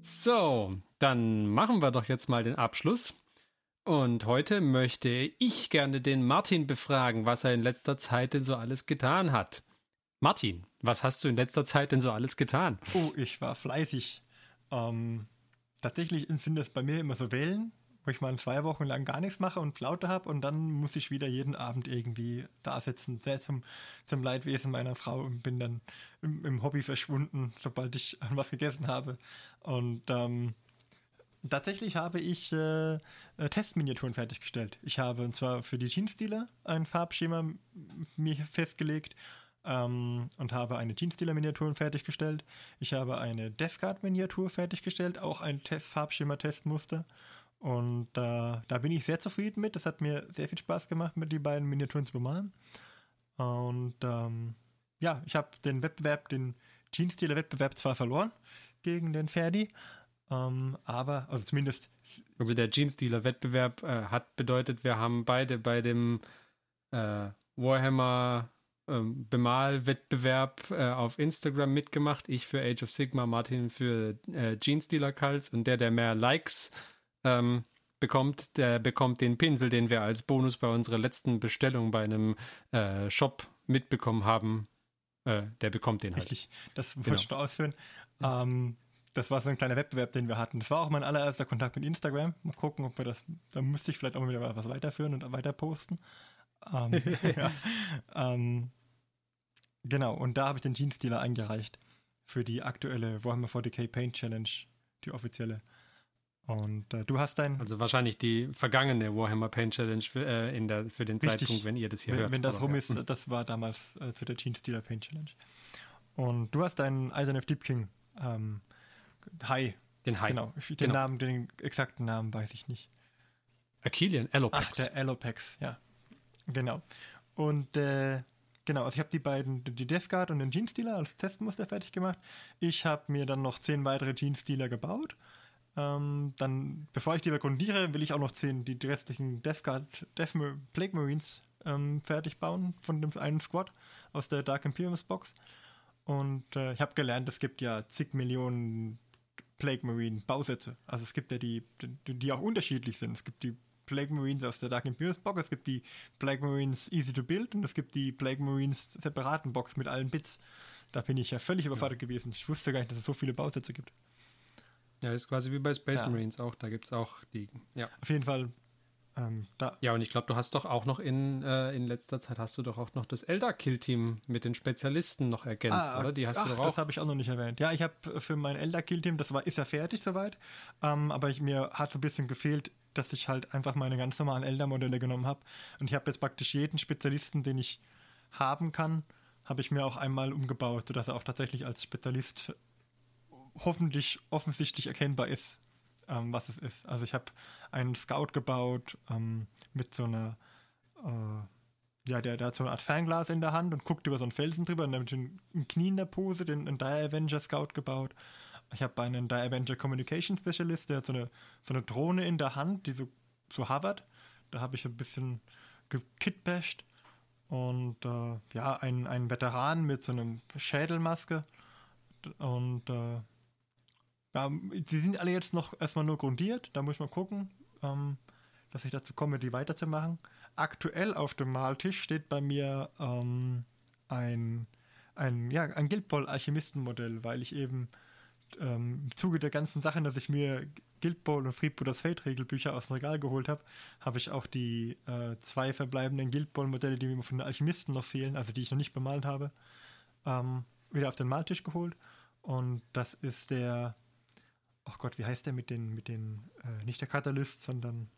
So, dann machen wir doch jetzt mal den Abschluss. Und heute möchte ich gerne den Martin befragen, was er in letzter Zeit denn so alles getan hat. Martin, was hast du in letzter Zeit denn so alles getan? Oh, ich war fleißig. Ähm, tatsächlich sind es bei mir immer so Wellen, wo ich mal zwei Wochen lang gar nichts mache und Flaute habe und dann muss ich wieder jeden Abend irgendwie da sitzen, sehr zum, zum Leidwesen meiner Frau und bin dann im, im Hobby verschwunden, sobald ich was gegessen habe. Und ähm, Tatsächlich habe ich äh, äh, Testminiaturen fertiggestellt. Ich habe und zwar für die Jeans-Dealer ein Farbschema mir festgelegt ähm, und habe eine Jeans-Dealer-Miniaturen fertiggestellt. Ich habe eine Death Guard-Miniatur fertiggestellt, auch ein Test Farbschema-Testmuster. Und äh, da bin ich sehr zufrieden mit. Das hat mir sehr viel Spaß gemacht, mit die beiden Miniaturen zu bemalen. Und ähm, ja, ich habe den Wettbewerb, den Jeans-Dealer-Wettbewerb zwar verloren gegen den Ferdi, ähm, aber, also zumindest. Also der Jeans-Dealer-Wettbewerb äh, hat bedeutet, wir haben beide bei dem äh, Warhammer ähm, Bemalwettbewerb äh, auf Instagram mitgemacht. Ich für Age of Sigma, Martin für äh, Jeans-Dealer Cults und der, der mehr Likes ähm, bekommt, der bekommt den Pinsel, den wir als Bonus bei unserer letzten Bestellung bei einem äh, Shop mitbekommen haben. Äh, der bekommt den halt. Richtig, das genau. wollte ich noch ausführen. Ähm, das war so ein kleiner Wettbewerb, den wir hatten. Das war auch mein allererster Kontakt mit Instagram. Mal gucken, ob wir das, da müsste ich vielleicht auch mal wieder was weiterführen und weiter posten. Ähm, ja. ähm, genau, und da habe ich den Jeans-Dealer eingereicht für die aktuelle Warhammer 40k Paint Challenge, die offizielle. Und äh, du hast dein. Also wahrscheinlich die vergangene Warhammer Paint Challenge für, äh, in der, für den richtig, Zeitpunkt, wenn ihr das hier wenn, hört. Wenn das rum ja. ist, das war damals äh, zu der Jeans Dealer Paint Challenge. Und du hast deinen Alternative Deep King ähm, Hai. Den Hai. Genau. Den genau. Namen, den exakten Namen weiß ich nicht. Achillian, Alopex. Ach, der Alopex, ja. Genau. Und äh, genau, also ich habe die beiden, die Death Guard und den Gene Stealer als Testmuster fertig gemacht. Ich habe mir dann noch zehn weitere Gene Stealer gebaut. Ähm, dann, bevor ich die rekondiere, will ich auch noch zehn, die restlichen Death Guard, Death Plague Marines ähm, fertig bauen von dem einen Squad aus der Dark Imperiums Box. Und äh, ich habe gelernt, es gibt ja zig Millionen Plague Marine Bausätze. Also es gibt ja die, die, die auch unterschiedlich sind. Es gibt die Plague Marines aus der Dark Imperials Box, es gibt die Plague Marines Easy to Build und es gibt die Plague Marines separaten Box mit allen Bits. Da bin ich ja völlig überfordert ja. gewesen. Ich wusste gar nicht, dass es so viele Bausätze gibt. Ja, ist quasi wie bei Space ja. Marines auch. Da gibt es auch die. Ja. Auf jeden Fall ähm, ja, und ich glaube, du hast doch auch noch in, äh, in letzter Zeit hast du doch auch noch das Elder-Kill-Team mit den Spezialisten noch ergänzt, ah, oder? Die hast ach, du doch auch. Das habe ich auch noch nicht erwähnt. Ja, ich habe für mein Elder-Kill-Team, das war, ist ja fertig soweit, ähm, aber ich, mir hat so ein bisschen gefehlt, dass ich halt einfach meine ganz normalen Elder-Modelle genommen habe. Und ich habe jetzt praktisch jeden Spezialisten, den ich haben kann, habe ich mir auch einmal umgebaut, sodass er auch tatsächlich als Spezialist hoffentlich offensichtlich erkennbar ist ähm, was es ist. Also ich habe einen Scout gebaut ähm, mit so einer, äh, ja, der, der hat so eine Art Fernglas in der Hand und guckt über so einen Felsen drüber und dann den Knien in der Pose den, Dire Avenger Scout gebaut. Ich habe einen Dire Avenger Communication Specialist, der hat so eine, so eine Drohne in der Hand, die so, so hovert. Da habe ich ein bisschen gekitbasht. Und äh, ja, ein, ein Veteran mit so einem Schädelmaske. Und äh, ja, die sind alle jetzt noch erstmal nur grundiert, da muss man gucken, ähm, dass ich dazu komme, die weiterzumachen. Aktuell auf dem Maltisch steht bei mir ähm, ein, ein, ja, ein Guild Ball Alchemistenmodell, weil ich eben ähm, im Zuge der ganzen Sachen, dass ich mir Guild Ball und Freebooters Fate Regelbücher aus dem Regal geholt habe, habe ich auch die äh, zwei verbleibenden Guild Ball Modelle, die mir von den Alchemisten noch fehlen, also die ich noch nicht bemalt habe, ähm, wieder auf den Maltisch geholt. Und das ist der ach Gott, wie heißt der mit den, mit den, äh, nicht der Katalyst, sondern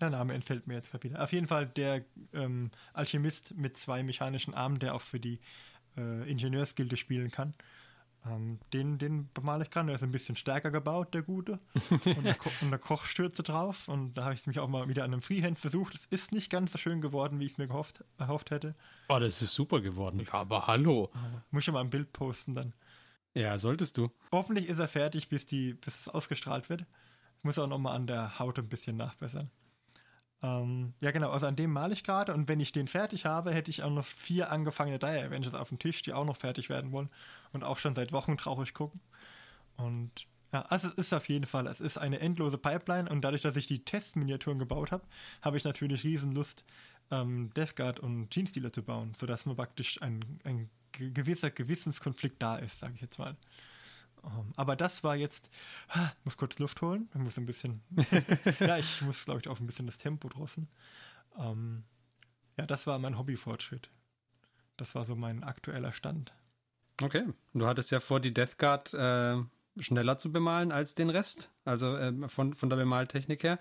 der Name entfällt mir jetzt gerade wieder. Auf jeden Fall der ähm, Alchemist mit zwei mechanischen Armen, der auch für die äh, Ingenieursgilde spielen kann. Ähm, den, den bemale ich gerade. Der ist ein bisschen stärker gebaut, der Gute. und, eine und eine Kochstürze drauf. Und da habe ich mich auch mal wieder an einem Freehand versucht. Es ist nicht ganz so schön geworden, wie ich es mir gehofft, erhofft hätte. Oh, das ist super geworden. Ja, aber hallo. Muss ich mal ein Bild posten dann. Ja, solltest du. Hoffentlich ist er fertig, bis, die, bis es ausgestrahlt wird. Ich muss auch nochmal an der Haut ein bisschen nachbessern. Ähm, ja, genau, also an dem male ich gerade und wenn ich den fertig habe, hätte ich auch noch vier angefangene Dire Avengers auf dem Tisch, die auch noch fertig werden wollen und auch schon seit Wochen traurig gucken. Und Ja, also es ist auf jeden Fall, es ist eine endlose Pipeline und dadurch, dass ich die Testminiaturen gebaut habe, habe ich natürlich riesen Lust, ähm, Death Guard und Genestealer zu bauen, sodass man praktisch ein, ein gewisser Gewissenskonflikt da ist, sage ich jetzt mal. Um, ähm, aber das war jetzt, ah, muss kurz Luft holen, ich muss ein bisschen, ja, ich muss, glaube ich, auch ein bisschen das Tempo drosseln. Um, ähm, ja, das war mein Hobbyfortschritt. Das war so mein aktueller Stand. Okay, du hattest ja vor, die Death Guard äh, schneller zu bemalen als den Rest, also äh, von, von der Bemaltechnik her.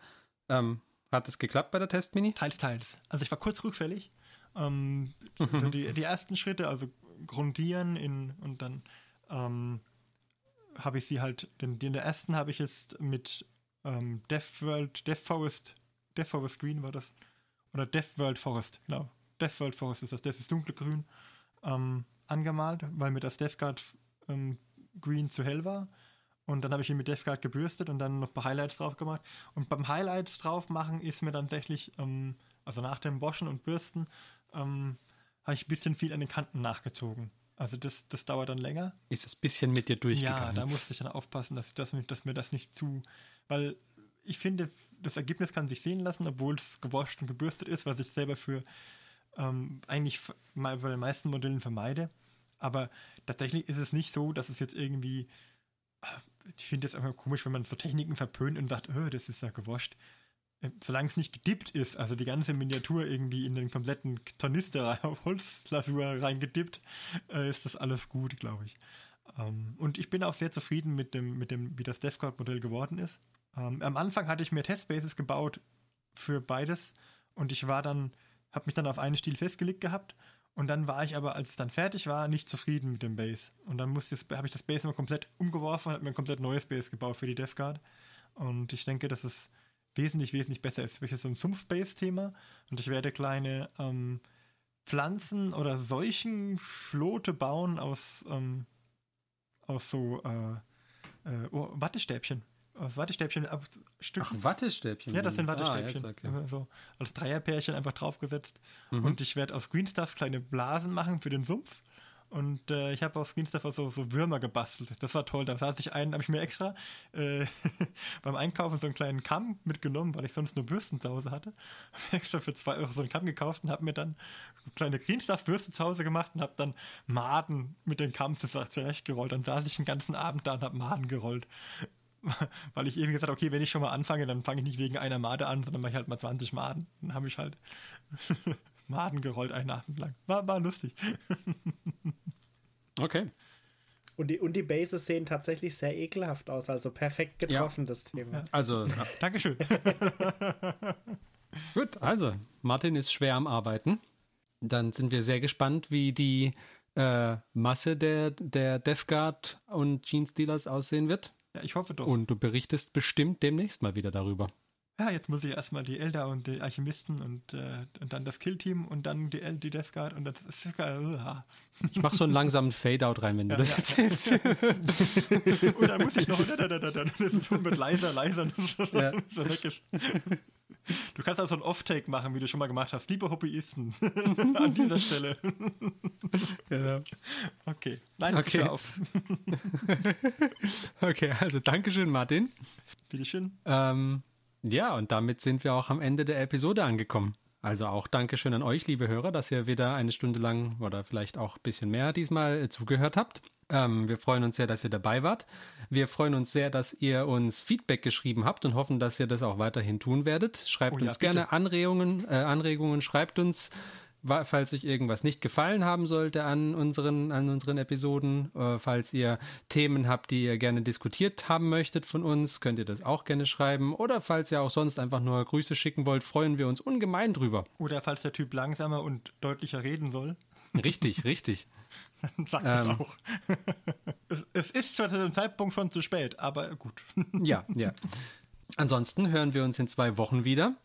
Ähm, hat es geklappt bei der Testmini? Teils, teils. Also ich war kurz rückfällig. Ähm, mhm. die, die, ersten Schritte, also grundieren in, und dann ähm, habe ich sie halt, den, den der ersten habe ich jetzt mit ähm, Death World, Death Forest, Death Forest Green war das. Oder Death World Forest, genau. Death World Forest ist das, das ist dunkelgrün ähm, angemalt, weil mir das Death Guard ähm, Green zu hell war. Und dann habe ich ihn mit Death Guard gebürstet und dann noch ein paar Highlights drauf gemacht. Und beim Highlights drauf machen ist mir dann tatsächlich, ähm, also nach dem Waschen und Bürsten, ähm, habe ich ein bisschen viel an den Kanten nachgezogen. Also das, das dauert dann länger. Ist es ein bisschen mit dir durchgegangen? Ja, da musste ich dann aufpassen, dass, das, dass mir das nicht zu, weil ich finde, das Ergebnis kann sich sehen lassen, obwohl es gewascht und gebürstet ist, was ich selber für ähm, eigentlich bei den meisten Modellen vermeide. Aber tatsächlich ist es nicht so, dass es jetzt irgendwie, ich finde es einfach komisch, wenn man so Techniken verpönt und sagt, oh, das ist ja gewascht. Äh, solange es nicht gedippt ist, also die ganze Miniatur irgendwie in den kompletten Tornister auf Holzlasur reingedippt, äh, ist das alles gut, glaube ich. Ähm, und ich bin auch sehr zufrieden mit dem, mit dem, wie das DevCode-Modell geworden ist. Ähm, am Anfang hatte ich mir Testbases gebaut für beides und ich war dann, habe mich dann auf einen Stil festgelegt gehabt und dann war ich aber, als es dann fertig war, nicht zufrieden mit dem Base. Und dann habe ich das Base immer komplett umgeworfen und habe mir ein komplett neues Base gebaut für die DevGuard. Und ich denke, dass es wesentlich, wesentlich besser ist. Welches so ein Sumpf-Base-Thema. Und ich werde kleine ähm, Pflanzen oder Seuchenschlote bauen aus, ähm, aus so äh, äh, oh, Wattestäbchen aus Wattestäbchen ab Stück. Ach, Wattestäbchen? Ja, das sind Wattestäbchen. Ah, okay. So als Dreierpärchen einfach draufgesetzt. Mhm. Und ich werde aus Green Stuff kleine Blasen machen für den Sumpf. Und äh, ich habe aus Green Stuff so, so Würmer gebastelt. Das war toll. Da saß ich ein, habe ich mir extra äh, beim Einkaufen so einen kleinen Kamm mitgenommen, weil ich sonst nur Bürsten zu Hause hatte. Habe extra für zwei Euro so einen Kamm gekauft und habe mir dann kleine Green Stuff Bürsten zu Hause gemacht und habe dann Maden mit dem Kamm zurechtgerollt. Dann saß ich den ganzen Abend da und habe Maden gerollt. weil ich eben gesagt habe, okay, wenn ich schon mal anfange, dann fange ich nicht wegen einer Made an, sondern mache ich halt mal 20 Maden. Dann habe ich halt Maden gerollt einen Abend lang. War, war lustig. okay. Und die, und die Bases sehen tatsächlich sehr ekelhaft aus, also perfekt getroffen, ja. das Thema. Also, ja. Dankeschön. Gut, also, Martin ist schwer am Arbeiten. Dann sind wir sehr gespannt, wie die äh, Masse der, der Death Guard und Jeans Dealers aussehen wird. Ja, ich hoffe doch. Und du berichtest bestimmt demnächst mal wieder darüber. Ja, jetzt muss ich erstmal die Elder und die Alchemisten und, äh, und dann das Killteam und dann die, die Death Guard und das ist sogar. Uh, ich mach so einen langsamen Fade-out rein, wenn du ja, das ja. erzählst. und dann muss ich noch da, da, da, da, mit leiser, leiser ja. so weg ist. Du kannst also einen Off-Take machen, wie du schon mal gemacht hast. Liebe Hobbyisten, an dieser Stelle. Genau. Okay. Nein, okay. auf. okay, also Dankeschön, Martin. Bitteschön. Ähm, ja, und damit sind wir auch am Ende der Episode angekommen. Also auch Dankeschön an euch, liebe Hörer, dass ihr wieder eine Stunde lang oder vielleicht auch ein bisschen mehr diesmal äh, zugehört habt. Ähm, wir freuen uns sehr, dass ihr dabei wart. Wir freuen uns sehr, dass ihr uns Feedback geschrieben habt und hoffen, dass ihr das auch weiterhin tun werdet. Schreibt oh, ja, uns gerne Anregungen, äh, Anregungen, schreibt uns falls euch irgendwas nicht gefallen haben sollte an unseren, an unseren Episoden, äh, falls ihr Themen habt, die ihr gerne diskutiert haben möchtet von uns, könnt ihr das auch gerne schreiben. Oder falls ihr auch sonst einfach nur Grüße schicken wollt, freuen wir uns ungemein drüber. Oder falls der Typ langsamer und deutlicher reden soll. Richtig, richtig. Dann sagt ähm, es auch. es, es ist zu dem Zeitpunkt schon zu spät, aber gut. ja, ja. Ansonsten hören wir uns in zwei Wochen wieder.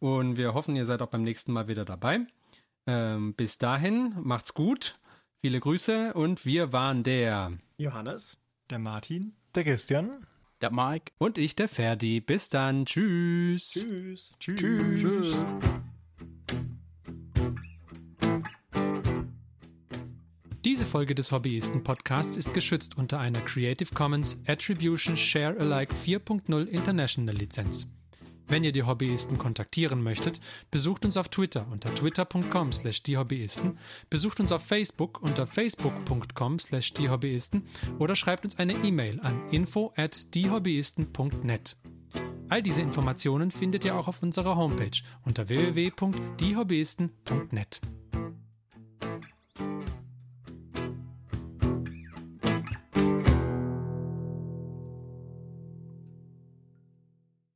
Und wir hoffen, ihr seid auch beim nächsten Mal wieder dabei. Ähm, bis dahin, macht's gut. Viele Grüße und wir waren der Johannes, der Martin, der Christian, der Mike und ich, der Ferdi. Bis dann. Tschüss. Tschüss. Tschüss. Tschüss. Diese Folge des Hobbyisten Podcasts ist geschützt unter einer Creative Commons Attribution Share Alike 4.0 International Lizenz. Wenn ihr die Hobbyisten kontaktieren möchtet, besucht uns auf Twitter unter twitter.com slash diehobbyisten, besucht uns auf Facebook unter facebook.com slash diehobbyisten oder schreibt uns eine E-Mail an info at diehobbyisten.net. All diese Informationen findet ihr auch auf unserer Homepage unter www.diehobbyisten.net.